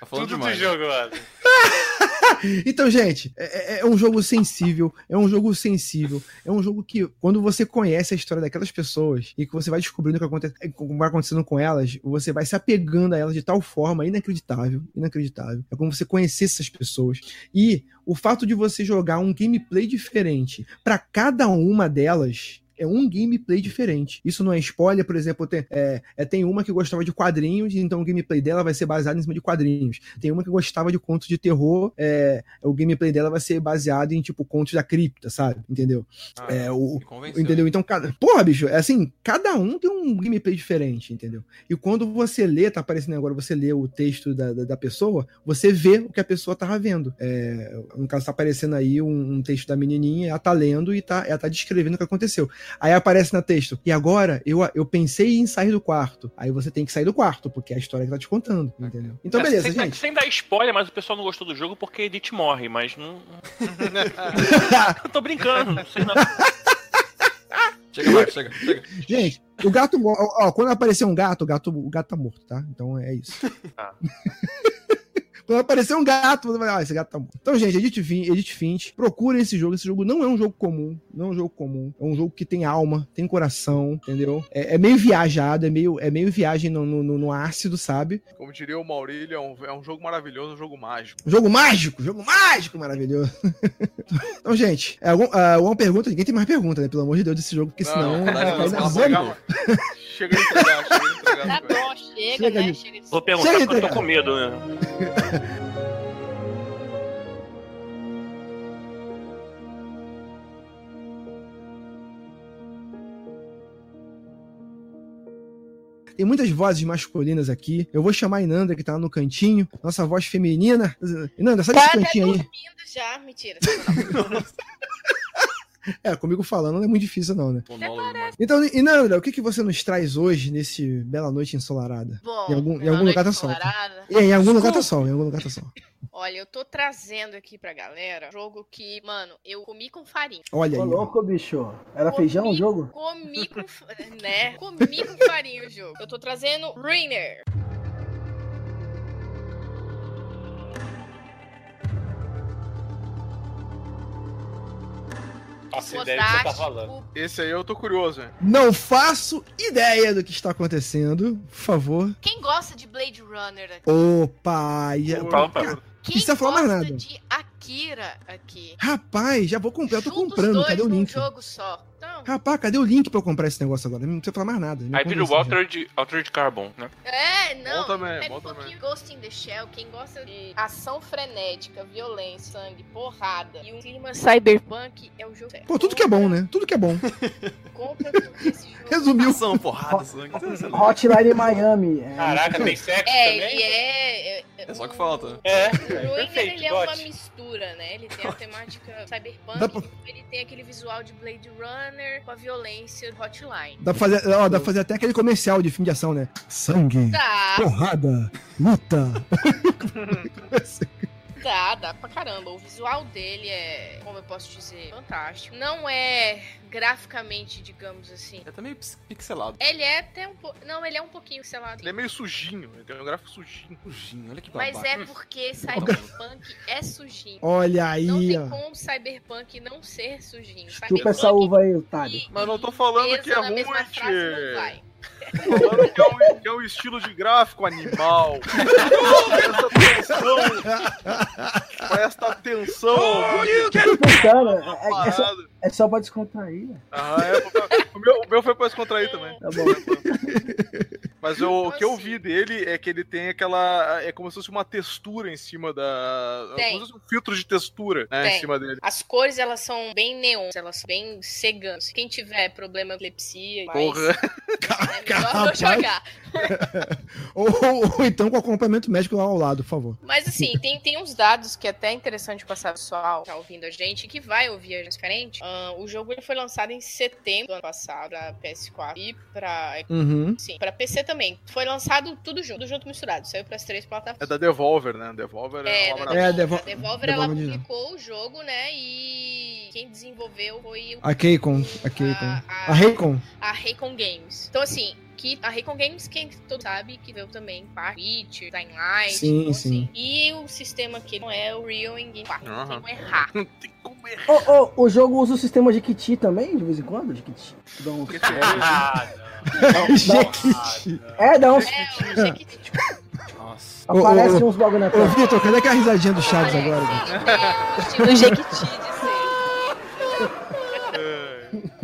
S3: Tá falando
S8: tudo
S3: demais.
S8: do jogo, mano. (laughs)
S5: Então, gente, é, é- é um jogo sensível, é um jogo sensível, é um jogo que, quando você conhece a história daquelas pessoas e que você vai descobrindo o que acontece, o que vai acontecendo com elas, você vai se apegando a elas de tal forma inacreditável, inacreditável. É como você conhecesse essas pessoas. E o fato de você jogar um gameplay diferente para cada uma delas. É um gameplay diferente. Isso não é spoiler, por exemplo, tem, é, é, tem uma que gostava de quadrinhos, então o gameplay dela vai ser baseado em cima de quadrinhos. Tem uma que gostava de contos de terror, é, o gameplay dela vai ser baseado em, tipo, contos da cripta, sabe? Entendeu?
S2: Ah,
S5: É, o. Entendeu? Então, cada. Porra, bicho, é assim, cada um tem um gameplay diferente, entendeu? E quando você lê, tá aparecendo agora, você lê o texto da, da, da pessoa, você vê o que a pessoa tava vendo. É, no caso, tá aparecendo aí um, um texto da menininha, ela tá lendo e tá, ela tá descrevendo o que aconteceu. Aí aparece no texto, e agora eu, eu pensei em sair do quarto. Aí você tem que sair do quarto, porque é a história que tá te contando, entendeu? Então,
S9: É,
S5: beleza,
S9: sem,
S5: gente.
S9: Sem dar spoiler, mas o pessoal não gostou do jogo porque Edith morre, mas não. (laughs) Eu tô brincando, não sei não.
S3: Chega, Marcos, chega, chega.
S5: Gente, o gato. Ó, ó, quando aparecer um gato, o gato, o gato tá morto, tá? Então é isso.
S9: Tá. (laughs)
S5: Quando aparecer um gato, você vai, ah, esse gato tá morto. Então, gente, Edith, Fin- Edith Finch, procura esse jogo. Esse jogo não é um jogo comum. Não é um jogo comum. É um jogo que tem alma, tem coração, entendeu? É, é meio viajado, é meio, é meio viagem no, no, no- ácido, sabe?
S2: Como diria o Maurílio, é um, é um jogo maravilhoso, um jogo mágico.
S5: Jogo mágico, jogo mágico, maravilhoso. então, gente, é algum, ah, uma pergunta, ninguém tem mais pergunta, né? Pelo amor de Deus, desse jogo, porque senão.
S2: Não,
S3: não,
S5: vai
S3: não,
S5: dar
S3: não,
S5: desânimo.
S2: Chega de entregar, chega de entregar.
S7: Tá
S2: as coisas.
S7: bom, chega,
S5: Chega
S7: né? Chega
S9: Vou perguntar
S5: Chega,
S9: porque eu tô com medo, né?
S5: Tem muitas vozes masculinas aqui. Eu vou chamar a Inanda, que tá lá no cantinho. Nossa voz feminina. Inanda, sai
S7: Tá
S5: desse
S7: até
S5: cantinho aí.
S7: dormindo já, mentira. (laughs)
S5: É, comigo falando não é muito difícil, não, né? Então, Inanda, o que, que você nos traz hoje nesse bela noite ensolarada?
S7: Bom,
S5: Em algum- em algum lugar tá sol.
S7: ensolarada.
S5: E em algum lugar tá sol, em algum lugar tá sol.
S7: Olha, eu tô trazendo aqui pra galera um jogo que, mano, eu comi com farinha.
S5: Olha aí.
S6: louco, bicho. Era
S7: Comi-
S6: feijão o jogo?
S7: Comi com, né? Comi com farinha o jogo. Eu tô trazendo Rainer.
S8: Faço ideia do que você tá falando.
S7: o
S2: Esse aí eu tô curioso, hein?
S5: Não faço ideia do que está acontecendo. Por favor.
S7: Quem gosta de Blade Runner aqui?
S5: Opa!
S9: Opa.
S2: favor.
S7: Quem
S5: precisa falar mais
S7: gosta
S5: nada.
S7: de Akira aqui?
S5: Rapaz, já vou comprar. Eu tô comprando.
S7: dois
S5: Cadê o link?
S7: jogo só.
S5: Rapaz, cadê o link pra eu comprar esse negócio agora? Não precisa falar mais nada. me
S9: Aí vira o. Altered, Altered Carbon, né?
S7: é, não.
S2: Bom também,
S7: pega
S2: bom
S7: um pouquinho
S2: também.
S7: Ghost in the Shell. Quem gosta de ação frenética, violência, sangue, porrada e um clima cyberpunk é o jogo certo.
S5: Pô, tudo que é bom, né? Tudo que é bom. (laughs)
S7: Compra esse jogo
S5: Resumiu.
S3: Ação, porrada, sangue.
S6: Hotline Miami. É,
S8: Caraca, tem sexo
S7: É,
S8: também?
S7: ele é, é,
S3: É só que falta.
S8: É,
S7: O
S8: perfeito,
S7: ele é uma mistura, né? Ele tem a temática cyberpunk, ele tem aquele visual de Blade Runner com a violência do Hotline.
S5: Dá pra fazer, ó, dá pra fazer até aquele comercial de filme de ação, né? Sangue,
S7: Tá,
S5: porrada, luta. (laughs) (laughs)
S7: Dá, dá pra caramba. O visual dele é, como eu posso dizer, fantástico. Não é graficamente, digamos assim.
S3: É também pix- pixelado.
S7: Ele é até um pouco. Não, ele é um pouquinho, lá.
S2: Ele é meio sujinho, ele tem um gráfico sujinho.
S3: Sujinho, olha que
S7: Mas
S3: babaca.
S7: é porque (laughs) Cyberpunk é sujinho.
S5: Olha
S7: Não
S5: aí,
S7: tem
S5: ó.
S7: como Cyberpunk não ser sujinho.
S6: Chupa essa uva aí, otário.
S7: e-
S2: Mas não tô falando que é ruim,
S7: frase
S2: falando que é, um, que é um estilo de gráfico animal. Presta atenção. Presta atenção.
S6: Cara, é, é só, é só pra descontrair. né?
S2: Ah, é, o, meu, o meu foi pra descontrair também.
S6: Tá bom.
S2: Mas eu- o que eu
S7: assim-
S2: vi dele é que ele tem aquela. É como se fosse uma textura em cima da.
S7: Tem.
S2: Como se fosse um filtro de textura né, em cima dele.
S7: As cores, elas são bem neon, elas são bem cegantes. Quem tiver problema de epilepsia,
S2: Porra.
S7: é (laughs) (laughs) não
S5: Rapaz.
S7: jogar. (laughs)
S5: Ou, ou- ou então com acompanhamento médico lá ao lado, por favor.
S7: Mas assim, (laughs) tem, tem uns dados que é até interessante passar pro pessoal que tá ouvindo a gente, que vai ouvir a gente diferente. Ah, o jogo ele foi lançado em setembro do ano passado pra PS4 e pra.
S5: Uhum.
S7: Sim, pra PC também. Foi lançado tudo junto, tudo junto misturado. Saiu pras três
S2: É
S7: plataformas.
S2: da Devolver, né? Devolver é,
S7: É,
S2: uma.
S5: É,
S7: Devolver.
S5: Devo-
S7: A Devolver, ela
S5: Devolver de-
S7: publicou o jogo, né? E quem desenvolveu foi o
S5: A Keikon, a Keikon.
S7: A- a-
S5: A Raycon.
S7: a Raycon Games. Então, assim, que a Raycon Games, quem todo sabe, que veio também para Witcher, Dying Light.
S5: Sim,
S7: então,
S5: sim.
S7: assim, e o sistema que não é o Real Engine 4. Não tem como errar. (laughs)
S2: Não tem como errar.
S6: Ô, ô, o jogo usa o sistema de Kiti também, de vez em quando? De Kiti. Dá um-
S8: Ah,
S5: Jequiti.
S6: É, dá uns.
S7: É, o Jequiti.
S3: Nossa.
S5: Ô, ô,
S6: Aparece
S5: ô,
S6: uns bagulho na
S5: Ô,
S6: tela.
S5: Vitor, cadê aquela risadinha do Chaves agora? Vitor?
S7: É, o Jequiti.
S2: É.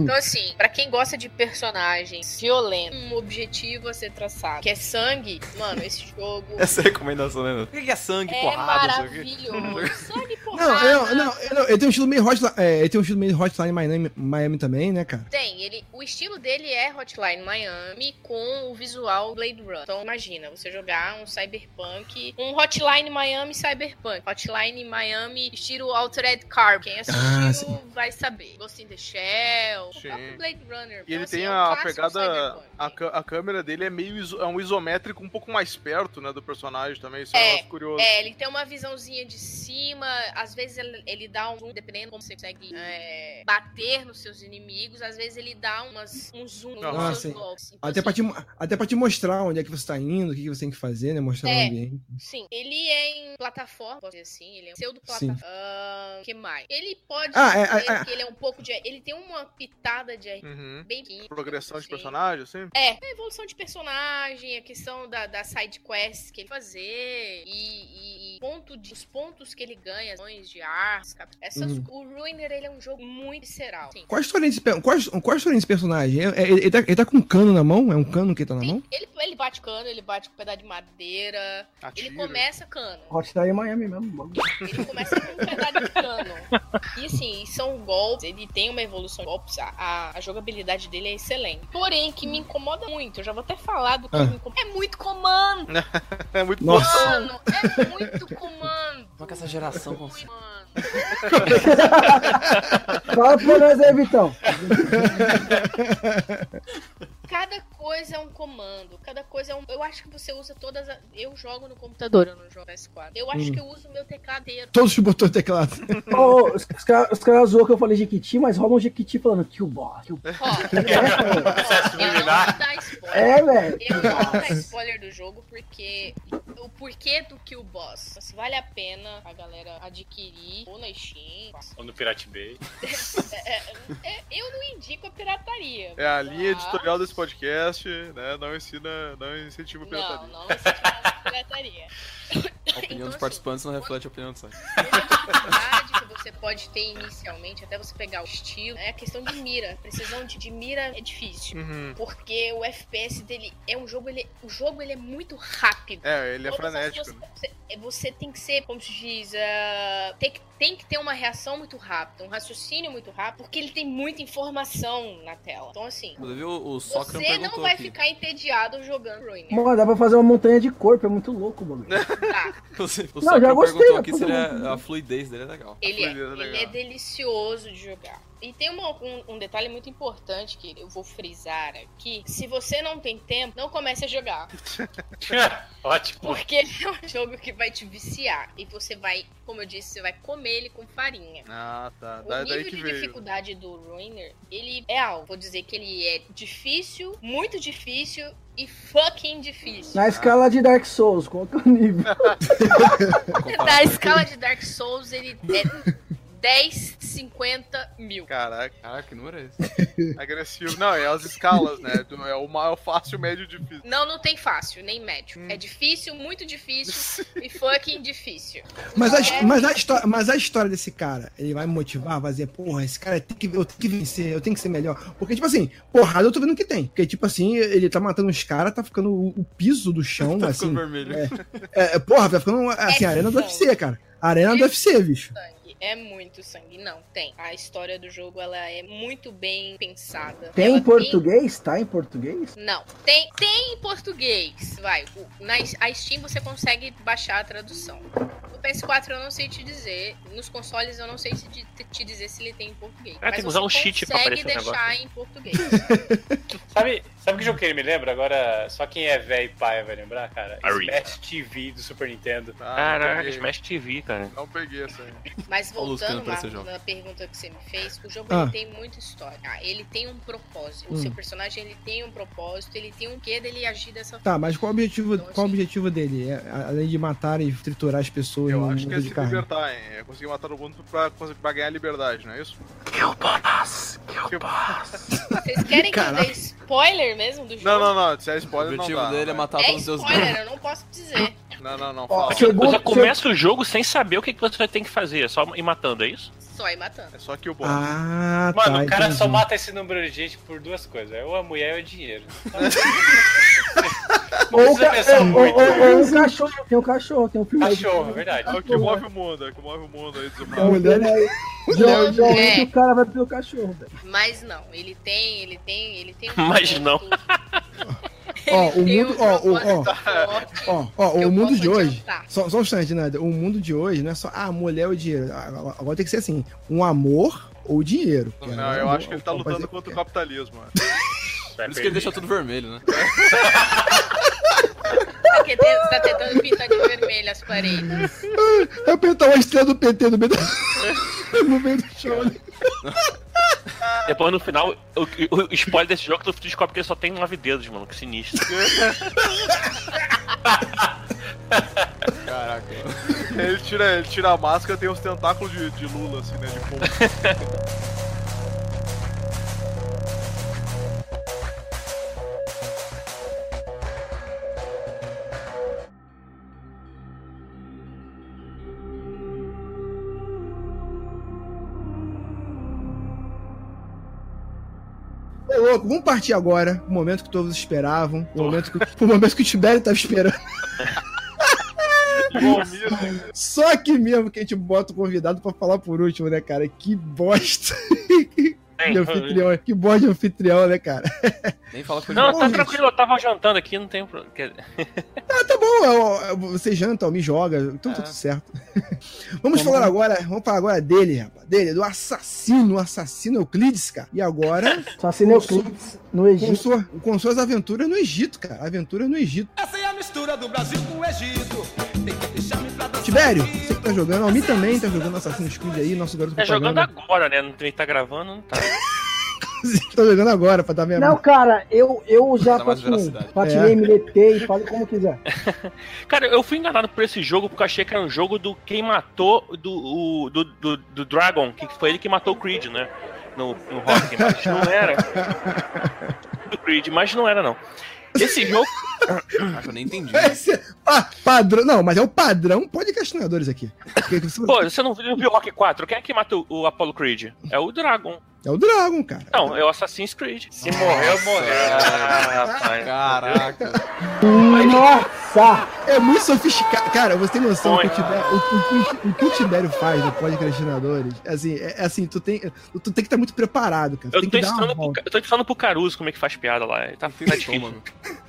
S7: Então, assim, pra quem gosta de personagens violentos, um objetivo a ser traçado, que é sangue, mano, esse (laughs) jogo
S3: Essa é a recomendação, né? Por que é sangue,
S7: é
S3: porrada,
S7: maravilhoso. (laughs) Sangue,
S5: Não,
S7: porrada.
S5: eu, não, eu, não, ele tem um estilo meio hotline, é, ele tem um estilo meio hotline Miami, Miami também, né, cara?
S7: Tem, ele, o estilo dele é Hotline Miami com o visual Blade Runner. Então imagina, você jogar um Cyberpunk, um Hotline Miami Cyberpunk, Hotline Miami estilo Altered Carbon. Quem
S5: Ah,
S7: assistiu vai saber. Ghost in the Shell,
S2: Sim.
S7: o próprio Blade Runner.
S2: E ele
S7: Então, assim,
S2: tem
S7: é um
S2: a pegada. A, a câmera dele é meio iso- é um isométrico um pouco mais perto, né? Do personagem também. Isso é,
S7: É,
S2: um curioso.
S7: É, ele tem uma visãozinha de cima, às vezes ele, ele dá um zoom, dependendo como você consegue é, bater nos seus inimigos, às vezes ele dá umas, um zoom
S2: Ah,
S7: nos seus
S5: sim.
S7: golpes. Então,
S5: Até pra,
S7: assim,
S5: te, até pra te mostrar onde é que você tá indo, o que, que você tem que fazer, né? Mostrar
S7: É.
S5: o ambiente.
S7: Sim, ele é em plataforma, posso dizer assim, ele é um pseudo
S5: Sim.
S7: plataforma. que mais? Ele pode
S5: Ah, é,
S7: dizer
S5: é, é.
S7: que ele é um pouco de. Ele tem uma pitada de
S2: Uhum.
S7: bem
S2: Progressão de
S7: assim.
S2: personagem, assim.
S7: É, a evolução de personagem, a questão da, da side quests que ele fazer e, e- e ponto de, os pontos que ele ganha, ações de armas, essas,
S5: Uhum.
S7: o Ruiner ele é um jogo muito visceral. Sim.
S5: Qual a história desse, qual, qual a história desse personagem? É- é- ele, tá, ele tá com um cano na mão? É um cano que ele tá na mão?
S7: Ele, ele bate cano, ele bate com um pedaço de madeira.
S2: Atira.
S7: Ele começa cano.
S6: Hotline Miami mesmo. bagulho.
S7: Ele começa com um pedaço de cano. E assim, são golpes, ele tem uma evolução de golpes, a, a- a jogabilidade dele é excelente. Porém, que me incomoda muito, eu já vou até falar do que
S5: Ah.
S7: me incomoda. É muito comando, (laughs)
S2: É muito
S5: Nossa.
S7: mano. É muito comando.
S3: Como é que essa geração consegue?
S6: Fala pra nós aí, Vitão.
S7: Cada coisa é um comando, cada coisa é um. Eu acho que você usa todas. a- Eu jogo no computador, eu não jogo PS4. Eu acho
S5: Hum.
S7: que eu uso o meu teclado inteiro.
S5: Todos os botões do teclado.
S6: Ô, os os caras os caras zoam que eu falei Jequiti, mas rola um Jequiti falando kill boss. Kill
S7: Ó,
S8: Processo
S7: eu (laughs) não
S8: subliminar.
S7: vou dar spoiler.
S6: É, velho.
S7: Eu não vou dar spoiler do jogo porque o porquê do Kill Boss. Se vale a pena a galera adquirir ou na Steam.
S8: Ou no Pirate Bay. (laughs)
S7: É, eu não indico a pirataria.
S2: É a linha
S7: mas-
S2: editorial desse podcast, né? Não ensina, não incentiva a
S7: Não,
S2: pirataria.
S7: não incentiva a pirataria.
S3: A opinião
S7: Então,
S3: dos
S7: assim,
S3: participantes não reflete a opinião do site. (laughs)
S7: Dificuldade que você pode ter inicialmente, até você pegar o estilo, é a questão de mira. Precisão de, de mira é difícil.
S2: Uhum.
S7: Porque o FPS dele é um jogo, ele, o jogo ele é muito rápido.
S2: É, ele é
S7: Todas
S2: frenético. né?
S7: você- você tem que ser, como se diz, ah, tem, que, tem que ter uma reação muito rápida, um raciocínio muito rápido, porque ele tem muita informação na tela. Então, assim,
S3: Inclusive, o, o Soccer
S7: você não vai
S3: aqui.
S7: ficar entediado jogando Ruiner.
S6: Mano, dá pra fazer uma montanha de corpo, é muito louco, mano.
S7: Tá. (laughs)
S3: O
S6: Não,
S3: Soccer
S6: já gostei,
S3: perguntou
S6: eu
S3: aqui se ele é- a fluidez dele é legal.
S7: Ele, é,
S2: é
S7: ele
S2: legal.
S7: é delicioso de jogar. E tem uma- um, um detalhe muito importante que eu vou frisar aqui. Se você não tem tempo, não comece a jogar. (laughs)
S8: Ótimo.
S7: Porque (laughs) é um jogo que vai te viciar. E você vai, como eu disse, você vai comer ele com farinha.
S2: Ah, tá.
S7: O
S2: Da, daí
S7: nível
S2: que
S7: de
S2: veio.
S7: dificuldade do Ruiner, ele é alto. Vou dizer que ele é difícil, muito difícil e fucking difícil.
S6: Na escala de Dark Souls, qual que é o nível? (laughs)
S7: Na escala de Dark Souls, ele é 10, 50 mil.
S2: Caraca,
S3: Caraca, que número é esse? (laughs)
S2: agressivo. Não, é as escalas, né? É o maior fácil, médio, difícil.
S7: Não, não tem fácil, nem médio. É difícil, muito difícil (laughs) e fucking difícil.
S5: Mas a,
S7: É.
S5: mas, a história, mas a história desse cara, ele vai me motivar a fazer, porra, esse cara tem que, eu tenho que vencer, eu tenho que ser melhor. Porque, tipo assim, porrada eu tô vendo que tem. Porque, tipo assim, ele tá matando os caras, tá ficando o, o piso do chão, (laughs)
S3: Tá
S5: assim.
S3: ficando vermelho.
S5: É, é, porra, tá ficando, assim,
S7: É
S5: a arena do. UFC, cara. Arena do UFC, bicho.
S7: Sangue. É muito sangue. Não, tem. A história do jogo, ela é muito bem pensada.
S6: Tem
S7: Ela
S6: em português? Tá em português?
S7: Não, tem, tem em português. Vai, o- na a Steam você consegue baixar a tradução. No PS4 eu não sei te dizer, nos consoles eu não sei se te, te dizer se ele tem em português.
S9: Ah, tem que
S7: Mas
S9: usar
S7: você
S9: um cheat pra
S7: consegue
S9: aparecer o
S7: deixar
S9: negócio.
S7: em português. (laughs)
S8: Sabe, sabe que jogo que ele me lembra? Agora, só quem é velho e pai vai lembrar, cara?
S9: Arena.
S8: Smash TV do Super Nintendo.
S2: Ah,
S9: Caraca. Smash TV, cara.
S2: Não peguei essa aí.
S7: Mas
S3: O querendo
S7: voltando Marcos,
S3: jogo.
S7: na pergunta que você me fez, o jogo
S5: Ah.
S7: ele tem muita história. Ah, ele tem um propósito. O
S5: Hum.
S7: seu personagem ele tem um propósito, ele tem um quê dele agir dessa
S5: Tá, mas qual o objetivo,
S7: Então,
S5: qual o
S7: assim-
S5: objetivo dele? É, além de matar e triturar as pessoas
S2: Eu
S5: no
S2: acho que é se
S5: carne.
S2: libertar, hein? É conseguir matar o mundo pra, pra ganhar liberdade, não é isso? Tipo, (laughs)
S7: Vocês querem que eu dê spoiler mesmo do jogo?
S2: Não, não, não. Se é
S3: O
S2: spoiler, não
S3: objetivo
S2: dá.
S3: dele é
S2: não,
S3: matar
S7: É
S3: todos os deuses
S7: spoiler,
S3: dele.
S7: eu não posso dizer.
S2: Não, não, não. Fala.
S9: Você começa o jogo sem saber o que, que você tem que fazer, é só ir matando, é isso?
S7: Só ir matando.
S2: É só que o boss.
S5: Ah,
S8: Mano,
S5: tá,
S8: o cara só
S5: entendi.
S8: mata esse número de gente por duas coisas. É ou a mulher ou o dinheiro. (laughs) Não
S6: Ou, o
S8: precisa
S6: ca-
S8: pensar
S6: ou-
S8: muito.
S6: ou- ou um cachorro, tem um cachorro, tem um filme aí.
S8: Cachorro, é verdade.
S2: É o que move o mundo, é o que move o mundo aí, desumano.
S5: Mulher-
S6: aí. Geralmente
S7: é.
S6: o cara vai pelo cachorro, velho.
S7: Mas não, ele tem, ele tem, ele tem um (laughs)
S9: Mas não.
S5: Ó, o mundo- ó. Ó, ó,
S7: que
S5: o mundo de hoje. Só, só um instante, né? O mundo de hoje não é só, ah, mulher ou dinheiro. Agora tem que ser assim: um amor ou dinheiro.
S2: Não, eu
S5: amor-
S2: acho que ele tá lutando
S5: fazer-
S2: contra o capitalismo.
S3: Por isso que ele deixa tudo vermelho, né? (laughs)
S7: Tem- você tá tentando pintar de vermelho as paredes.
S5: Eu pintar uma estrela do PT (laughs) no meio do, no meio do show. né?
S9: Depois no final, o, o- o spoiler desse jogo tu descobre que ele só tem nove dedos, mano, que sinistro.
S3: Caraca.
S2: Ele tira, ele tira a máscara tem uns tentáculos de, de Lula, assim, né? De pombo. (laughs)
S5: louco, vamos partir agora. O momento que todos esperavam. O momento que, o momento que o Tibério tava esperando. Só aqui mesmo que a gente bota o convidado pra falar por último, né, cara? Que bosta (laughs) de anfitrião. Que bosta de anfitrião, né, cara? (laughs)
S3: Nem fala com
S9: Não, tá
S5: gente.
S9: tranquilo, eu tava jantando aqui, não tem problema. (laughs)
S5: Ah, tá bom, ó, ó, você janta, me joga, então tá tudo certo. (laughs) vamos falar agora, vamos falar agora dele, rapaz. Dele, do assassino, o assassino Euclides, cara. E agora,
S6: se Euclides no
S5: com,
S6: Egito.
S5: sua, com suas aventuras no Egito, cara. Aventuras no Egito.
S10: Essa é a mistura do Brasil com o Egito.
S5: Tibério, você que tá jogando, Almi também tá jogando Assassin's Creed aí, nosso garoto
S9: Tá jogando agora, né? Não tem tá gravando, não tá. (laughs)
S5: tá jogando agora pra dar minha
S6: Não, cara, eu, eu já
S3: Dá mais.
S6: Platinei,
S5: É.
S6: miletei, fale como quiser. (laughs)
S9: Cara, eu fui enganado por esse jogo porque eu achei que era um jogo do quem matou do, o- do, do, do Dragon, que foi ele que matou o Creed, né? No, no Rock, mas não era. (laughs) Do Creed, mas não era, não. Esse jogo.
S3: Eu nem entendi.
S5: Esse, ah, padrão, não, mas é o padrão podcastinadores aqui. Você-
S9: Pô, você não viu o Rock 4? Quem é que matou o Apollo Creed? É o Dragon.
S5: É o Dragon, cara.
S9: Não, é o Assassin's Creed.
S8: Se morreu, morreu.
S9: Ah, rapaz.
S3: Caraca.
S6: Nossa!
S5: É muito sofisticado. Cara, você tem noção
S9: Foi.
S5: que o, Tibério, o, o- o que o Tibério faz no podcastinadores? Assim, é, é assim, tu tem, tu tem que estar muito preparado, cara.
S9: Eu
S5: tem
S9: tô,
S5: que dar uma
S9: ensinando pro, eu tô ensinando pro Caruso como é que faz piada lá. Tá,
S3: Tem
S9: tá difícil.
S3: estômago.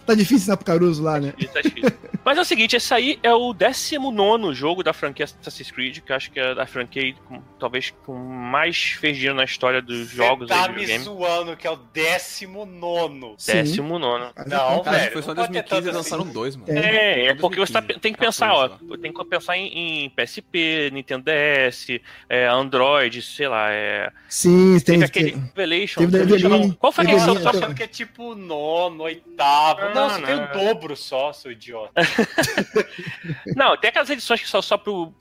S5: Tá difícil ensinar pro Caruso lá, né?
S9: Tá difícil. Mas é o seguinte, esse aí é o 19 jogo da franquia Assassin's Creed, que eu acho que é da franquia com- talvez com mais fez dinheiro na história dos jogos
S8: Você tá
S9: aí de
S8: me zoando que é o décimo nono.
S5: Sim.
S9: 19.
S5: Mas
S8: Não,
S5: é-
S3: Cara,
S8: velho.
S3: foi só em
S8: não pode ter
S3: 2015 e
S8: tanto
S3: lançaram
S8: assim.
S3: dois, mano.
S9: É, é
S3: Só
S9: porque você tá-
S3: 2015,
S9: tem que pensar, ó,
S3: 14 lá.
S9: tem que pensar em, em PSP, Nintendo DS, é, Android, sei lá, é,
S5: Sim, tem,
S9: teve aquele
S5: tem-
S9: Revelation.
S5: teve
S9: Revelation não. Qual foi a
S8: Não,
S9: edição?
S8: eu tô achando que é tipo nono, oitavo.
S9: Não,
S8: Não, você
S9: não.
S8: tem o dobro só, seu idiota. (laughs)
S9: Não, tem aquelas edições que só, só pro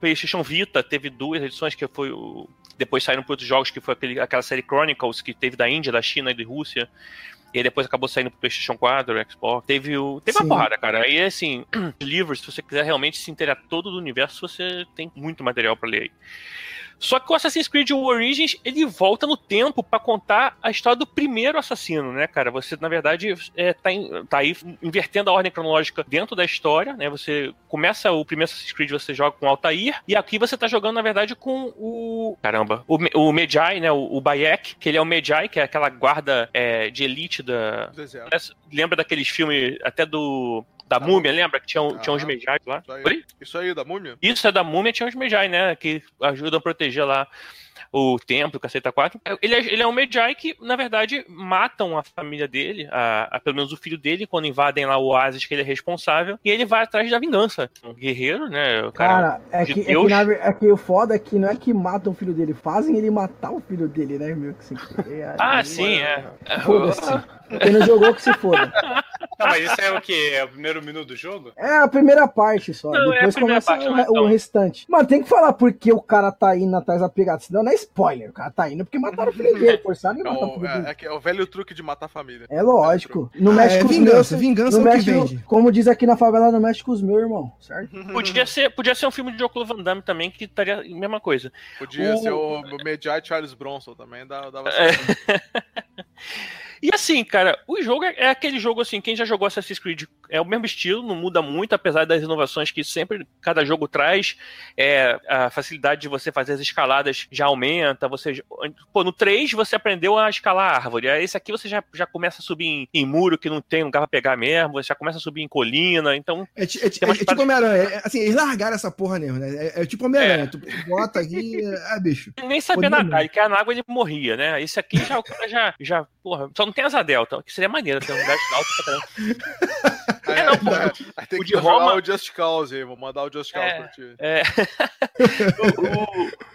S9: PlayStation Vita, teve duas edições que foi o. Depois saíram para outros jogos, que foi aquele, aquela série Chronicles que teve da Índia, da China e da Rússia. E aí depois acabou saindo pro PlayStation 4, Xbox. Teve o. Teve
S5: Sim.
S9: uma porrada, cara. Aí assim, (clears throat) livros, se você quiser realmente se inteirar todo do universo, você tem muito material pra ler aí. Só que o Assassin's Creed Origins, ele volta no tempo pra contar a história do primeiro assassino, né, cara? Você, na verdade, é, tá, em- tá aí invertendo a ordem cronológica dentro da história, né? Você começa o primeiro Assassin's Creed, você joga com o Altair, e aqui você tá jogando, na verdade, com o... Caramba, o, o Medjay, né? O, o Bayek, que ele é o Medjay, que é aquela guarda é, de elite da... Lembra daqueles filmes, até do... Da
S2: Da
S9: múmia, lembra? Que tinha, um- tinha uns. Medjay lá.
S2: Isso aí.
S9: Oi?
S2: Isso aí, da múmia?
S9: Isso é da múmia, tinha os Medjay, né? Que ajudam a proteger lá o templo, Caceta 4. Ele é, ele é um Medjay que, na verdade, matam a família dele, a, a- pelo menos o filho dele, quando invadem lá o oásis que ele é responsável, e ele vai atrás da vingança. Um guerreiro, né? O cara,
S6: Cara, é
S9: de
S6: que, é, que, na é que o foda é que não é que matam o filho dele, fazem ele matar o filho dele, né, meu? Que querer, (laughs)
S9: Ah, sim, é.
S6: Foda-se. Quem não jogou que se foda.
S8: Não, mas isso é o quê? É o primeiro minuto do jogo?
S6: É a primeira parte só.
S9: Não, é
S6: Depois
S9: primeira
S6: começa
S9: parte,
S6: o, re- o
S9: então.
S6: restante. Mano, tem que falar porque o cara tá indo atrás da pegada. Senão não é spoiler. O cara tá indo porque mataram o (laughs) filho dele. Forçaram e
S2: É
S6: mataram o filho
S2: é,
S6: dele.
S2: é que é o velho truque de matar a família.
S6: É lógico. Não
S5: Ah,
S6: mexe
S5: é
S6: com os
S5: vingança,
S6: meus.
S5: vingança
S6: não
S5: é o que vende.
S6: Como diz aqui na favela, não mexe com os meus, irmão. Certo? (laughs)
S9: Podia ser, podia ser um filme de Oclo Van Damme também, que estaria a mesma coisa.
S2: Podia
S9: O-
S2: ser o, o Medjay Charles Bronson também, dava, dava
S9: É. (laughs) E assim, cara, o jogo é, é aquele jogo assim, quem já jogou Assassin's Creed é o mesmo estilo, não muda muito, apesar das inovações que sempre cada jogo traz. É, a facilidade de você fazer as escaladas já aumenta. Você, pô, no 3 você aprendeu a escalar árvore. Aí Esse aqui você já, já começa a subir em, em muro que não tem lugar pra pegar mesmo, você já começa a subir em colina. Então,
S5: É, é é
S9: umas
S5: tipo Homem-Aranha. É, assim, eles largaram essa porra mesmo, né? É, é tipo Homem-Aranha. Tu bota aqui. Ah, bicho. (laughs)
S9: nem sabia nadar, ele caia na água ele morria, né? Esse aqui já, o cara já, já, porra, só não tem asa delta, que seria maneiro ter um lugar alto pra caramba. (laughs)
S2: Aí,
S9: É, não, pô.
S2: aí tem
S9: O
S2: que
S9: de Roma-
S2: o Just Cause aí, vou mandar o Just Cause
S9: É.
S2: pra ti.
S9: É. (laughs)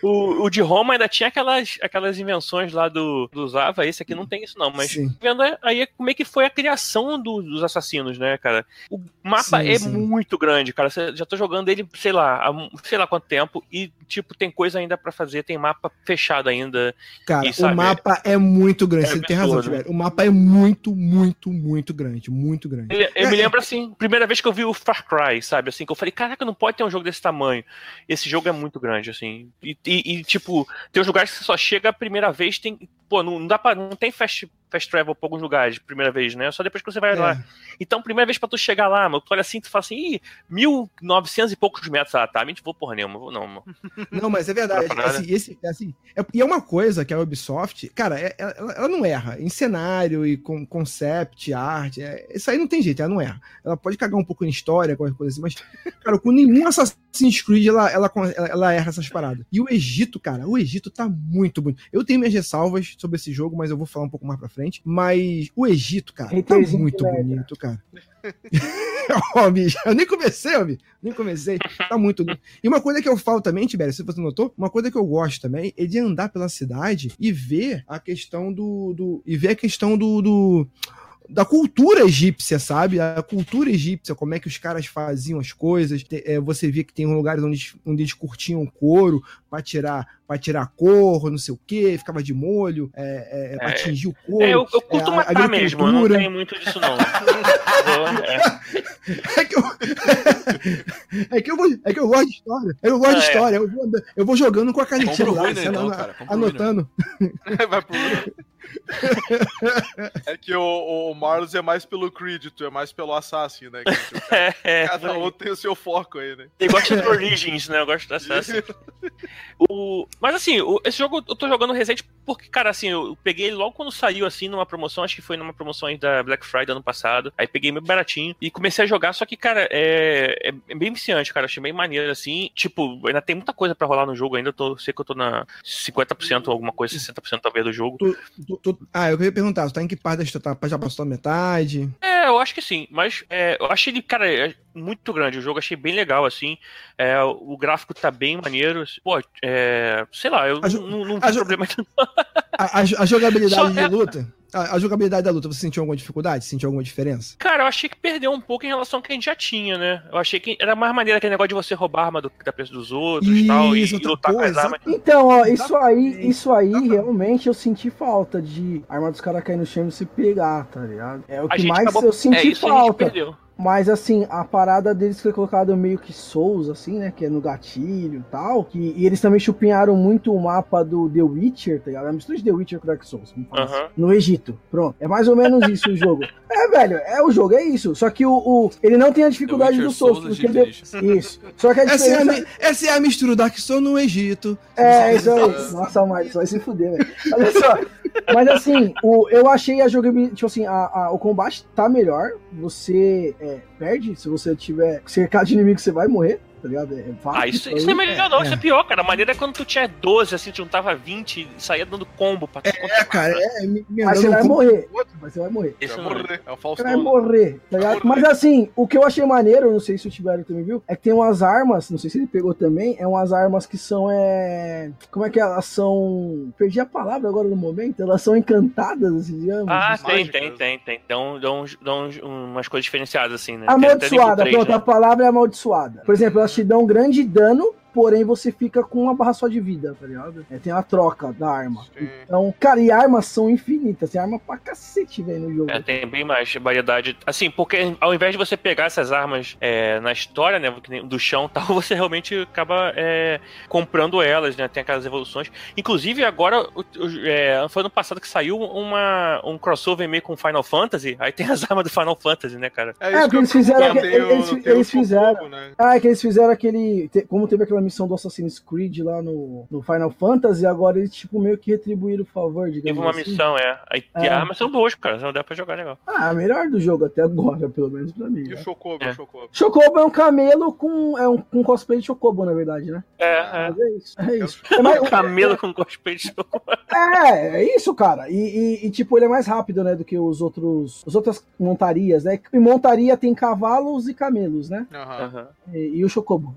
S9: o, o, o de Roma ainda tinha aquelas, aquelas invenções lá do, do Zava, esse aqui não tem isso não, mas
S5: Sim.
S9: vendo aí como é que foi a criação do- dos assassinos, né, cara? O mapa
S5: Sim,
S9: é
S5: sim.
S9: muito grande, cara. Já tô jogando ele, sei lá, há sei lá quanto tempo e tipo tem coisa ainda pra fazer, tem mapa fechado ainda.
S5: Cara,
S9: E, sabe,
S5: o mapa é muito grande.
S9: é
S5: Você tem razão. Tiver. O mapa é muito, muito, muito grande. Muito grande.
S9: Eu, eu
S5: É,
S9: me
S5: é-
S9: lembro assim, primeira vez que eu vi o Far Cry, sabe? Assim, que eu falei, caraca, não pode ter um jogo desse tamanho. Esse jogo é muito grande, assim. E, e- e, tipo, tem uns lugares que você só chega a primeira vez, tem. Pô, não, não dá pra. Não tem fast, fast travel pra alguns lugares, primeira vez, né? Só depois que você vai
S5: É.
S9: lá. Então, primeira vez pra tu chegar lá, mano, tu olha assim, tu fala assim, ih, 1900 e poucos metros. Ah, tá, mentira, vou porra nenhuma, vou não, mano. (laughs)
S5: Não, mas é verdade.
S9: Nada.
S5: Assim, esse, assim, é- e é uma coisa que a Ubisoft, cara, é- ela, ela não erra. Em cenário e com concept, arte, é- isso aí não tem jeito, ela não erra. Ela pode cagar um pouco em história, qualquer coisa assim, mas, cara, com nenhum Assassin's Creed ela, ela, ela, ela erra essas paradas. E o Egito, cara, o Egito tá muito bonito. Eu tenho minhas ressalvas sobre esse jogo, mas eu vou falar um pouco mais pra frente. Mas o Egito, cara, tá
S6: Haterzinho
S5: muito
S6: merda.
S5: bonito, cara. (laughs) Ó, bicho, eu nem comecei, bicho. Nem comecei. Tá muito lindo. E uma coisa que eu falo também, Tibério, se você notou, uma coisa que eu gosto também é de andar pela cidade e ver a questão do. do e ver a questão do. do da cultura egípcia, sabe? A cultura egípcia, como é que os caras faziam as coisas. É, você via que tem lugares onde, onde eles curtiam couro pra tirar, pra tirar cor, não sei o que, ficava de molho, é, é, pra
S9: É.
S5: atingir o couro.
S9: É, eu, eu curto
S5: a
S9: matar mesmo, eu não tenho muito disso não. É. (laughs)
S5: É que eu, (laughs) é que eu, vou, é que eu gosto de história. É eu gosto de
S9: é.
S5: história. Eu vou, eu vou jogando com a canetinha lá,
S3: ruim, então,
S5: ano-
S3: cara,
S5: anotando. (laughs)
S2: Vai pro... é que o, o Marlos é mais pelo tu é mais pelo Assassin, né? Que, tipo,
S9: É, é.
S2: cada um tem o seu foco aí, né?
S9: Eu gosto do Origins, né? Eu gosto da Assassin. O... Mas assim, o- esse jogo eu tô jogando recente porque, cara, assim, eu peguei ele logo quando saiu, assim, numa promoção, acho que foi numa promoção aí da Black Friday ano passado. Aí peguei meio baratinho e comecei a jogar, só que, cara, é, é- bem viciante, cara. Achei bem maneiro, assim. Tipo, ainda tem muita coisa pra rolar no jogo ainda. Eu tô, sei que eu tô na 50%, alguma coisa, 60% talvez do jogo.
S5: Tu- tu- tu- ah, eu queria perguntar, tu tá em que parte da história? Tá- Já passou a metade?
S9: É, eu acho que sim, mas é, eu achei ele, cara, é muito grande o jogo, achei bem legal, assim. É, o gráfico tá bem maneiro. Pô, é, sei lá, eu não, não vi problema.
S5: A, a- a jogabilidade (laughs)
S9: Só
S5: de
S9: é-
S5: luta? A, a jogabilidade da luta, você sentiu alguma dificuldade? Sentiu alguma diferença?
S9: Cara, eu achei que perdeu um pouco em relação ao que a gente já tinha, né? Eu achei que era mais maneiro aquele negócio de você roubar a arma do, da preço dos outros e tal, e,
S5: Isso,
S9: e lutar
S5: pô,
S9: com as armas.
S6: Então, ó, isso aí, isso aí realmente eu senti falta de a arma dos caras cair no chão e se pegar, tá ligado? É o que mais
S9: acabou-
S6: eu
S9: É
S6: senti
S9: isso a gente
S6: falta. Mas assim, a parada deles foi colocado meio que Souls, assim, né? Que é no gatilho e tal. Que, e eles também chupinharam muito o mapa do The Witcher, tá ligado? A mistura de The Witcher com Dark Souls. falar
S9: Aham.
S6: assim. No Egito. Pronto. É mais ou menos isso o jogo. (laughs) É, velho, é o jogo, é isso. Só que o, o- ele não tem a dificuldade do Souls.
S3: Souls,
S6: porque ele- (laughs) Isso. Só que a
S5: Essa é, a,
S6: diferença.
S5: mi- essa é a mistura do Dark Souls no Egito.
S6: É, isso aí. Nossa, Marcos, vai se fuder, velho. Olha só. Mas assim, o, eu achei a jogabilidade. Tipo assim, a, a- o combate tá melhor. Você é, perde. Se você tiver cercado de inimigos, você vai morrer, tá ligado? É fácil.
S9: Ah, isso, isso não é melhor, não,
S5: é.
S9: isso é pior, cara. A maneira é quando tu tinha 12, assim, tu juntava 20 e saía dando combo pra tu
S5: É, cara, é. Me, me
S6: Mas você vai morrer. Mas você vai morrer.
S9: Esse
S2: Vai morrer. É o
S6: Você
S2: Faustão.
S6: vai morrer, tá ligado? Mas assim, o que eu achei maneiro, não sei se o Tibério também viu, é que tem umas armas, não sei se ele pegou também, é umas armas que são, é... Como é que elas são... Perdi a palavra agora no momento, elas são encantadas, assim, digamos.
S9: Ah, tem, tem, tem, tem. Dão, dão, dão umas coisas diferenciadas, assim, né?
S6: Amaldiçoada, pronto,
S9: né?
S6: a palavra é amaldiçoada. Por exemplo, elas te dão um grande dano, porém você fica com uma barra só de vida, tá ligado? É, tem a troca da arma.
S2: Sim.
S6: Então, cara, e armas são infinitas, tem arma pra cacete, velho, no jogo.
S9: É, tem bem mais variedade. Assim, porque ao invés de você pegar essas armas é, na história, né, do chão e tal, (laughs) você realmente acaba é, comprando elas, né? Tem aquelas evoluções. Inclusive, agora, é, foi ano passado que saiu uma, um crossover meio com Final Fantasy. Aí tem as (laughs) armas do Final Fantasy, né, cara?
S2: É
S6: É, porque
S2: que eu
S6: eles fizeram eles- eles fizeram.
S2: Né?
S6: Ah, é que eles fizeram aquele. Como teve aquela missão do Assassin's Creed lá no, no Final Fantasy, agora eles, tipo, meio que retribuíram o favor, digamos
S9: Teve uma
S6: assim.
S9: missão, é. Aí,
S6: É.
S9: as armas são boas, cara. Não dá pra jogar legal.
S6: Ah, a melhor do jogo até agora, (laughs) pelo menos pra mim.
S2: E o
S6: né?
S2: Chocobo,
S9: É.
S2: o Chocobo.
S6: Chocobo é um camelo com. É um, um cosplay de Chocobo, na verdade, né?
S9: É, é.
S6: Mas é isso. É isso. É, mais- (laughs)
S9: Um camelo com cosplay de jogo. (laughs)
S6: é, é isso, cara. E, e- e, tipo, ele é mais rápido, né, do que os outros. As outras montarias, né? E montaria tem cavalos e camelos, né?
S2: Aham.
S9: Aham.
S6: E, e o Chocobo.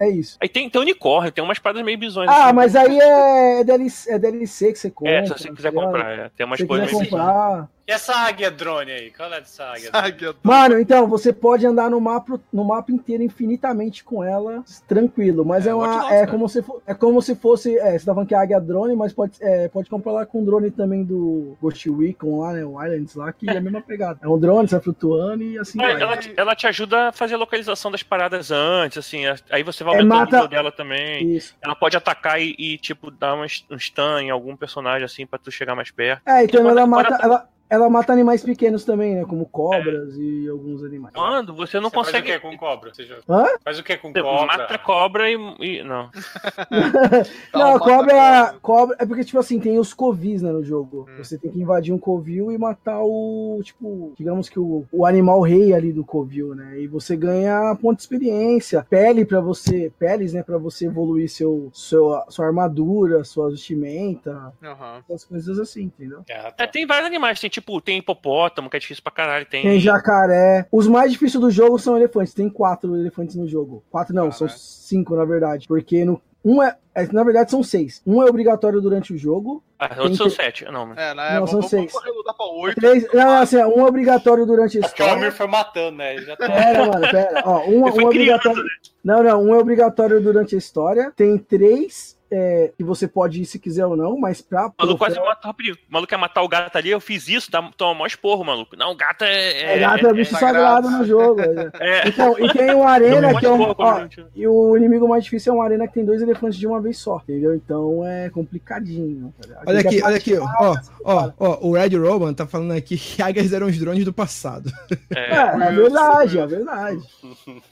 S6: é isso.
S9: Aí tem, tem unicórnio, tem umas paradas meio bizões.
S6: Ah,
S9: assim.
S6: mas aí é DLC, é DLC que você compra.
S9: É, se você quiser comprar, é. Tem umas coisas meio
S6: comprar.
S8: E essa águia drone aí? Qual é dessa águia? drone?
S2: Águia
S6: Mano, então, você pode andar no mapa, no mapa inteiro infinitamente com ela, tranquilo. Mas é,
S3: É,
S6: uma.
S3: Dogs,
S6: É como, se fo- é como se fosse. É, você tá falando que é águia drone, mas pode, é, pode comprar lá com o drone também do Ghost Recon lá, né? O Islands lá, que é a mesma (laughs) pegada. É um drone, você vai flutuando e assim
S9: Mas
S6: vai.
S9: ela, te- ela te ajuda a fazer a localização das paradas antes, assim. Aí você vai
S6: É,
S9: aumentando
S6: mata-
S9: o nível dela também.
S6: Isso.
S9: Ela pode atacar e, e, tipo, dar um um stun em algum personagem, assim, pra tu chegar mais perto.
S6: É, então
S9: Quando-
S6: ela mata. Ela, ela mata animais pequenos também, né? Como cobras e alguns animais.
S9: Quando você não
S8: Você faz
S9: consegue.
S8: o que com cobra? Você já-
S6: Hã?
S8: Faz o que com
S9: Você
S8: cobra?
S9: mata a cobra e. e- não. (laughs)
S6: Não, cobra,
S2: cobra.
S6: É porque, tipo assim, tem os covis, né, no jogo.
S2: Hum.
S6: Você tem que invadir um covil e matar o. Tipo, digamos que o, o animal rei ali do covil, né? E você ganha ponto de experiência, pele pra você. Peles, né, pra você evoluir seu, seu, sua armadura, sua vestimenta,
S2: Aham.
S6: essas coisas assim, entendeu?
S8: É,
S9: É,
S8: tá.
S9: tem vários animais, tem tipo, tem hipopótamo, que é difícil pra caralho, tem.
S6: Tem jacaré. Os mais difíceis do jogo são elefantes. Tem quatro elefantes no jogo. Quatro não, são
S2: Caralho.
S6: cinco, na verdade. Porque no, Um é, é, na verdade são seis. Um é obrigatório durante o jogo.
S9: Ah, outros são sete. Não, né?
S2: É, né?
S6: Não, são seis.
S2: pra oito.
S6: Três, não, assim, ó, um é obrigatório durante a
S8: Porque o
S6: história.
S8: foi matando, né? Ele já tá...
S6: Pera, mano, pera. Ó, um, um
S9: foi
S6: é
S9: criando,
S6: obrigatório. Não, não, um é obrigatório durante a história. Tem três é, que você pode ir se quiser ou não, mas pra.
S9: O maluco quase mata rapidinho. O maluco quer matar o gato ali, eu fiz isso, dá, toma mó esporro, maluco. Não, o gato é.
S6: É, gato é bicho sagrado no jogo. né?
S9: é-
S6: Então, (laughs) e tem uma arena que é um. Ó,
S9: gente-
S6: e o inimigo mais difícil é uma arena que tem dois elefantes de uma vez só, entendeu? Então é complicadinho. tá ligado?
S5: Olha aqui, olha aqui, ó, ó, ó, o Red Roman tá falando aqui que águias eram os drones do passado.
S6: É, é verdade, é verdade.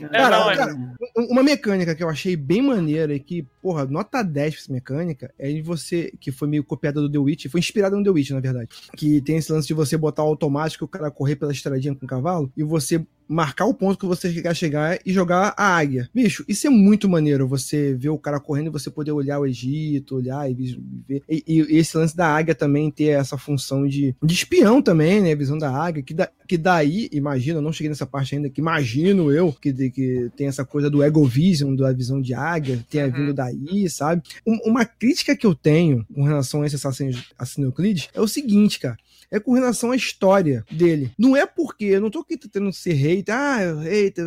S9: É,
S5: Cara,
S9: não, é-
S5: cara, um- uma mecânica que eu achei bem maneira e que, porra, nota 10 essa mecânica é de você, que foi meio copiada do The Witch, foi inspirada no The Witch, na verdade. Que tem esse lance de você botar o automático, o cara correr pela estradinha com o cavalo e você marcar o ponto que você quer chegar e jogar a águia. Bicho, isso é muito maneiro, você ver o cara correndo e você poder olhar o Egito, olhar e ver. E, e esse lance da águia também ter essa função de, de espião também, né? A visão da águia, que, da, que daí, imagino, eu não cheguei nessa parte ainda, que imagino eu, que, que tem essa coisa do egovision, da visão de águia, tenha
S2: Uhum.
S5: vindo daí, sabe? Um- uma crítica que eu tenho com relação a esse Assassin's Assassin's Creed é o seguinte, cara é com relação à história dele. Não é porque, eu não tô aqui tentando ser hater, ah, hater,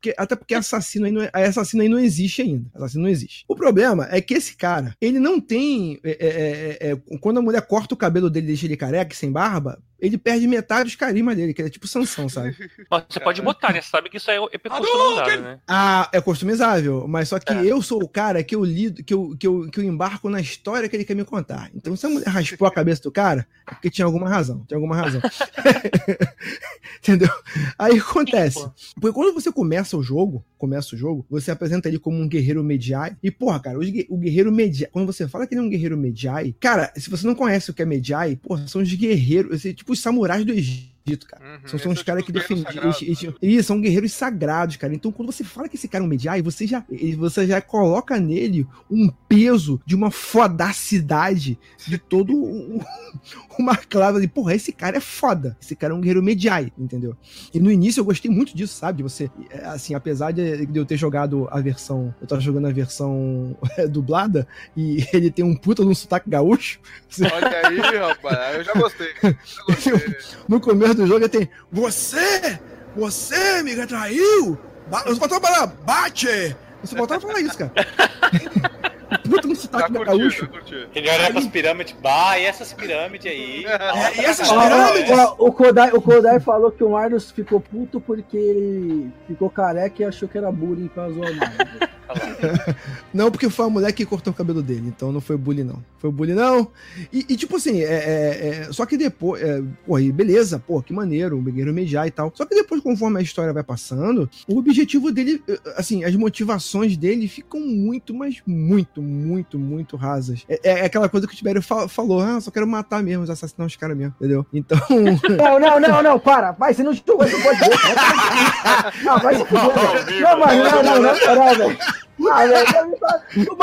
S5: que- até porque assassino aí, não é, assassino aí não existe ainda. Assassino não existe. O problema é que esse cara, ele não tem. é, é, é, é, quando a mulher corta o cabelo dele e deixa ele careca, sem barba, ele perde metade dos carisma dele, que ele é tipo Sansão, sabe? (laughs)
S9: Mas você pode botar, né? Você sabe que isso é, é (laughs) personalizado, né?
S5: Ah, é customizável, mas só que
S9: É.
S5: eu sou o cara que eu lido, que eu, que, eu, que eu embarco na história que ele quer me contar. Então, se a mulher raspou a cabeça do cara, é porque tinha alguma razão. Tinha alguma razão. (laughs) Entendeu? Aí acontece. Porque quando você começa o jogo, começa o jogo, você apresenta ele como um guerreiro Medjai. E, porra, cara, gue- o guerreiro Medjai. Quando você fala que ele é um guerreiro Medjai, cara, se você não conhece o que é Medjai, porra, são os guerreiros, assim, tipo os samurais do Egito, cara.
S2: Uhum,
S5: São, são os caras que
S2: os guerreiros
S5: defendiam. Isso, são guerreiros sagrados, cara. Então, quando você fala que esse cara é um Medjai, você já, você já coloca nele um peso de uma fodacidade de todo um- (laughs) uma clave de, porra, esse cara é foda. Esse cara é um guerreiro Medjai, entendeu? E no início eu gostei muito disso, sabe? De você, é, assim, apesar de, de eu ter jogado a versão, eu tava jogando a versão (laughs) é, dublada e (laughs) ele tem um puta de um sotaque gaúcho.
S2: Olha aí, rapaz. Eu já gostei. Já gostei.
S5: No começo do jogo ele tem Você! Você me traiu! Ba- Eu só faltava falar, bate! Só faltava falar isso, cara. (laughs) Puta
S2: Já
S5: sotaque
S2: curti,
S5: gaúcho.
S2: já curti.
S8: Ele olha pras pirâmides, bah, e essas pirâmides aí? (laughs)
S5: É, e essas pirâmides?
S6: ó, o, Kodai, o Kodai falou que o Marlos ficou puto porque ele ficou careca e achou que era bullying pra zoar o Marlos.
S5: Não, porque foi a mulher que cortou o cabelo dele, então não foi bullying, não. Foi bullying, não. E, e, tipo assim, é, é- é- só que depois, é, e beleza, pô, que maneiro, o Guerreiro Mediar e tal. Só que depois, conforme a história vai passando, o objetivo dele, eh, assim, as motivações dele ficam muito, mas muito, muito, muito rasas. É, é aquela coisa que o Tibério fa- falou, ah, só quero matar mesmo, assassinar os caras mesmo, entendeu? Então, (laughs)
S6: Não, não, não, não, para. Vai, você não jogou esse podcast. Não, vai se fuder, velho. Não, mano, não, não, não, não, velho. Ah, velho, mano,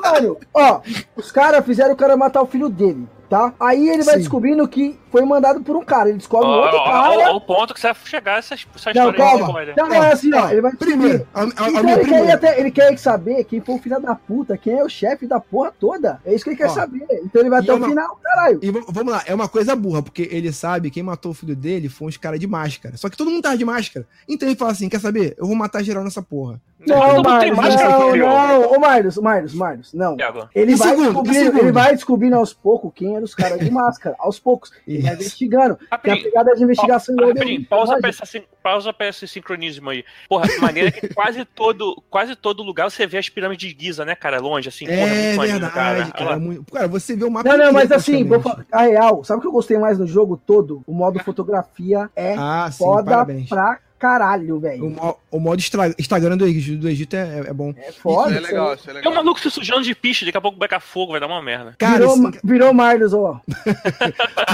S6: mano, ó, os caras fizeram o cara matar o filho dele, tá? Aí ele vai
S5: Sim.
S6: descobrindo que foi mandado por um cara. Ele descobre um
S9: Ó,
S6: outro
S9: ó,
S6: cara.
S9: ó, o ponto que você vai chegar essa, essa
S6: Não,
S9: história aí,
S6: calma.
S9: spoiler.
S6: Não, não é assim, ó. Ele vai
S5: primeiro, a, a, a
S6: Então
S5: minha
S6: ele, quer, até, ele quer saber quem foi o filho da puta, quem é o chefe da porra toda. É isso que ele quer
S5: Ó,
S6: saber. Então ele vai até
S5: é
S6: o
S5: uma-
S6: final, caralho.
S5: E vamos lá, é uma coisa burra, porque ele sabe quem matou o filho dele foi uns caras de máscara. Só que todo mundo tava de máscara. Então ele fala assim: quer saber? Eu vou matar geral nessa porra.
S6: Não, Marlos,
S9: máscara,
S6: não, não. Ô, Marlos, Marlos, Marlos, não. Ele vai,
S5: segundo?
S6: ele vai descobrindo aos poucos quem eram os caras de máscara. Aos poucos. Ele vai investigando. Tem a pegada de investigação dele.
S9: pausa pra, essa, pausa pra esse sincronismo aí. Porra, maneira que quase todo, quase todo lugar você vê as pirâmides de Giza, né, cara? Longe, assim. porra,
S5: É
S9: muito maneiro,
S5: verdade, cara.
S9: lá.
S5: muito- Cara, você vê o mapa.
S6: Não, não, mas assim, vou
S5: praticamente.
S6: falar, a real, sabe o que eu gostei mais no jogo todo? O modo fotografia é
S5: Ah, sim,
S6: foda
S5: parabéns.
S6: pra caralho,
S5: O,
S6: velho.
S5: mo- o modo Instagram do Egito, do Egito é, é bom.
S6: É foda.
S2: Isso é legal, isso é
S9: Tem um
S2: legal.
S9: maluco se sujando de piche, daqui a pouco beca fogo, vai dar uma merda.
S5: Cara,
S6: virou,
S5: esse-
S6: virou Marlos, ó. (laughs)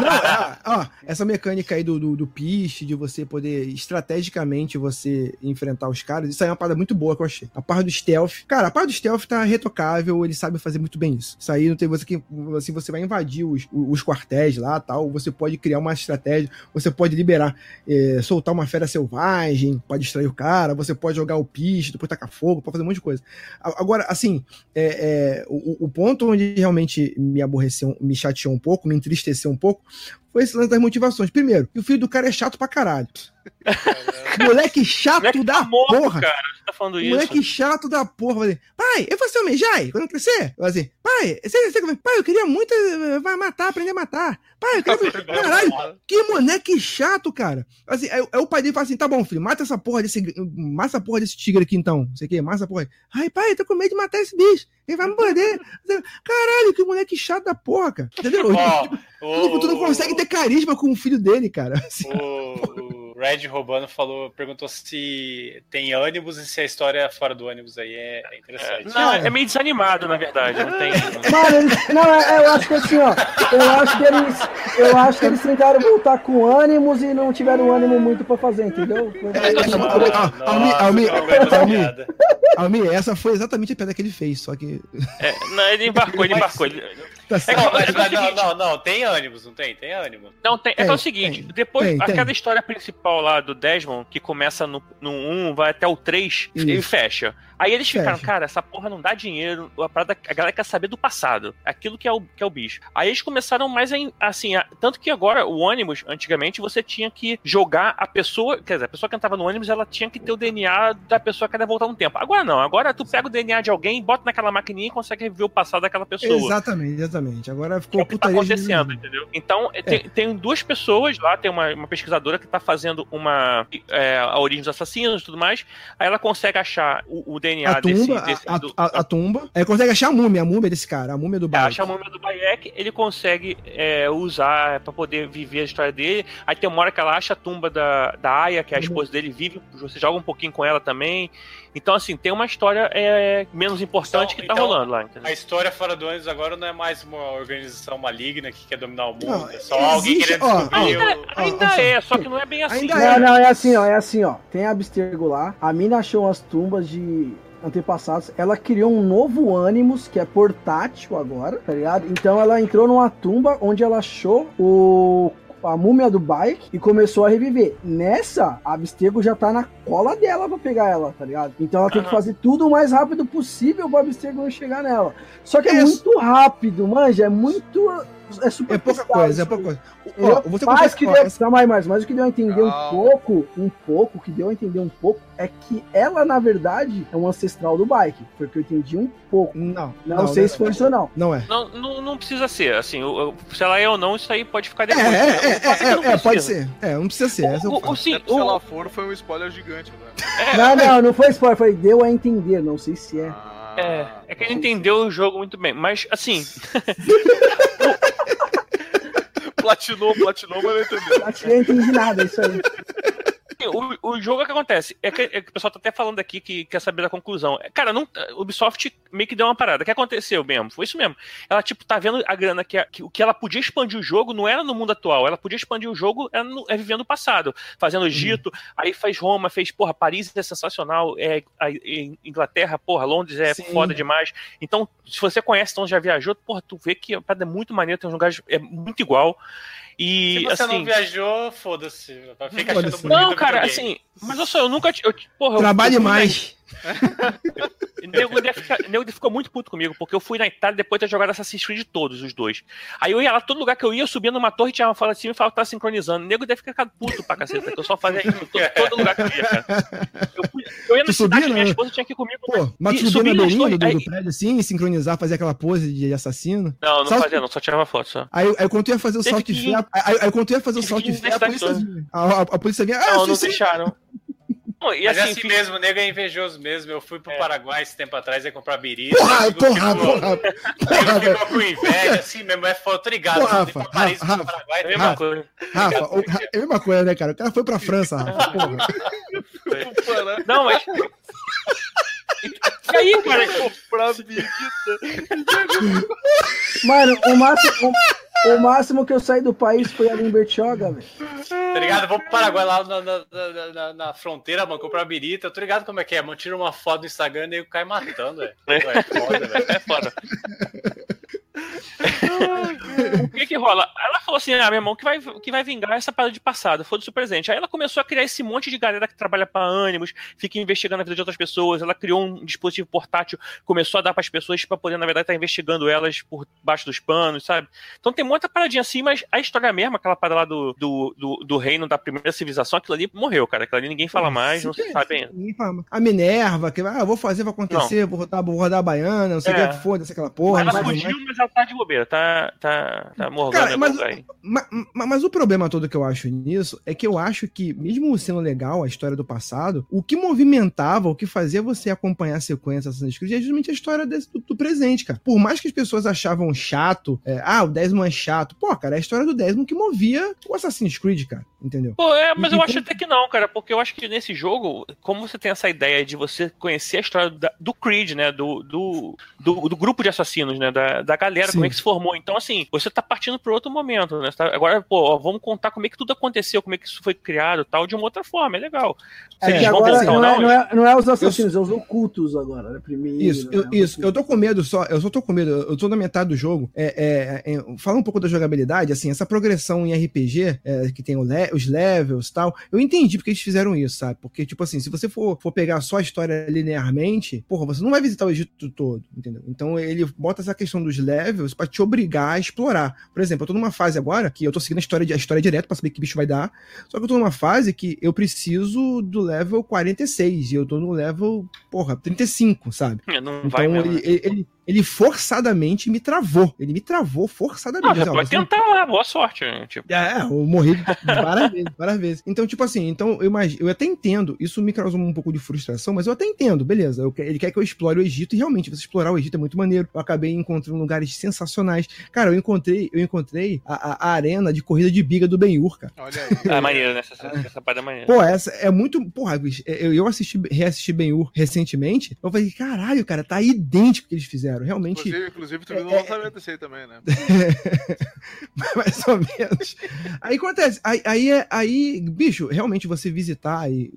S5: Não, é, ó, essa mecânica aí do, do, do piste, de você poder estrategicamente você enfrentar os caras, isso aí é uma parada muito boa que eu achei. A parte do stealth. Cara, a parte do stealth tá retocável, ele sabe fazer muito bem isso. Isso aí não tem você que. Assim, você vai invadir os, os quartéis lá tal. Você pode criar uma estratégia, você pode liberar, eh, soltar uma fera selvagem pode distrair o cara, você pode jogar o piche, depois tacar fogo, pode fazer um monte de coisa. Agora, assim, é, é, o, o ponto onde realmente me aborreceu, me chateou um pouco, me entristeceu um pouco, foi esse lance das motivações. Primeiro, o filho do cara é chato pra caralho. Moleque chato
S9: Moleque
S5: da
S9: morto,
S5: porra.
S9: cara. Você tá falando isso.
S5: Moleque chato da porra. Dizer, pai, eu vou ser o Mejai quando eu crescer. Vai dizer, pai, você, você, pai, eu queria muito eh, vai matar, aprender a matar. Pai, eu queria. (laughs) Caralho, que moleque chato, cara. Assim, aí, aí o pai dele fala assim: tá bom, filho, mata essa porra desse. Mata essa porra desse tigre aqui então. Não sei o que, mata essa porra aí. Ai, pai, eu tô com medo de matar esse bicho. Ele vai me morder. Caralho, que moleque chato da porra, cara. Entendeu? (laughs)
S8: Ó, (laughs)
S5: Tipo, tu não consegue ter carisma com o filho dele, cara. Assim,
S8: O, o Red Robano falou, perguntou se tem ânimos e se a história é fora do ônibus aí é, é interessante.
S9: Não, é meio desanimado, na verdade. Não tem.
S6: Mano, eles, não, é, eu acho que assim, ó. Eu acho que eles. Eu acho que eles tentaram voltar com ânimos e não tiveram ânimo muito pra fazer, entendeu?
S5: Ah, Almi,
S8: não aguento essa.
S5: Almi, foi exatamente a piada que ele fez, só que.
S9: É, não, ele embarcou, ele embarcou. Ele...
S5: Tá
S8: É,
S5: certo.
S8: não, mas-
S9: É
S8: não,
S9: seguinte-
S8: não, não, tem ânimos, não tem? Tem ânimo.
S9: Não, tem, é que é
S5: Tem,
S9: o seguinte,
S5: tem,
S9: depois,
S5: tem, tem.
S9: aquela história principal lá do Desmond, que começa no, no 1, vai até o 3,
S5: Isso.
S9: ele fecha. Aí eles ficaram, cara, essa porra não dá dinheiro, a, parada, a galera quer saber do passado, aquilo que é o, que é o bicho. Aí eles começaram mais assim, a- tanto que agora o ônibus, antigamente, você tinha que jogar a pessoa, quer dizer, a pessoa que entrava no ônibus, ela tinha que ter o DNA da pessoa que ia voltar no tempo. Agora não, agora tu pega o DNA de alguém, bota naquela maquininha e consegue reviver o passado daquela pessoa.
S5: Exatamente, exatamente. Agora ficou
S9: é o que tá acontecendo, entendeu? Então, é, tem, tem duas pessoas lá, tem uma, uma pesquisadora que tá fazendo uma é, a origem dos assassinos e tudo mais. Aí ela consegue achar o, o DNA
S5: A
S9: desse,
S5: tumba,
S9: desse
S5: a,
S9: do-
S5: a- a tumba. Aí consegue achar a múmia, a múmia desse cara, a múmia do
S9: é,
S5: bairro.
S9: acha a múmia do Bayek, ele consegue é, usar pra poder viver a história dele. Aí tem uma hora que ela acha a tumba da, da Aya, que é a esposa dele, vive, você joga um pouquinho com ela também. Então, assim, tem uma história é, menos importante
S8: Então-
S9: que tá
S8: então,
S9: rolando lá, entendeu?
S8: A história fora do ônibus agora não é mais uma organização maligna que quer dominar o mundo.
S5: Não,
S8: é só alguém
S5: existe-
S8: querendo
S5: ó,
S8: descobrir
S9: Ainda,
S8: o...
S9: ainda
S5: ó, ó,
S9: é, só que não é bem assim.
S5: Ainda
S6: Não, não, é assim, ó, é assim, ó. Tem a Abstergo lá, a mina achou umas tumbas de antepassados, ela criou um novo Animus, que é portátil agora, tá ligado? Então ela entrou numa tumba onde ela achou o a múmia do bike e começou a reviver. Nessa, a Abstergo já tá na cola dela pra pegar ela, tá ligado? Então ela tem que fazer tudo o mais rápido possível pra Abstergo não chegar nela. Só que é,
S5: É,
S6: muito rápido, manja, é muito... É super
S5: É pouca coisa, é
S6: isso
S5: pouca coisa. Ó, você
S6: mas
S5: consegue-
S6: que deu,
S5: essa-
S6: calma aí, mais, mas o que deu a entender um
S2: Calma.
S6: pouco, um pouco, o que deu a entender um pouco é que ela, na verdade, é um ancestral do bike. Foi o que eu entendi um pouco.
S5: Não,
S6: Não, sei se foi isso ou não.
S5: Não é.
S9: Não, não, não precisa ser, assim, se ela é ou não, isso aí pode ficar
S5: É,
S9: depois.
S5: é, é, é, é,
S9: não
S5: é, pode
S9: precisa.
S5: ser. É, não precisa ser.
S9: O, o, sim,
S2: se ela for, foi um spoiler gigante, né?
S6: Não, não, não foi spoiler, foi deu a entender, não sei se é.
S2: Ah,
S9: é, é que ele entendeu o jogo muito bem, mas assim, (laughs) (laughs)
S2: Platinou, platinou, mas não entendeu.
S6: Eu não entendi nada, isso aí.
S9: O, o jogo é que acontece, é que, é que o pessoal tá até falando aqui que quer saber da conclusão. Cara, não, o Ubisoft meio que deu uma parada. O que aconteceu mesmo? Foi isso mesmo. Ela, tipo, tá vendo a grana que, a- que o que ela podia expandir o jogo não era no mundo atual, ela podia expandir o jogo era no- é vivendo o passado, fazendo Egito, aí fez Roma, fez, porra, Paris é sensacional, é, a- em Inglaterra, porra, Londres é
S5: Sim.
S9: foda demais. Então, se você conhece, então já viajou, porra, tu vê que é muito maneiro, tem uns lugares é muito igual. E,
S8: Se você
S9: assim,
S8: não viajou, foda-se. Fica achando bonito
S9: não, cara, assim, mas eu só, eu nunca. Eu, porra, eu-
S5: Trabalhe
S9: eu na-
S5: mais. (laughs)
S9: Nego ficar- nego ficou muito puto comigo, porque eu fui na Itália depois de ter jogado Assassin's Creed todos, os dois. Aí eu ia lá, todo lugar que eu ia, eu subia numa torre, tinha uma fala assim e falava que tava sincronizando. O nego deve ficar puto pra caceta, que eu só fazia isso todo, todo lugar que eu ia, cara. Eu, fui- eu ia na
S5: Tu
S9: cidade,
S5: subia,
S9: minha
S5: né?
S9: esposa tinha que ir comigo.
S5: Pô, mas
S9: E
S5: tu subia
S9: subi
S5: na beirinha do, do prédio assim, sincronizar, fazer aquela pose de assassino.
S9: Não, não
S5: Só-
S9: fazia, não, só tirava foto só.
S5: Aí, aí quando tu ia fazer o
S9: Teve
S5: salto de fé, aí, aí quando tu ia fazer o salto de fé, a polícia vinha. A, a- a polícia vinha, ah,
S9: Não, não deixaram. Não, e
S8: Mas é
S9: assim,
S8: assim mesmo, o nego é invejoso mesmo. Eu fui pro
S9: É.
S8: Paraguai esse tempo atrás e comprar birita.
S5: Porra, porra,
S8: ficou-
S5: porra,
S8: o
S5: porra,
S8: ficou com inveja, assim mesmo. É foda, tô ligado.
S5: Porra,
S8: você foi
S5: Rafa,
S8: pra Paris,
S5: Rafa,
S8: pro Paraguai,
S9: é a
S8: tá
S9: mesma coisa.
S5: Rafa, o- é a mesma coisa, né, cara? O cara foi pra França, Rafa. Porra. (laughs)
S9: Não, mas. (laughs) E aí, cara,
S2: Pra birita.
S6: Mano, o máximo, o, o máximo que eu saí do país foi ali em Bertioga, velho.
S8: Tá ligado? Vou pro Paraguai lá na, na, na- na- fronteira, mano, comprar birita. Tô ligado como é que é, mano. Tira uma foto no Instagram e o nego cai matando, velho. Pô, É foda, velho.
S9: É foda. O que que rola? Ela falou assim: ah, meu irmão, que vai, que vai vingar essa parada de passado, foda-se o presente. Aí ela começou a criar esse monte de galera que trabalha pra ânimos, fica investigando a vida de outras pessoas. Ela criou um dispositivo portátil, começou a dar pras pessoas pra poder, na verdade, estar investigando elas por baixo dos panos, sabe? Então tem muita paradinha assim, mas a história mesmo, aquela parada lá do, do, do, do reino da primeira civilização, aquilo ali morreu, cara. Aquilo ali ninguém fala mais, não se sabe ainda.
S5: A Minerva, que ah, eu vou fazer, vai acontecer, vou rodar, vou rodar a baiana, não sei o
S9: É.
S5: que, foda-se aquela porra.
S9: ela
S5: não
S9: fugiu, mas ela tá de bobeira, tá, tá, tá morgando
S5: Cara, mas-
S9: aí.
S5: Ma- ma- Mas, o problema todo que eu acho nisso é que eu acho que, mesmo sendo legal a história do passado, o que movimentava, o que fazia você acompanhar a sequência Assassin's Creed é justamente a história desse- do, do presente, cara. Por mais que as pessoas achavam chato, é, ah, o Desmond é chato, pô, cara, é a história do Desmond que movia o Assassin's Creed, cara, entendeu?
S9: Pô, é, mas
S5: E-
S9: eu
S5: e
S9: acho
S5: como-
S9: até que não, cara, porque eu acho que nesse jogo, como você tem essa ideia de você conhecer a história da- do Creed, né, do, do, do, do grupo de assassinos, né, da, da galera,
S5: Sim.
S9: como é que se formou. Então, assim, você tá partindo para outro momento, né, tá- agora, pô, ó, vamos contar como é que tudo aconteceu, como é que isso foi criado tal, de uma outra forma, é legal. Se
S6: É agora
S9: voltar
S6: não é,
S9: não,
S6: é, não é os assassinos, é os ocultos agora, né? Primeiro.
S5: Isso, eu,
S6: né?
S5: isso. Eu tô com medo só, eu só tô com medo, eu tô na metade do jogo. É, é, é, fala um pouco da jogabilidade, assim, essa progressão em RPG, é, que tem o le- os levels e tal, eu entendi porque eles fizeram isso, sabe? Porque, tipo assim, se você for, for pegar só a história linearmente, porra, você não vai visitar o Egito todo, entendeu? Então ele bota essa questão dos levels pra te obrigar a explorar. Por exemplo, eu tô numa fase agora que eu tô seguindo a história, a história direto pra saber que bicho vai dar, só que eu tô numa fase que eu preciso do level 46 e eu tô no level, porra, 35, sabe?
S9: É, não
S5: Então
S9: vai mesmo.
S5: ele, ele, ele- ele forçadamente me travou. Ele me travou forçadamente. Ó,
S9: pode tentar lá, boa sorte, né, tipo.
S5: É, eu morri várias vezes, várias vezes. Então, tipo assim, então eu imagino, eu até entendo, isso me causou um pouco de frustração, mas eu até entendo, beleza. eu ele quer que eu explore o Egito e realmente você explorar o Egito é muito maneiro. Eu acabei encontrando lugares sensacionais. Cara, eu encontrei, eu encontrei a, a- a arena de corrida de biga do Ben-Hur, cara.
S2: Olha aí.
S9: Ah, maneiro, né? Essa, essa parada é maneira.
S5: Pô, essa é muito. Porra, bicho, eu, eu assisti, reassisti Ben-Hur recentemente. Eu falei, caralho, cara, tá idêntico o que eles fizeram. Realmente.
S2: Inclusive, inclusive tu viu
S5: É,
S2: o lançamento desse aí também, né? (laughs)
S5: mais ou menos. Aí acontece, aí, aí, é- aí, bicho, realmente você visitar e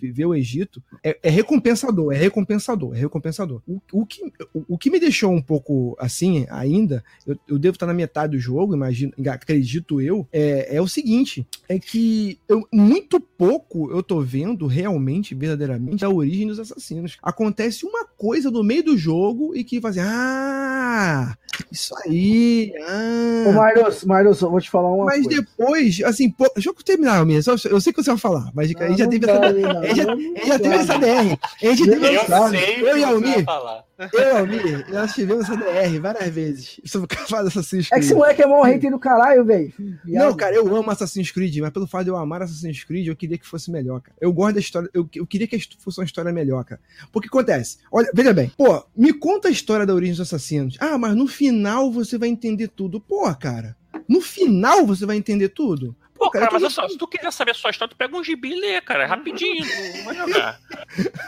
S5: ver o Egito é, é recompensador, é recompensador, é recompensador. O, o, que, o, o que me deixou um pouco assim ainda, eu, eu devo estar na metade do jogo, imagino, acredito eu, é, é o seguinte: é que eu, muito pouco eu tô vendo realmente, verdadeiramente, a origem dos assassinos. Acontece uma coisa no meio do jogo e que faz assim, ah, isso aí, ah.
S6: Ô, Marlos, Marlos, eu vou te falar uma
S5: Mas
S6: coisa.
S5: depois, assim, pô, deixa eu terminar, mesmo. Eu sei que você vai falar, mas a gente (laughs) já
S6: Não
S5: teve essa.
S6: não,
S5: a gente já,
S6: não
S5: a já teve essa DR. A gente teve
S8: Eu
S5: essa.
S8: sei o que
S5: Eu e
S8: você vai
S5: Almir,
S8: falar.
S5: Eu Almir, nós tivemos DR várias vezes sobre o faz Assassin's
S6: É que
S5: Creed.
S6: esse moleque é mó hater do caralho, velho.
S5: Não, cara, eu amo Assassin's Creed, mas pelo fato de eu amar Assassin's Creed, eu queria que fosse melhor, cara. Eu gosto da história, eu, eu queria que fosse uma história melhor, cara. Porque acontece, olha, veja bem, pô, me conta a história da origem dos assassinos. Ah, mas no final você vai entender tudo. Pô, cara, no final você vai entender tudo.
S9: Pô, cara, mas olha só, se tu quiser saber a sua história, tu pega um gibi e lê, cara, é rapidinho, (laughs) não vai jogar.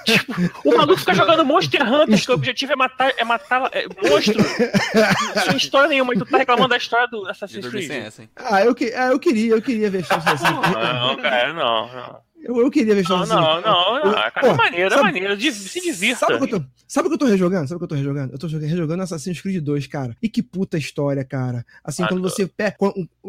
S9: tipo, o maluco fica jogando Monster Hunter, que o objetivo é matar, é matar é, monstro. (laughs) Sem história nenhuma, e tu tá reclamando da história do Assassin's Creed.
S5: Ah, eu, que, ah, eu queria, eu queria ver (laughs) Assassin's Creed.
S9: Não, cara, não, não.
S5: Eu, eu queria ver
S9: Não, não, não, não.
S5: Eu-
S9: Cara, é maneiro, é
S5: sabe-
S9: maneiro. Div- Se divirta.
S5: Sabe o que eu tô, sabe o que eu tô rejogando? Sabe o que eu tô rejogando? Eu tô jogando- rejogando Assassin's Creed 2, cara. E que puta história, cara. Assim,
S9: Ah,
S5: quando
S9: tô.
S5: você pega,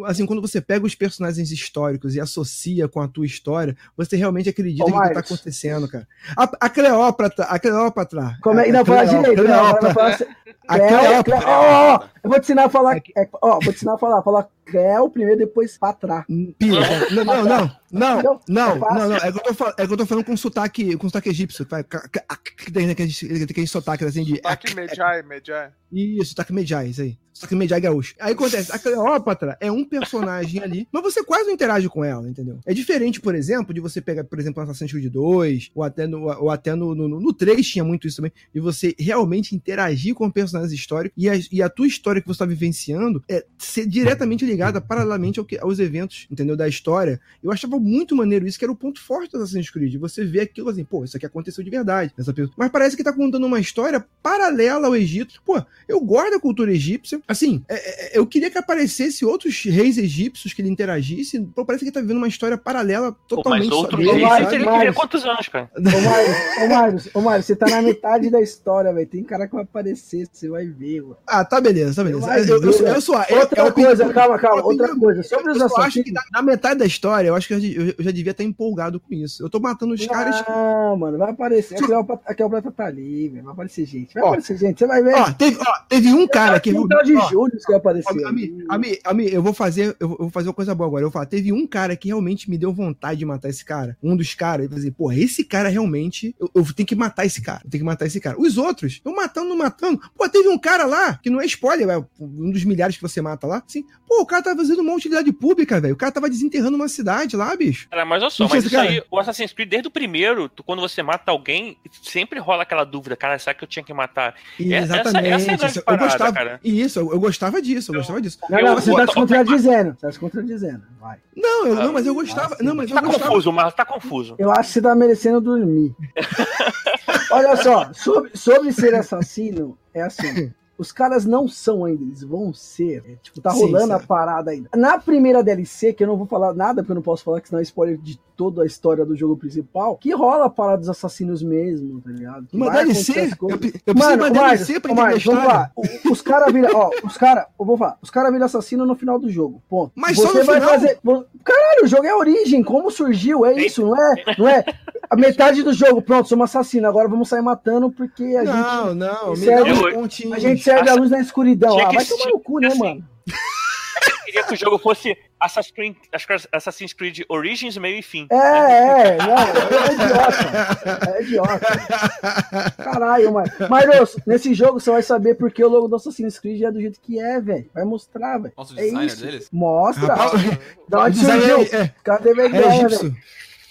S5: assim, quando você pega os personagens históricos e associa com a tua história, você realmente acredita
S6: Ô,
S5: que tá
S6: Marcos.
S5: acontecendo, cara. A, a Cleópatra, a Cleópatra.
S6: Como é não fala direito? Não, agora
S5: Cleópatra.
S6: fala.
S5: A
S6: Creu,
S5: Cleópatra.
S6: Creu, ó, ó, eu vou te ensinar a falar. é, ó, vou te ensinar a falar. Falar Creu primeiro, depois Patra.
S5: Pira, Não, não, não, não,
S6: Entendeu?
S5: não,
S6: É fácil.
S5: não, não. É que eu tô, fal- é que eu tô falando com sotaque, com sotaque egípcio. que tem aquele sotaque assim de.
S2: Sotaque Medjai, Medjai.
S5: Isso, sotaque Medjai, isso aí. Sotaque Medjai gaúcho. Aí acontece, a Cleópatra é um personagem ali, mas você quase não interage com ela, entendeu? É diferente, por exemplo, de você pegar, por exemplo, Assassin's Creed 2, ou até no, ou até no, no, no 3 tinha muito isso também, de você realmente interagir com personagens históricos e a, e a tua história que você tá vivenciando é ser diretamente ligada paralelamente ao que, aos eventos, entendeu? Da história. Eu achava muito maneiro isso, que era o ponto forte do Assassin's Creed. Você vê aquilo assim, pô, isso aqui aconteceu de verdade. Essa pessoa. Mas parece que tá contando uma história paralela ao Egito. Pô, eu gosto da cultura egípcia. Assim, é- é- eu queria que aparecesse outros reis egípcios que ele interagisse. Pô, parece que tá vivendo uma história paralela
S9: Pô,
S5: totalmente
S9: mas outro
S5: dele, sabe?
S9: ele queria quantos anos, cara?
S6: Ô, Mário, ô, Mário, ô, Mário, você tá na metade da história, velho. Tem cara que vai aparecer. você vai ver, mano.
S5: Ah, tá beleza, tá beleza.
S6: Vai
S5: Eu, eu,
S6: né?
S5: eu sou. é-
S6: Outra
S5: é a
S6: coisa,
S5: opinião-
S6: calma, calma,
S5: é
S6: outra
S5: opinião
S6: coisa. Sobre os
S5: eu só acho que na, na metade da história, eu acho que eu já, eu já devia estar empolgado com isso. Eu tô matando os caras.
S6: Não, mano, vai aparecer. A Cleópatra, a Cleópatra tá ali, velho. Vai aparecer gente. Vai
S5: Ó,
S6: aparecer gente. Você vai ver.
S5: Ó, teve, ó, teve um cara que.
S6: o tal Júlio que vai aparecer.
S5: Ó, Ami, Ami, Ami, eu vou fazer, eu vou fazer uma coisa boa agora. Eu vou falar, teve um cara que realmente me deu vontade de matar esse cara. Um dos caras, eu falei, porra, esse cara realmente, eu, eu tenho que matar esse cara. Eu tenho que matar esse cara. Os outros, eu matando, não matando. Pô, teve um cara lá, que não é spoiler, é um dos milhares que você mata lá. Assim, pô, o cara tava fazendo uma utilidade pública, velho. O cara tava desenterrando uma cidade lá, bicho.
S9: Cara, mas olha só,
S5: Não
S9: mas isso
S5: cara?
S9: aí, o Assassin's Creed, desde o primeiro, tu- quando você mata alguém, sempre rola aquela dúvida, cara, será que eu tinha que matar?
S5: E
S9: É- essa-
S5: exatamente.
S9: essa é a grande
S5: eu
S9: parada,
S5: gostava.
S9: cara.
S5: Isso, eu, eu gostava disso, eu gostava disso.
S6: Não, não, você tá se contradizendo. Tá se contradizendo. Vai.
S5: Não, eu, não, mas eu gostava. Não, mas eu
S9: Tá
S5: gostava.
S9: confuso, mas tá confuso.
S6: Eu acho que você tá merecendo dormir. (laughs) Olha só, sobre, sobre ser assassino, é assim. Os caras não são ainda, eles vão ser. É, tipo, tá
S5: Sim,
S6: rolando a parada ainda. Na primeira DLC, que eu não vou falar nada, porque eu não posso falar que senão é spoiler de toda a história do jogo principal, que rola a parada dos assassinos mesmo, tá ligado? Que
S5: Uma DLC? Eu, eu preciso de uma
S6: Mano,
S5: DLC pra entender a
S6: Marcos, vamos lá. Os caras viram, ó, os caras, eu vou falar, os caras viram assassino no final do jogo. Ponto.
S5: Mas só
S6: você
S5: no
S6: vai
S5: final?
S6: fazer. Caralho, o jogo é a origem, como surgiu, é isso, não é? Não é? A metade do jogo, pronto, somos assassino, agora vamos sair matando porque a
S5: Não,
S6: gente.
S5: não, me
S6: serve-
S5: dá um pontinho.
S6: A gente serve a luz na escuridão. Ah, vai tomar no cu, né,
S9: assim,
S6: mano?
S9: Eu queria que o jogo fosse Assassin's Creed, Assassin's Creed Origins, meio e fim.
S6: É, é, não, é idiota. É idiota. Caralho, mano. Mas, nesse jogo você vai saber porque o logo do Assassin's Creed é do jeito que é, velho. Vai mostrar, velho.
S3: Nossa, o
S6: É
S3: designer
S6: isso.
S3: deles?
S6: Mostra.
S5: Rapaz,
S6: Da
S5: o
S6: onde surgiu?
S5: é, é,
S6: O teve a
S5: é
S6: ideia,
S5: egípcio.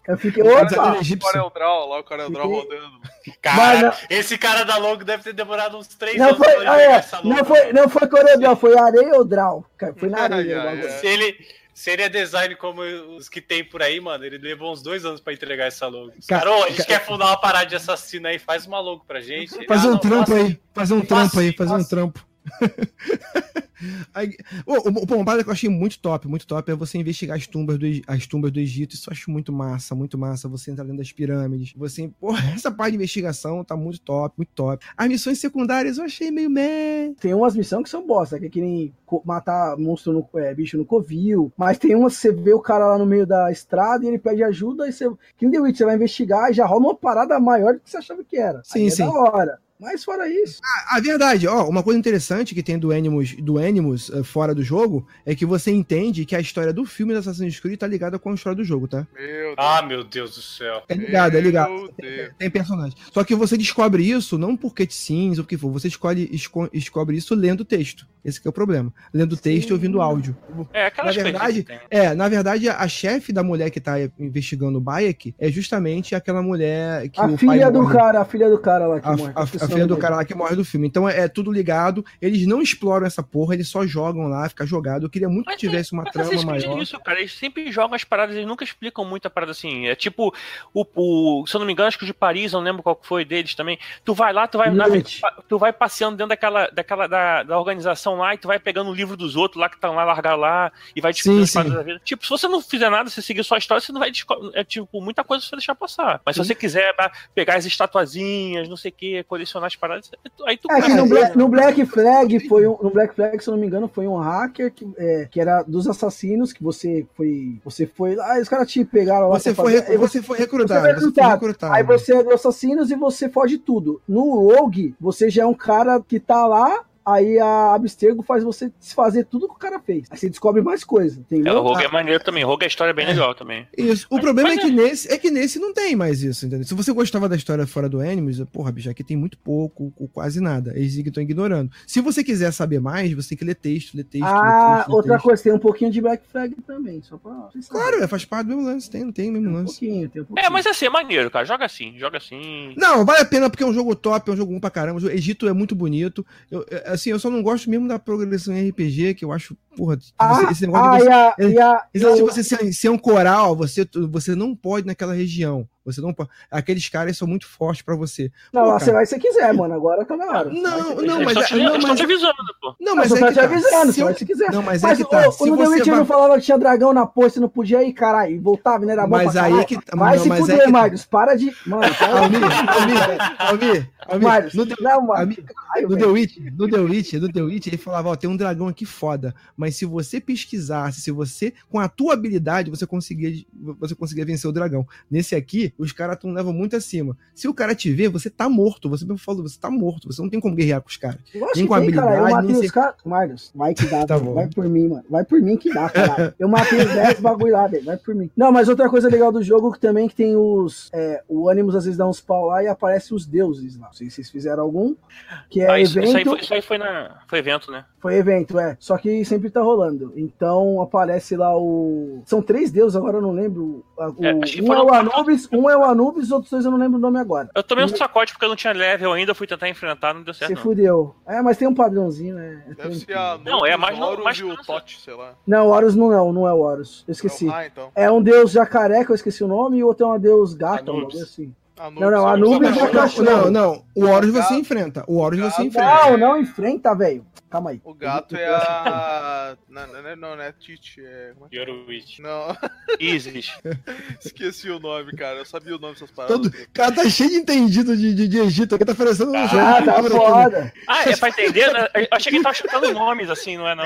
S6: Eu fiquei,
S5: O
S6: opa!
S5: é egípcio.
S2: Corel Draw, lá o Corel Draw
S6: Fiquei-
S2: rodando.
S8: Cara,
S6: Mas
S8: esse cara da logo deve ter demorado uns três
S6: Não
S8: anos
S6: foi, ah, é,
S8: essa logo.
S6: não foi, não foi Coreodral, foi areia ou draw? Cara, Foi na (laughs) areia o bagulho.
S2: ai.
S8: Se ele, se ele é design como os que tem por aí, mano, ele levou uns dois anos pra entregar essa logo. Os
S5: Ca-
S8: caras, "Ô, a gente quer fundar uma parada de assassino aí, faz uma logo pra gente.
S5: Fazer
S8: "Ah,
S5: um
S8: não,
S5: trampo aí, fazer um trampo aí, fazer um trampo. (laughs) Aí, uma parada que eu achei muito top, muito top é você investigar as tumbas do, as tumbas do Egito. Isso eu acho muito massa, muito massa. Você entrar dentro das pirâmides. Você, porra, (laughs) essa parte de investigação tá muito top, muito top. As missões secundárias eu achei meio meh.
S6: Tem umas missões que são bosta, que é que nem matar monstro no, é, bicho no covil. Mas tem umas que você vê o cara lá no meio da estrada e ele pede ajuda e você. Que nem The Witch, você vai investigar e já rola uma parada maior do que você achava que era.
S5: Sim,
S6: Aí é
S5: sim.
S6: da hora. Mas fora isso.
S5: A verdade, ó, uma coisa interessante que tem do Animus, do Animus eh, fora do jogo é que você entende que a história do filme do Assassin's Creed tá ligada com a história do jogo, tá?
S2: Meu Deus.
S8: Ah, meu Deus do céu.
S5: É ligado, é ligado.
S2: Meu Deus.
S5: Tem personagem. Só que você descobre isso não por cutscenes ou o que for. Você escolhe, esco- descobre isso lendo o texto. Esse que é o problema. Lendo o texto e ouvindo áudio.
S9: É, aquelas
S5: Na verdade,
S9: que tem.
S5: É, na verdade, a chefe da mulher que tá investigando o Bayek é justamente aquela mulher que
S6: A
S5: o
S6: filha
S5: pai
S6: do
S5: morre.
S6: cara, a filha do cara lá que
S5: A,
S6: morre.
S5: a-
S6: esqueci
S5: a
S6: o
S5: do cara lá que morre do filme. Então é, é tudo ligado. Eles não exploram essa porra, eles só jogam lá, fica jogado. Eu queria muito que
S9: Mas
S5: tivesse uma
S9: Mas
S5: trama maior.
S9: é isso, cara. Eles sempre jogam as paradas, eles nunca explicam muito a parada assim. É tipo, o, o- se eu não me engano, acho que o de Paris, eu não lembro qual que foi deles também. Tu vai lá, tu vai, na- tu vai passeando dentro daquela, daquela da, da organização lá e tu vai pegando o livro dos outros lá que estão lá, largar lá e vai descobrindo
S5: Sim,
S9: as paradas
S5: sim.
S9: da vida. Tipo, se você não fizer nada, você seguir sua história, você não vai É tipo, muita coisa você vai deixar passar. Mas se você quiser pegar as estatuazinhas, não sei o que, colecionar as paradas, aí tu
S6: É no
S5: Ah,
S6: Black, no Black Flag foi um, no Black Flag, se eu não me engano, foi um hacker que, é, que era dos assassinos que você foi, você foi lá, os caras te pegaram lá.
S5: Você foi,
S6: fazer-
S5: você foi recrutado.
S6: foi
S5: Você foi
S6: recrutado.
S5: recrutado.
S6: Aí você é dos assassinos e você foge tudo. No Rogue, você já é um cara que tá lá, aí a Abstergo faz você desfazer tudo que o cara fez. Aí você descobre mais coisa,
S9: É,
S6: entendeu?
S9: o Rogue é maneiro também. O Rogue a história é bem legal também.
S5: Isso. O
S9: Mas-
S5: problema
S9: mas
S5: é que, nesse, é que nesse não tem mais isso, entendeu? Se você gostava da história fora do Animus, porra, bicho, aqui tem muito pouco, ou quase nada. Eles estão ignorando. Se você quiser saber mais, você tem que ler texto, ler texto, ler
S6: Ah,
S5: texto, ler
S6: outra
S5: texto.
S6: coisa, tem um pouquinho de Black Flag também, só pra.
S5: Claro, é, faz parte do mesmo lance, tem, tem o mesmo
S6: Tem um
S5: lance.
S6: pouquinho, tem um pouquinho.
S9: É, mas assim, é maneiro, cara. Joga assim, joga assim.
S5: Não, vale a pena porque é um jogo top, é um jogo bom pra caramba. O Egito é muito bonito. Eu, eu- assim, eu só não gosto mesmo da progressão em RPG, que eu acho, porra,
S6: Ah,
S5: você- esse negócio
S6: ah,
S5: de você,
S6: a, a,
S5: esse negócio
S6: eu-
S5: de você ser, ser um coral, você, você não pode naquela região. Você não pode. Aqueles caras são muito fortes pra você.
S6: Não,
S5: Pô,
S6: lá você vai se quiser, mano. Agora tá na hora.
S5: Não,
S6: Vai
S5: não.
S9: Eles
S5: mas
S9: estão
S5: é-
S9: te,
S5: não, mas-
S9: te avisando, pô.
S5: Não,
S6: Mas eu
S5: é
S6: te
S5: tá.
S6: avisando,
S5: Se
S6: você
S5: eu-
S6: vai se quiser.
S5: Não, mas,
S6: Mas
S5: é que tá. Se
S6: o The
S5: vai-
S6: falava que tinha dragão na porra, você não podia ir, caralho. E voltava, né? Era bom
S5: Mas
S6: pra
S5: aí é que-
S6: Vai
S5: não,
S6: se
S5: mas é
S6: fuder,
S5: que-
S6: Marcos. Para de. Mano, para
S5: Almir, Almir, Almir,
S6: Marius,
S5: no The-
S6: não,
S5: No The. Witch, no The Witch, no The Witch, ele falava, ó, tem um dragão aqui foda, mas se você pesquisasse, se você, com a tua habilidade, você conseguia, você conseguia vencer o dragão. Nesse aqui, os caras tão levam muito acima. Se o cara te ver, você tá morto, você mesmo falou, você tá morto, você não tem como guerrear com os caras. Nem com
S6: tem, cara. Eu
S5: habilidade,
S6: matei
S5: nem
S6: os caras. Marius, vai que dá, (laughs)
S5: Tá.
S6: Vai por mim, mano. Vai por mim que dá, caralho. Eu matei os 10 bagulho lá, velho. Vai por mim. Não, mas outra coisa legal do jogo que também que tem os. é, o Animus às vezes dá uns pau lá e aparecem os deuses lá. Não sei se vocês fizeram algum. Que é
S9: Ah, isso,
S6: evento.
S9: isso aí, foi, isso aí foi na. Foi evento, né?
S6: Foi evento, é. Só que sempre tá rolando. Então aparece lá o. São três deuses, agora eu não lembro. O...
S9: É, acho que
S6: um é o. Anubis, um é o Anubis, os outros dois eu não lembro o nome agora.
S9: Eu tomei um sacode porque eu não tinha level ainda, fui tentar enfrentar, não deu certo.
S6: Se
S9: Não.
S6: fudeu. É, mas tem um padrãozinho, né? É
S2: Deve ser
S6: tranquilo.
S2: a
S9: Não, é mais-
S2: Horus
S9: mais
S2: e o. Tote, sei lá.
S6: Não, o Horus não é, o- não é o Horus. Eu esqueci.
S2: Ah, então.
S6: É um deus jacaré, que eu esqueci o nome, e o outro é um deus gato, um
S8: Anubis.
S6: bagulho assim.
S2: Anubis,
S6: Não, não, Anubis é
S2: é
S6: cachorro.
S5: Não, não, o Horus você enfrenta, o Horus você enfrenta.
S6: Não, não enfrenta, velho. Calma aí.
S2: O gato é a. Não, não, não, não, não é Tite, é. como é é?
S8: Yoruichi.
S2: Não,
S9: Isis. (laughs)
S2: esqueci o nome, cara. Eu sabia o nome dessas paradas.
S5: Todo, cara tá cheio de entendido de, de, de Egito, aqui tá parecendo um jogo
S6: Ah, tá
S5: né?
S6: foda.
S9: Ah, é pra entender? né? Eu achei que ele tava chutando nomes assim, não é não?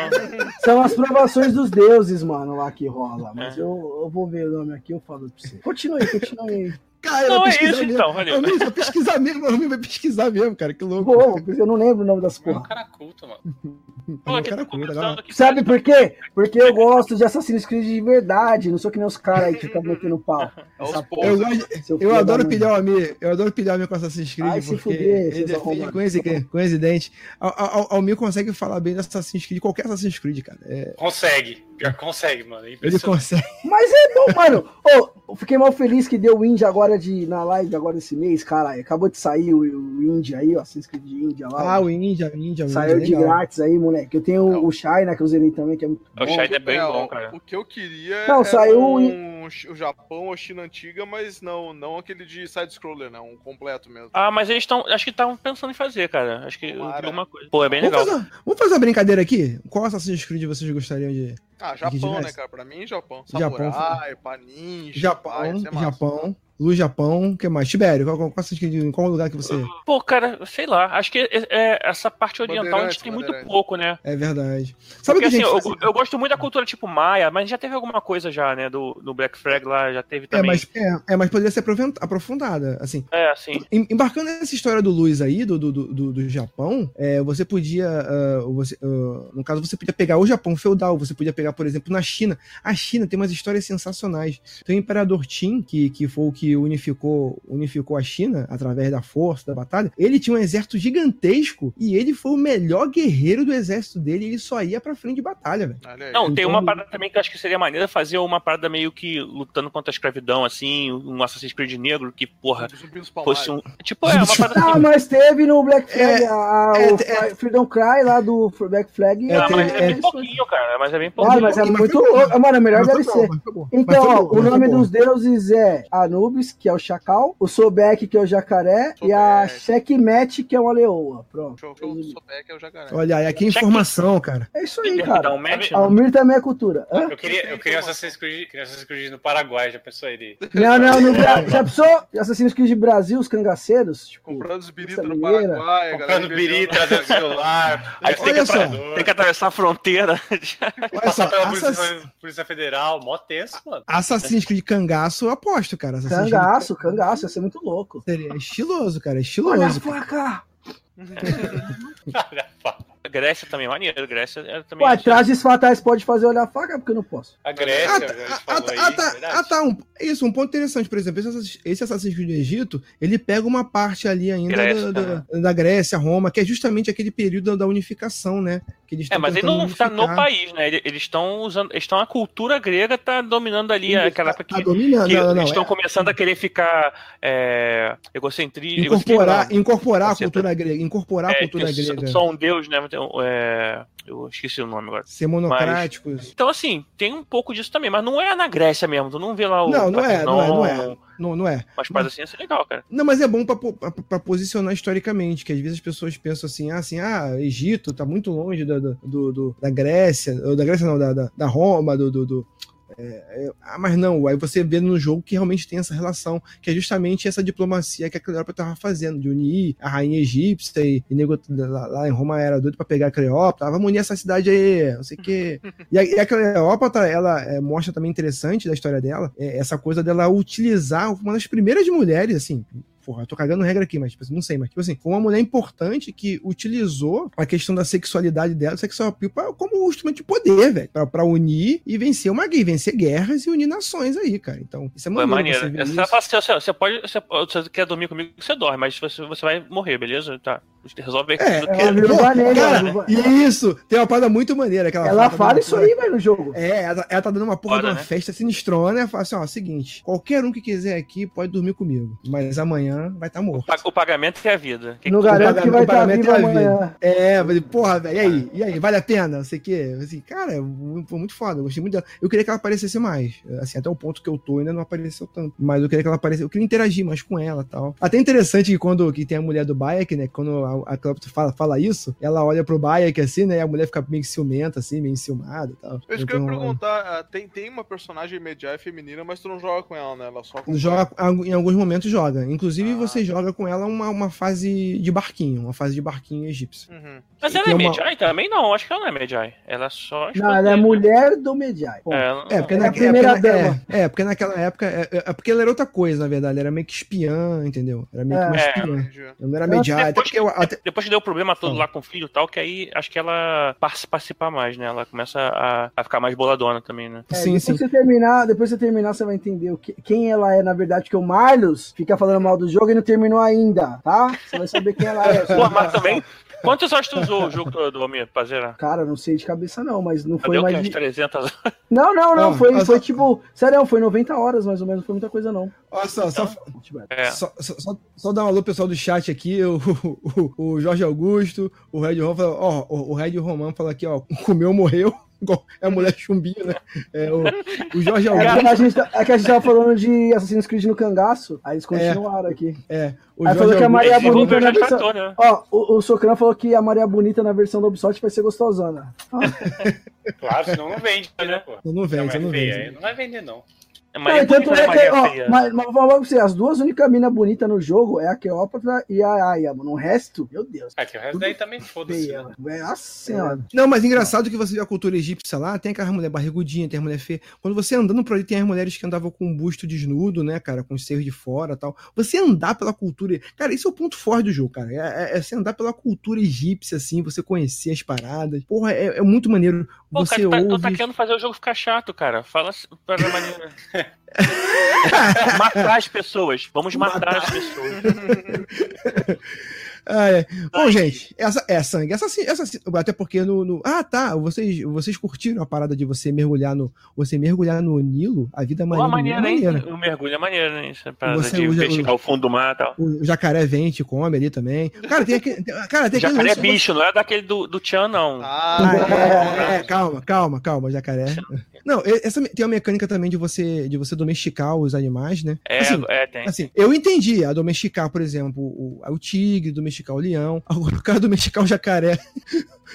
S6: São as provações dos deuses, mano, lá que rola.
S9: É.
S6: Mas eu, eu vou ver o nome aqui, eu falo pra você. Continue, continue aí.
S5: Cara,
S9: Não,
S5: vai
S9: é
S5: pesquisar
S9: isso
S5: mesmo.
S9: então, valeu.
S5: Amigo, vai pesquisar mesmo, amigo, vai pesquisar mesmo, cara, que louco.
S6: Pô, porque eu não lembro o nome das
S8: É um
S6: porra.
S8: cara culto, mano. (laughs)
S9: Pô, que
S5: cara, lá.
S9: aqui.
S6: Sabe por quê? Porque eu gosto de Assassin's Creed de verdade. Não sou que nem os caras aí que ficam metendo pau. (laughs)
S2: Aos
S6: Essa
S2: poucos.
S5: Eu, eu adoro pilhar o Almir, eu adoro pilhar o Almir com Assassin's Creed,
S6: Ai, se
S5: porque
S6: fuder,
S5: ele defende
S6: arrombados.
S5: com esse, com esse dente. Al- Al- Almir consegue falar bem de Assassin's Creed, qualquer Assassin's Creed, cara. É,
S8: Consegue. Pior que consegue, mano. É
S5: ele consegue.
S6: Mas é bom, mano. Ô, eu fiquei mal feliz que deu o Indie agora de, na live agora esse mês, caralho. Acabou de sair o, o Indie aí, ó. Assassin's Creed Índia lá.
S5: Ah, o Índia, o Índia, o
S6: Saiu de
S5: legal.
S6: grátis aí, moleque. Eu tenho
S2: Não.
S6: o China, que eu zerei também, que é muito
S9: O
S6: bom.
S9: Shine é bem
S2: É,
S9: bom,
S2: o-
S9: cara.
S2: O que eu queria
S6: Não, saiu
S2: um, o Japão ou China antiga, mas não, não aquele de side-scroller, né? Um completo mesmo.
S9: Ah, mas eles estão. Acho que estavam pensando em fazer, cara. Acho que
S2: Tomara.
S9: alguma coisa. Pô, é bem
S5: Vamos
S9: legal.
S5: fazer, vamos fazer uma brincadeira aqui? Qual Assassin's Creed vocês gostariam de.
S2: Ah, Japão, né, cara? Pra mim, Japão.
S5: Japão,
S2: Samurai, Paninja,
S5: Japão,
S2: é massa.
S5: Japão, Lu Japão, o que mais? Tibério, qual, qual, qual qual lugar que você.
S9: Pô, cara, sei lá. Acho que é- é- essa parte oriental a gente tem muito pouco, né?
S5: É verdade. Sabe
S9: Porque
S5: o que a
S9: assim,
S5: gente
S9: eu, eu gosto muito da cultura tipo Maia, mas já teve alguma coisa já, né? Do, do Black Flag lá, já teve
S5: É
S9: também.
S5: mas, é, é, mas poderia ser aprofundada. Assim,
S9: É, assim.
S5: Em- Embarcando nessa história do Luiz aí, do, do, do, do- Japão, é, você podia. ah, você, ah, no caso, você podia pegar o Japão feudal, você podia pegar, por exemplo, na China. A China tem umas histórias sensacionais. Tem o Imperador Qin, que, que foi o que unificou, unificou a China através da força, da batalha. Ele tinha um exército gigantesco e ele foi o melhor guerreiro do exército dele. E ele só ia pra frente de batalha, velho.
S9: Não, tem
S5: Então-
S9: uma parada também que eu acho que seria maneira fazer uma parada meio que lutando contra a escravidão, assim, um Assassin's Creed negro que, porra, fosse um. Tipo, é, uma (laughs) parada
S6: Ah,
S9: assim.
S6: mas teve no Black Flag,
S5: É,
S6: a, a-
S5: é,
S6: o
S5: é.
S6: Freedom Cry lá do Black Flag.
S5: É,
S9: Ah,
S5: tem-
S9: mas é
S5: é-
S9: bem pouquinho, cara. Mas é bem
S6: Ah,
S9: pouquinho.
S6: mas é muito louco. Mano, melhor
S5: Mas
S6: deve ser. Então, ó, o nome dos deuses é Anubis, que é o chacal, o Sobek, que é o jacaré, e a
S2: Sobek.
S6: Checkmate, que é uma leoa. Pronto.
S2: Show, show do Sobek é o jacaré.
S5: Olha aí, aqui é informação, cara.
S6: É isso aí,
S9: Dá
S6: cara.
S9: um match?
S6: Almir também é cultura. Hã?
S8: Eu queria, eu queria Assassin's Creed, queria Assassin's Creed no Paraguai, já pensou ele?
S6: Não, não, no Bra... (laughs) já pensou? Assassin's Creed Brasil, os cangaceiros? Tipo,
S2: Comprando os birita no. Paraguai,
S8: Comprando birita, trazendo (laughs) celular,
S9: Aí tem que,
S5: só.
S9: tem que atravessar a fronteira.
S5: Olha
S8: passar
S5: só,
S8: pela
S5: Assass-
S8: Polícia, Polícia Federal, mó tenso, mano.
S5: Assassin's Creed Cangaço, eu aposto, cara. Assassin's Creed
S6: cangaço, cangaço, ia ser muito louco.
S5: Seria estiloso, cara.
S6: Olha a
S5: Estiloso.
S6: faca! (laughs) (laughs)
S8: Olha, pá.
S9: Grécia também, maneiro. Grécia é também.
S6: Ué, trajes fatais pode fazer olhar a faca? Porque eu não posso.
S8: A Grécia,
S5: Ah, tá, ah, tá,
S8: aí,
S5: ah, tá, ah, tá, um- isso, um ponto interessante, por exemplo, esse esse Assassin's Creed do Egito, ele pega uma parte ali ainda
S9: Grécia,
S5: da, da- da Grécia, Roma, que é justamente aquele período da unificação, né? Que eles
S9: É, mas ele não tá no país, né? Ele- Eles estão usando. Eles estão. A cultura grega tá dominando ali aquela época
S5: Tá
S9: que.
S5: dominando,
S9: que
S5: não, não,
S9: eles estão
S5: é
S9: começando a querer ficar é, egocentri...
S5: incorporar,
S9: egocentrismo,
S5: incorporar a cultura grega, incorporar a
S9: É,
S5: cultura grega,
S9: Só um deus, né? É, Eu esqueci o nome agora.
S5: ser monocráticos.
S9: Então, assim, tem um pouco disso também, mas não é na Grécia mesmo. Tu não vê lá o.
S5: Não, não é, não é, não é. Não, não é.
S9: Umas paradas assim, ser legal, cara.
S5: Não, mas é bom pra posicionar historicamente, que às vezes as pessoas pensam assim, ah, assim, ah, Egito tá muito longe da, do, do- da Grécia, ou da Grécia não, da, da, da Roma, do, do, do- É, é, ah, mas não, aí você vê no jogo que realmente tem essa relação, que é justamente essa diplomacia que a Cleópatra tava fazendo, de unir a rainha egípcia e, e nego, lá, lá, em Roma era doido pra pegar a Cleópatra, vamos unir essa cidade aí, não sei o quê. (laughs) E a, e a Cleópatra, ela é, mostra também interessante da história dela, é, essa coisa dela utilizar uma das primeiras mulheres, assim, porra, eu tô cagando regra aqui, mas tipo, assim, não sei, mas tipo assim, foi uma mulher importante que utilizou a questão da sexualidade dela, sexual appeal, pra, como um instrumento de poder, velho, pra, pra, unir e vencer uma guerra, vencer guerras e unir nações aí, cara. Então, isso é maneiro.
S9: Foi maneiro. Você, você, você, você, pode, você, você quer dormir comigo, você dorme, mas você, você vai morrer, beleza? Tá. Resolve aqui.
S5: É, que... cara, isso, tem uma parada muito maneira. Que
S6: ela, ela fala isso aí, velho, no jogo.
S5: É, ela, ela tá dando uma porra Foda, de uma né? festa sinistrona, ela fala assim, ó, seguinte, qualquer um que quiser aqui pode dormir comigo, mas amanhã vai estar tá morto.
S9: O, pagamento é a vida.
S6: Que não garanto que vai estar tá vivo é amanhã.
S5: É, porra, velho, e aí? E aí, vale a pena? Não sei o quê. Assim, cara, foi muito foda, eu gostei muito dela. Eu queria que ela aparecesse mais, assim, até o ponto que eu tô ainda não apareceu tanto, mas eu queria que ela aparecesse, eu queria interagir mais com ela e tal. Até interessante que quando que tem a mulher do Bayek, né, quando a, a fala fala isso, ela olha pro Bayek assim, né? E a mulher fica meio ciumenta, assim, meio enciumada e tal.
S2: Eu acho que eu ia perguntar, ah, tem, tem uma personagem Medjay feminina, mas tu não joga com ela, né? Ela só
S5: joga Em alguns momentos joga. Inclusive, ah. você joga com ela uma, uma fase de barquinho, uma fase de barquinho egípcio.
S9: Uhum. Mas ela é, é Medjay também? Não, acho que ela não é Medjay. Ela é só.
S6: Não, ela é mulher do Medjay.
S5: É, é, porque, é, na, é, porque, é, é, porque naquela época. É, é, porque ela era outra coisa, na verdade. Ela era meio que espiã, entendeu? Era meio que uma espiã. Ela não era Medjay.
S9: Depois, até porque, até... depois que deu o problema todo lá com o filho e tal, que aí acho que ela passa a participar mais, né? Ela começa a, a ficar mais boladona também, né?
S6: É, sim, depois sim. Você terminar, depois você terminar, você vai entender o que, quem ela é, na verdade, que o Marlos fica falando mal do jogo e não terminou ainda, tá? Você vai saber quem ela é. (laughs)
S9: Pô, mas também, Quantas horas tu usou o jogo todo, Almir, pra zerar?
S6: Cara, não sei de cabeça não, mas não foi mais...
S9: De... 300
S6: Não, não, não, foi, foi tipo... Sério, foi 90 horas mais ou menos, não foi muita coisa não.
S5: Olha só, só, é. só, só, só, só, dar um alô pessoal do chat aqui, (laughs) o, o, o Jorge Augusto, o Red Roman, ó, o, o Red Roman falou aqui, ó, comeu, morreu é a mulher chumbinho, né? É, o, o Jorge Augusto.
S6: É que, a gente, tá, é que a gente tava falando de Assassin's Creed no cangaço, aí eles continuaram é, aqui.
S5: É.
S6: O aí Jorge falou que a Maria Bonita na versão. Tratou, né? Ó, o, o Socran falou que a Maria Bonita na versão do Ubisoft vai ser gostosona.
S8: claro, senão não vende, né, pô?
S5: Não vende, não,
S8: não
S5: vende.
S8: Não vai vender, não.
S6: É não, tanto é que, ó, mas, mas você, as duas únicas minas bonitas no jogo é a Cleópatra e a Aya, mano. O resto, meu Deus.
S8: É que o resto daí também foda-se.
S6: Né? Nossa senhora.
S5: Não, mas engraçado que você vê a cultura egípcia lá, tem aquela mulher barrigudinha, tem a mulher feia. Quando você andando por ali, tem as mulheres que andavam com o busto desnudo, né, cara, com os seios de fora tal. Você andar pela cultura. Cara, isso é o ponto forte do jogo, cara. É, é, é você andar pela cultura egípcia, assim, você conhecer as paradas. Porra, é, é muito maneiro. Pô, você
S9: cara,
S5: ouve...
S9: tá, tá querendo fazer o jogo ficar chato, cara. Fala para maneira. (laughs) (laughs) matar as pessoas. Vamos matar, matar. as pessoas. (laughs)
S5: Ah, é. Bom, gente, essa é sangue. Essa, essa, até porque no, no, Ah, tá. Vocês, vocês curtiram a parada de você mergulhar no. Você mergulhar no Nilo? A vida. Pô,
S9: maneira,
S5: é
S9: maneira. O mergulho é maneiro, né? Essa parada você, de investigar o, o, fundo do mar e tal.
S5: O jacaré vente, come ali também. Cara, tem aquele. Cara, tem
S9: jacaré é bicho, não é daquele do, do Tchan, não.
S5: Ah, é, é, é, calma, calma, calma, jacaré. Não, essa tem a mecânica também de você, de você domesticar os animais, né?
S9: É, assim, é, tem.
S5: Assim, eu entendi a domesticar, por exemplo, o, o tigre, domesticar o leão. (laughs) Agora o cara domesticar o jacaré.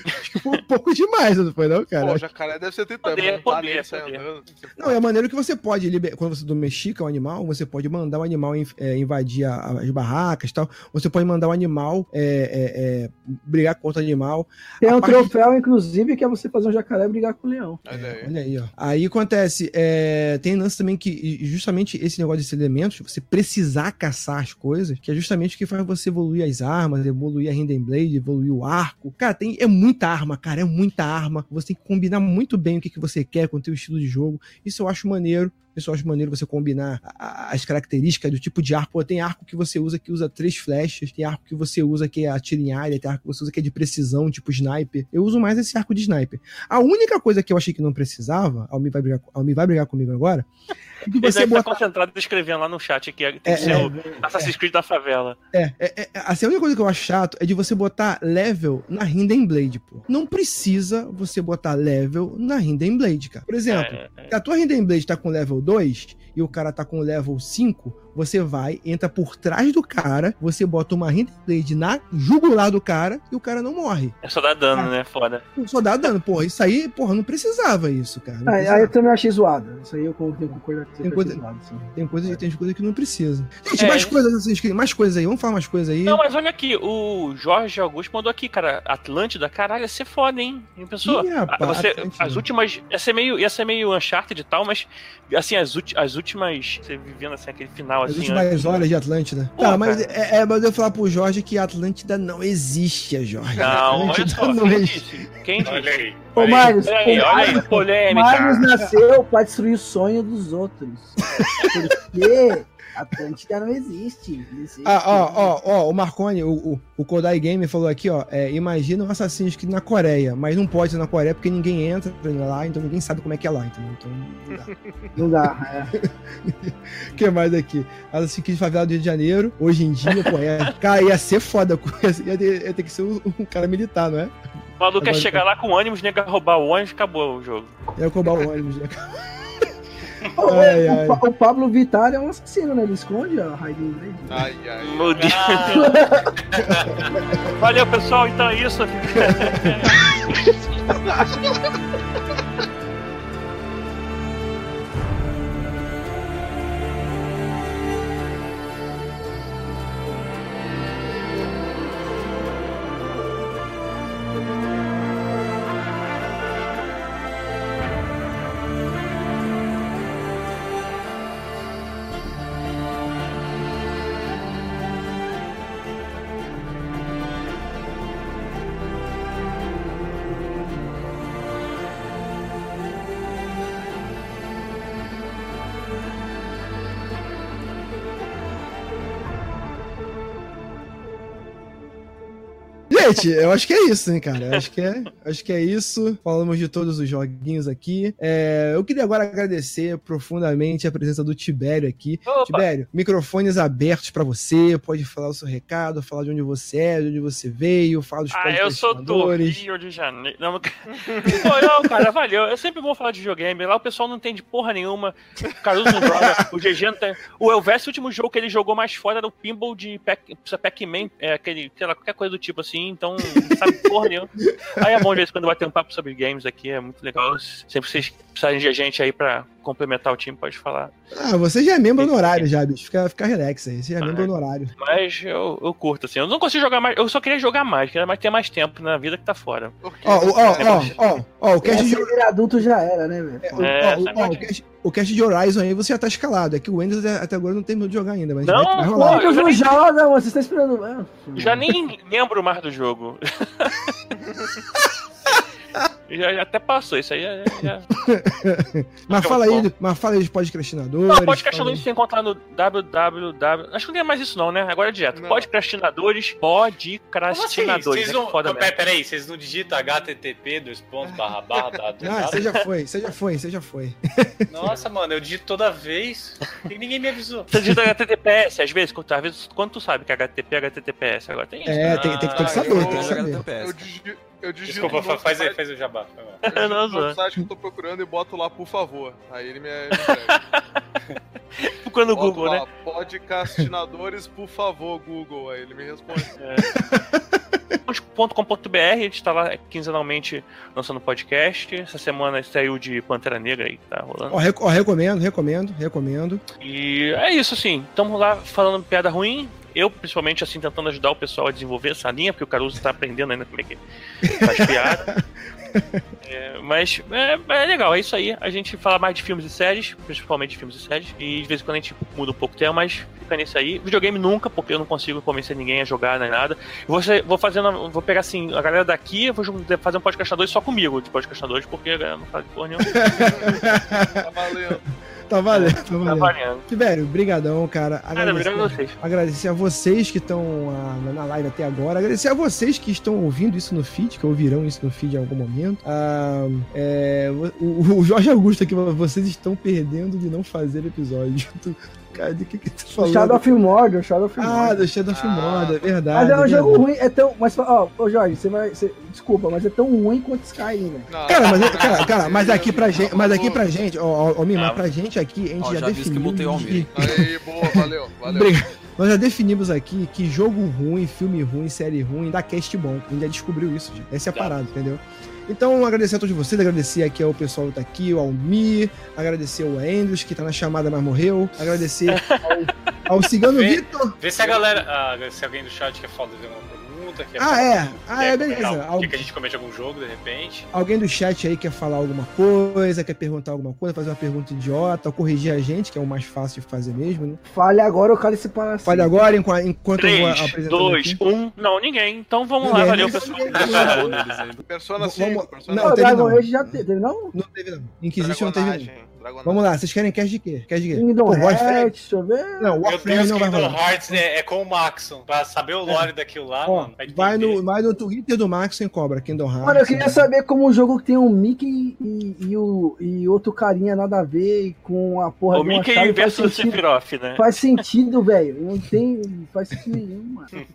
S5: Acho que foi um pouco demais, não foi, não, cara? Pô,
S2: o jacaré deve ser tentando. Poder, poder, poder.
S5: Não, é a maneira que você pode, liber... quando você domestica o animal, você pode mandar o animal é, invadir as barracas e tal. Você pode mandar o animal é, é, é, brigar contra o animal.
S6: Tem um parte... troféu, inclusive, que é você fazer um jacaré brigar com o leão.
S5: Olha aí, olha aí ó. Aí acontece, é, tem lance também que justamente esse negócio desses elementos, você precisar caçar as coisas, que é justamente o que faz você evoluir as armas, evoluir a Hidden Blade, evoluir o arco. Cara, tem, é muita arma, cara, é muita arma. Você tem que combinar muito bem o que, que você quer com o teu estilo de jogo. Isso eu acho maneiro. Isso eu acho maneiro você combinar as características do tipo de arco. Pô, tem arco que você usa que usa três flechas, tem arco que você usa que é atira em área, tem arco que você usa que é de precisão, tipo sniper. Eu uso mais esse arco de sniper. A única coisa que eu achei que não precisava, Almi vai brigar, Almi vai brigar comigo agora, (laughs)
S9: é que você bota... tá concentrado escrevendo lá no chat que tem é, que ser é, o Assassin's Creed da favela.
S5: É, é, é, assim, a única coisa que eu acho chato é de você botar level na Hidden Blade, pô. Não precisa você botar level na Hidden Blade, cara. Por exemplo, é, é. a tua Hidden Blade tá com level 2 e o cara tá com level 5, Você vai, entra por trás do cara, você bota uma Blade na jugular do cara e o cara não morre.
S9: É só dar dano, né? Foda.
S5: Só dá dano, porra. Isso aí, porra, não precisava isso, cara. Não
S6: Aí,
S5: precisava.
S6: aí eu também achei zoado. Isso aí eu tenho que concordar com você.
S5: Tem
S6: que
S5: coisa-
S6: zoado.
S5: Tem coisa, tem coisa que não precisa. Gente,
S9: É,
S5: mais
S9: isso-
S5: coisas Creed, mais coisas aí. Vamos falar mais coisas aí.
S9: Não, mas olha aqui, o Jorge Augusto mandou aqui, cara, Atlântida, caralho, ia ser foda, hein? Pessoa.
S5: Ih, rapaz,
S9: Ah, você, as últimas. Ia ser meio, ia ser meio Uncharted e tal, mas assim, as, ulti- as últimas. Você vivendo assim, aquele final assim.
S5: últimas
S9: ó.
S5: horas de Atlântida.
S9: Pô,
S5: tá, mas é, é, mas eu ia falar pro Jorge que a Atlântida não existe, Jorge.
S9: Não, olha
S5: Atlântida
S9: só,
S5: não
S9: quem
S5: existe.
S9: disse? Quem disse?
S8: Olha aí.
S6: Ô,
S8: olha.
S6: Marius,
S9: Olha aí, olha
S6: Marius-
S9: polêmica.
S6: Marius nasceu pra destruir o sonho dos outros. (laughs) Porque Atlântida não existe. Não existe.
S5: Ah, ó, ó, ó, o Marconi, o, o, o Kodai Game falou aqui, ó, é, imagina um Assassin's Creed na Coreia, mas não pode ser na Coreia porque ninguém entra lá, então ninguém sabe como é que é lá, entendeu? Então, não dá. (laughs)
S6: Não dá. é.
S5: O (laughs) que mais aqui? Assassin's Creed Favela do Rio de Janeiro, hoje em dia, pô, é, cara, ia ser foda, (laughs) ia ter, ia ter que ser um, um cara militar, não é?
S9: O maluco
S5: Agora-
S9: chegar lá com ônibus, nega roubar o ônibus, acabou o jogo.
S5: Ia roubar o ônibus, né? Ai,
S6: o,
S5: ai.
S6: Pa- o Pablo Vittar é um assassino, né? Ele esconde a Raiden Blade.
S2: Ai, ai.
S9: Meu Deus.
S8: Ah,
S9: Valeu, pessoal, então é isso. (laughs)
S5: Gente, eu acho que é isso, hein, cara. Eu acho que é, acho que é isso. Falamos de todos os joguinhos aqui. É, eu queria agora agradecer profundamente a presença do Tibério aqui.
S9: Opa.
S5: Tibério, microfones abertos pra você. Pode falar o seu recado, falar de onde você é, de onde você veio, falar dos
S9: Ah, eu sou do. Rio de Janeiro. Não, (laughs) não... Cara, valeu. É sempre bom falar de videogame. Lá o pessoal não entende porra nenhuma. O Caruso não joga. O GG não tem. O Elvésio, o último jogo que ele jogou mais fora era o Pinball de Pac- Pac-Man. É aquele, sei lá, qualquer coisa do tipo assim. Então, não sabe porra nenhuma. Aí é bom de vez quando bater um papo sobre games aqui. É muito legal. Sempre vocês precisarem de gente aí pra complementar o time, pode falar.
S5: Ah, você já é membro honorário já, bicho. Fica, fica relax aí. Você já é
S9: Ah,
S5: membro
S9: é.
S5: honorário.
S9: Mas eu, eu curto, assim. Eu não consigo jogar mais. Eu só queria jogar mais, queria mais ter mais tempo na vida que tá fora.
S5: Ó, ó, ó, ó, ó, o cast de
S6: ele adulto já era, né, velho?
S5: O,
S9: É,
S5: ó, o-
S9: sabe
S5: ó, o, cast, o cast de Horizon aí você já tá escalado. É que o Windows até agora não terminou de jogar ainda, mas
S9: Não,
S5: vai, vai rolar.
S9: já
S6: não
S9: nem-
S6: joga. Vocês estão esperando. Ah,
S9: Já nem lembro mais do jogo. (laughs) (laughs) já, já até passou, isso aí já. já... (laughs)
S5: Mas
S9: Não,
S5: fala
S9: bom.
S5: aí, mas fala aí dos podcastinadores.
S9: Não, podcast
S5: fala aí.
S9: você encontrar no www. Acho que não tem mais isso, não, né? Agora é direto.
S2: Não.
S9: Podcastinadores,
S8: assim?
S9: podcastinadores.
S8: Vocês
S9: né?
S8: não...
S9: Que
S8: Pera,
S9: mesmo.
S8: peraí, vocês não digitam http, dois pontos, barra, barra,
S5: Ah, (laughs) você já foi, você já foi, você já foi.
S8: Nossa, mano, eu digito toda vez e ninguém me avisou.
S9: Você digita HTTPS, às vezes, quando, às vezes, quando tu sabe que é HTTP é HTTPS, agora tem isso.
S5: É, tem, tem, tem que
S2: Ah,
S5: saber,
S2: eu-
S5: tem que saber.
S2: Eu, digi- eu digito
S8: Desculpa,
S2: no
S8: fa- faz aí, faz o jabá.
S2: eu digito
S9: Não,
S2: no
S9: zoa.
S2: site que eu tô procurando e boto lá, por favor. Aí ele me, me. (laughs)
S9: Procurando no Google,
S2: lá,
S9: né?
S2: Podcastinadores, por favor, Google. Aí ele me responde. (laughs)
S9: .com.br, a gente tá lá quinzenalmente lançando podcast. Essa semana saiu de Pantera Negra aí, tá rolando.
S5: Ó, rec- ó, recomendo, recomendo, recomendo.
S9: E é isso, assim. Estamos lá falando piada ruim. Eu, principalmente, assim, tentando ajudar o pessoal a desenvolver essa linha, porque o Caruso tá aprendendo ainda como é que faz piada. (laughs) É, mas é, é legal, é isso aí. A gente fala mais de filmes e séries, principalmente de filmes e séries. E de vez em quando a gente muda um pouco o tema, mas fica nesse aí. Videogame nunca, porque eu não consigo convencer ninguém a jogar nem nada. Vou, ser- vou fazendo, vou pegar assim, a galera daqui, eu vou fazer um podcastador só comigo, de podcastadores, porque a galera não faz porra nenhuma. (laughs)
S2: Tá valendo.
S5: Tá valendo, tá
S9: Tá
S5: valendo.
S9: valendo.
S5: Tibério, brigadão, cara.
S9: Cara, obrigado a vocês.
S5: Agradecer a vocês que estão ah, na live até agora. Agradecer a vocês que estão ouvindo isso no feed, que ouvirão isso no feed em algum momento. Ah, é, o, o Jorge Augusto aqui, vocês estão perdendo de não fazer episódio. Cara. De que que tu
S6: O
S5: falou?
S6: Shadow of Mordor, Shadow of
S5: Ah,
S6: Mordor.
S5: do Shadow of
S2: Ah.
S5: Mordor, é verdade.
S6: Mas é um
S5: é
S6: jogo ruim, é tão. Mas, ó, ô Jorge, você vai. você- desculpa, mas é tão ruim quanto Skyrim.
S2: Não,
S5: Cara, mas,
S2: não,
S5: cara, cara, mas aqui pra gente, mas aqui pra gente, ó, ó, ó, Mima,
S9: Ah.
S5: pra gente aqui, a gente
S3: Ó,
S5: já,
S3: já disse que
S5: definiu.
S3: mutei o Almir.
S5: que- (laughs)
S2: Aí, boa, valeu, valeu.
S5: Obrigado. Nós já definimos aqui que jogo ruim, filme ruim, série ruim, dá cast bom. A gente já descobriu isso, já. Essa é a parada, entendeu? Então, agradecer a todos vocês, agradecer aqui ao pessoal que tá aqui, o Almir, agradecer ao Andrews, que tá na chamada, mas morreu, agradecer ao, ao Cigano
S8: Vê-
S5: Vitor.
S8: Vê se a galera. ah, se alguém do chat quer falar fazer uma pergunta. Quer
S5: Ah,
S8: falar-
S5: é. Ah,
S8: quer
S5: é, beleza.
S8: algo- Quer que a gente comente algum jogo de repente?
S5: Alguém do chat aí quer falar alguma coisa, quer perguntar alguma coisa, fazer uma pergunta idiota, ou corrigir a gente, que é o mais fácil de fazer mesmo, né?
S6: Fale agora o cálice para
S5: Fale agora, enqu- enquanto eu vou
S9: 3,
S5: apresentando
S9: 2,
S5: aqui.
S9: 1. Não, ninguém. Então vamos lá,
S5: Ninguém,
S9: valeu,
S5: né?
S9: pessoal.
S3: Neles ainda.
S2: Persona
S5: Vamos-
S2: 5, Persona
S5: não,
S6: Não, o
S5: teve
S6: Dragon
S5: não.
S6: Já teve, não?
S5: Não teve, não. Inquisition não teve, não.
S2: Dragonagem.
S5: Vamos lá, vocês querem cast de quê? Cast de quê?
S6: Kingdom? Hearts, deixa eu ver.
S5: Não,
S8: Meu
S5: Warframe
S8: Deus,
S5: não vai
S8: Kingdom. Hearts é, é com o Maxon. Pra saber o lore daquilo lá,
S5: Ó,
S8: mano. vai
S5: no, vai no Twitter do Max sem cobra, Kingdom Hearts.
S6: Mano, eu queria saber como um jogo que tem um Mickey e, e, o, e outro carinha nada a ver com a porra
S9: O
S6: de uma
S9: Mickey versus o Sephiroth, né?
S6: faz sentido, velho. Não tem. Não faz sentido nenhum, mano. (laughs)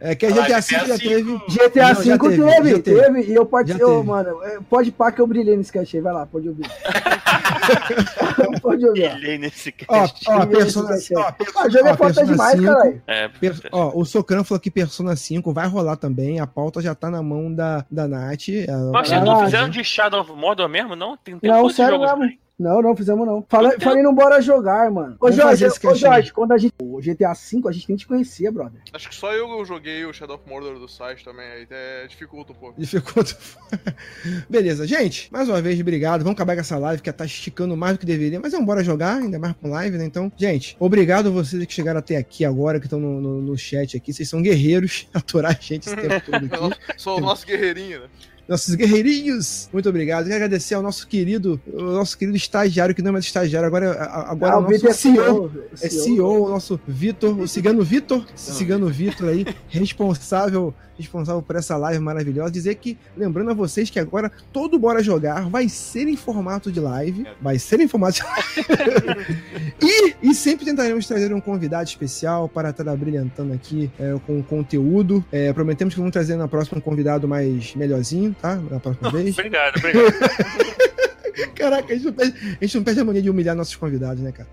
S5: É que a
S8: Ah,
S5: GTA
S8: GTA
S5: V já
S8: V.
S5: teve.
S6: GTA V
S5: já
S6: teve,
S5: teve, já
S6: teve,
S5: teve.
S6: e eu participei.
S5: Já
S6: mano, é, pode pá que eu brilhei nesse cast aí. Vai lá, pode ouvir. (laughs) (laughs) pode ouvir. ó.
S9: Brilhei nesse
S5: Ó,
S9: cast.
S5: ó, Persona,
S6: nesse
S5: ó. Persona,
S6: jogo é
S5: ó,
S6: foda
S5: Persona
S6: demais,
S5: 5,
S6: caralho.
S9: É,
S5: Per- Ó, o Socran falou que Persona 5 vai rolar também. A pauta já tá na mão da, da Nath.
S9: Mas vocês não fizeram de Shadow of Mordor mesmo, não? Tem, tem
S6: Não, sério
S9: jogos
S6: mesmo. Não, não fizemos não. Fala,
S9: Então-
S6: falei não bora jogar, mano. Ô
S5: Vamos
S6: Jorge, ô. Jorge, quando a gente. O GTA V, a gente nem te conhecia, brother.
S2: Acho que só eu joguei o Shadow of Mordor do site também, aí até dificulta um pouco.
S5: Dificulta. (laughs) Beleza, gente. Mais uma vez, obrigado. Vamos acabar com essa live que tá esticando mais do que deveria, mas vamos embora jogar, ainda mais com live, né? Então, gente, obrigado a vocês que chegaram até aqui agora, que estão no, no- no chat aqui. Vocês são guerreiros, (laughs) aturar a gente esse tempo todo (laughs) aqui.
S2: Sou o nosso guerreirinho, né?
S5: Nossos guerreirinhos. Muito obrigado. Quero agradecer ao nosso querido, o nosso querido estagiário, que não é mais estagiário, agora, a- agora é
S6: Ah,
S5: o
S6: o
S5: nosso
S6: é
S5: CEO.
S6: Velho,
S5: É CEO, o nosso Vitor, o Cigano Vitor, esse Cigano Vitor aí, responsável, responsável por essa live maravilhosa. Dizer que, lembrando a vocês que agora todo Bora Jogar vai ser em formato de live, vai ser em formato de live. (laughs) e, e sempre tentaremos trazer um convidado especial para estar brilhantando aqui é, com conteúdo. É, prometemos que vamos trazer na próxima um convidado mais melhorzinho, tá? Na próxima vez.
S9: Obrigado, obrigado. (laughs)
S5: Caraca, a gente, não perde, a gente não perde a mania de humilhar nossos convidados, né, cara?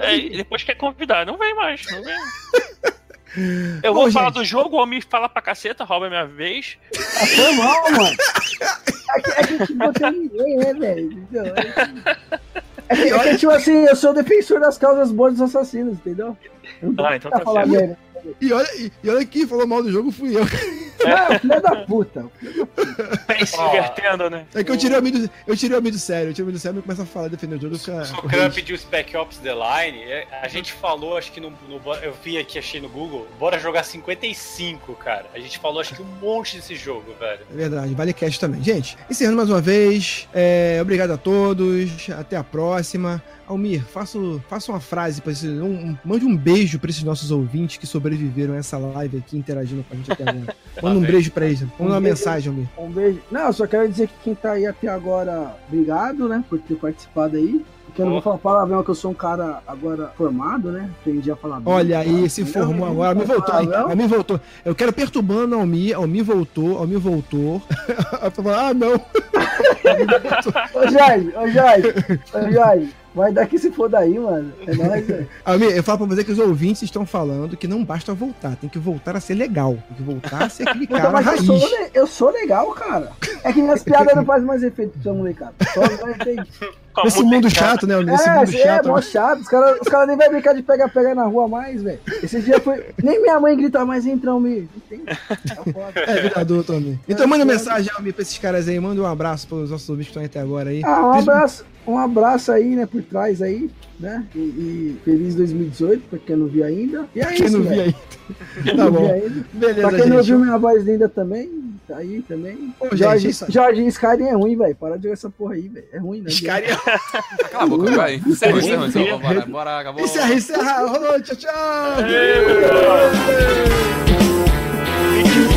S9: É, é, depois quer convidar, não vem mais, não vem. (laughs) Eu
S5: Bom,
S9: vou falar
S5: gente.
S9: do jogo, o Almir fala pra caceta, rouba a minha vez.
S6: Ah, foi mal, mano. (laughs) É que, é tipo, não tem ninguém, né, velho? É que- É que, é que, tipo assim, eu sou o defensor das causas boas dos assassinos, entendeu? Eu não
S9: Ah, então tá
S6: falar.
S5: E olha, e, e olha quem falou mal do jogo fui eu.
S6: Não, filho da puta.
S9: Vem se
S8: Ó.
S9: divertendo, né?
S5: É que eu tirei o amigo, eu tirei o amigo sério, eu tirei o amigo sério e começa a falar, defender o jogo. Fica,
S8: O Kran pediu Spec Ops The Line. é, A gente falou, acho que no, no Eu vi aqui, achei no Google. Bora jogar 55, cara. A gente falou, acho que um monte desse jogo, velho.
S5: É verdade, vale cash também. Gente, encerrando mais uma vez, é, obrigado a todos, até a próxima. Almir, faça, faça uma frase, pra esses, um, um- mande um beijo para esses nossos ouvintes que sobreviveram a essa live aqui, interagindo com a gente até agora. (laughs) Manda um beijo pra eles, manda uma
S6: Um beijo.
S5: mensagem, Almir.
S6: Um beijo. Não, eu só quero dizer que quem tá aí até agora, obrigado, né, por ter participado aí. Porque eu não vou falar palavrão, que eu sou um cara agora formado, né? Aprendi a falar bem.
S5: Olha aí, se formou agora. Almir voltou, hein?
S6: Palavrão?
S5: Almir voltou. Eu quero perturbando Almir, Almir voltou, Almir voltou. (laughs) Eu tô falando, ah, não. (laughs)
S6: Ô Jorge, ô Jorge, ô Jorge, vai daqui se for daí, mano. É nóis, velho. (laughs)
S5: Almir, eu falo pra você que os ouvintes estão falando que não basta voltar, tem que voltar a ser legal. Tem que voltar a ser aquele
S6: Puta, (laughs)
S5: cara
S6: eu
S5: raiz.
S6: sou, le- eu sou legal, cara. É que minhas piadas não fazem mais efeito pra molecada. Só (laughs)
S5: Nesse mundo chato, né? Nesse
S6: É,
S5: mundo
S6: é,
S5: chato.
S6: mó chato. Os caras os cara nem vão brincar de pega-pega na rua mais, velho. Esse dia foi. Nem minha mãe grita mais, entra, me. Entende? É.
S5: É, vida adulta. Então manda mensagem, Almir, pra esses caras aí. Manda um abraço pros nossos ouvintes que estão aí até agora aí.
S6: Ah, um abraço, um abraço aí, né, por trás aí, né? E, e feliz 2018, pra quem não viu ainda. E é
S5: Quem
S6: isso,
S5: não vi
S6: velho.
S5: aí.
S6: Quem (laughs)
S5: Tá
S6: não viu
S5: bom.
S6: ainda.
S5: Beleza,
S6: Pra quem não
S5: gente.
S6: viu minha voz linda também, tá aí também.
S5: Ô, gente,
S6: Jorge,
S5: isso-
S6: Jorge Skyrim é ruim, velho. Para de jogar essa porra aí, velho. É ruim, né?
S5: Skyrim. (laughs)
S3: Cala a boca, vai. Encerra, encerra, encerra. Bora, bora, acabou.
S5: Encerra, encerra. Rolou, tchau, tchau.
S9: Ei, meu Deus.
S5: Ei.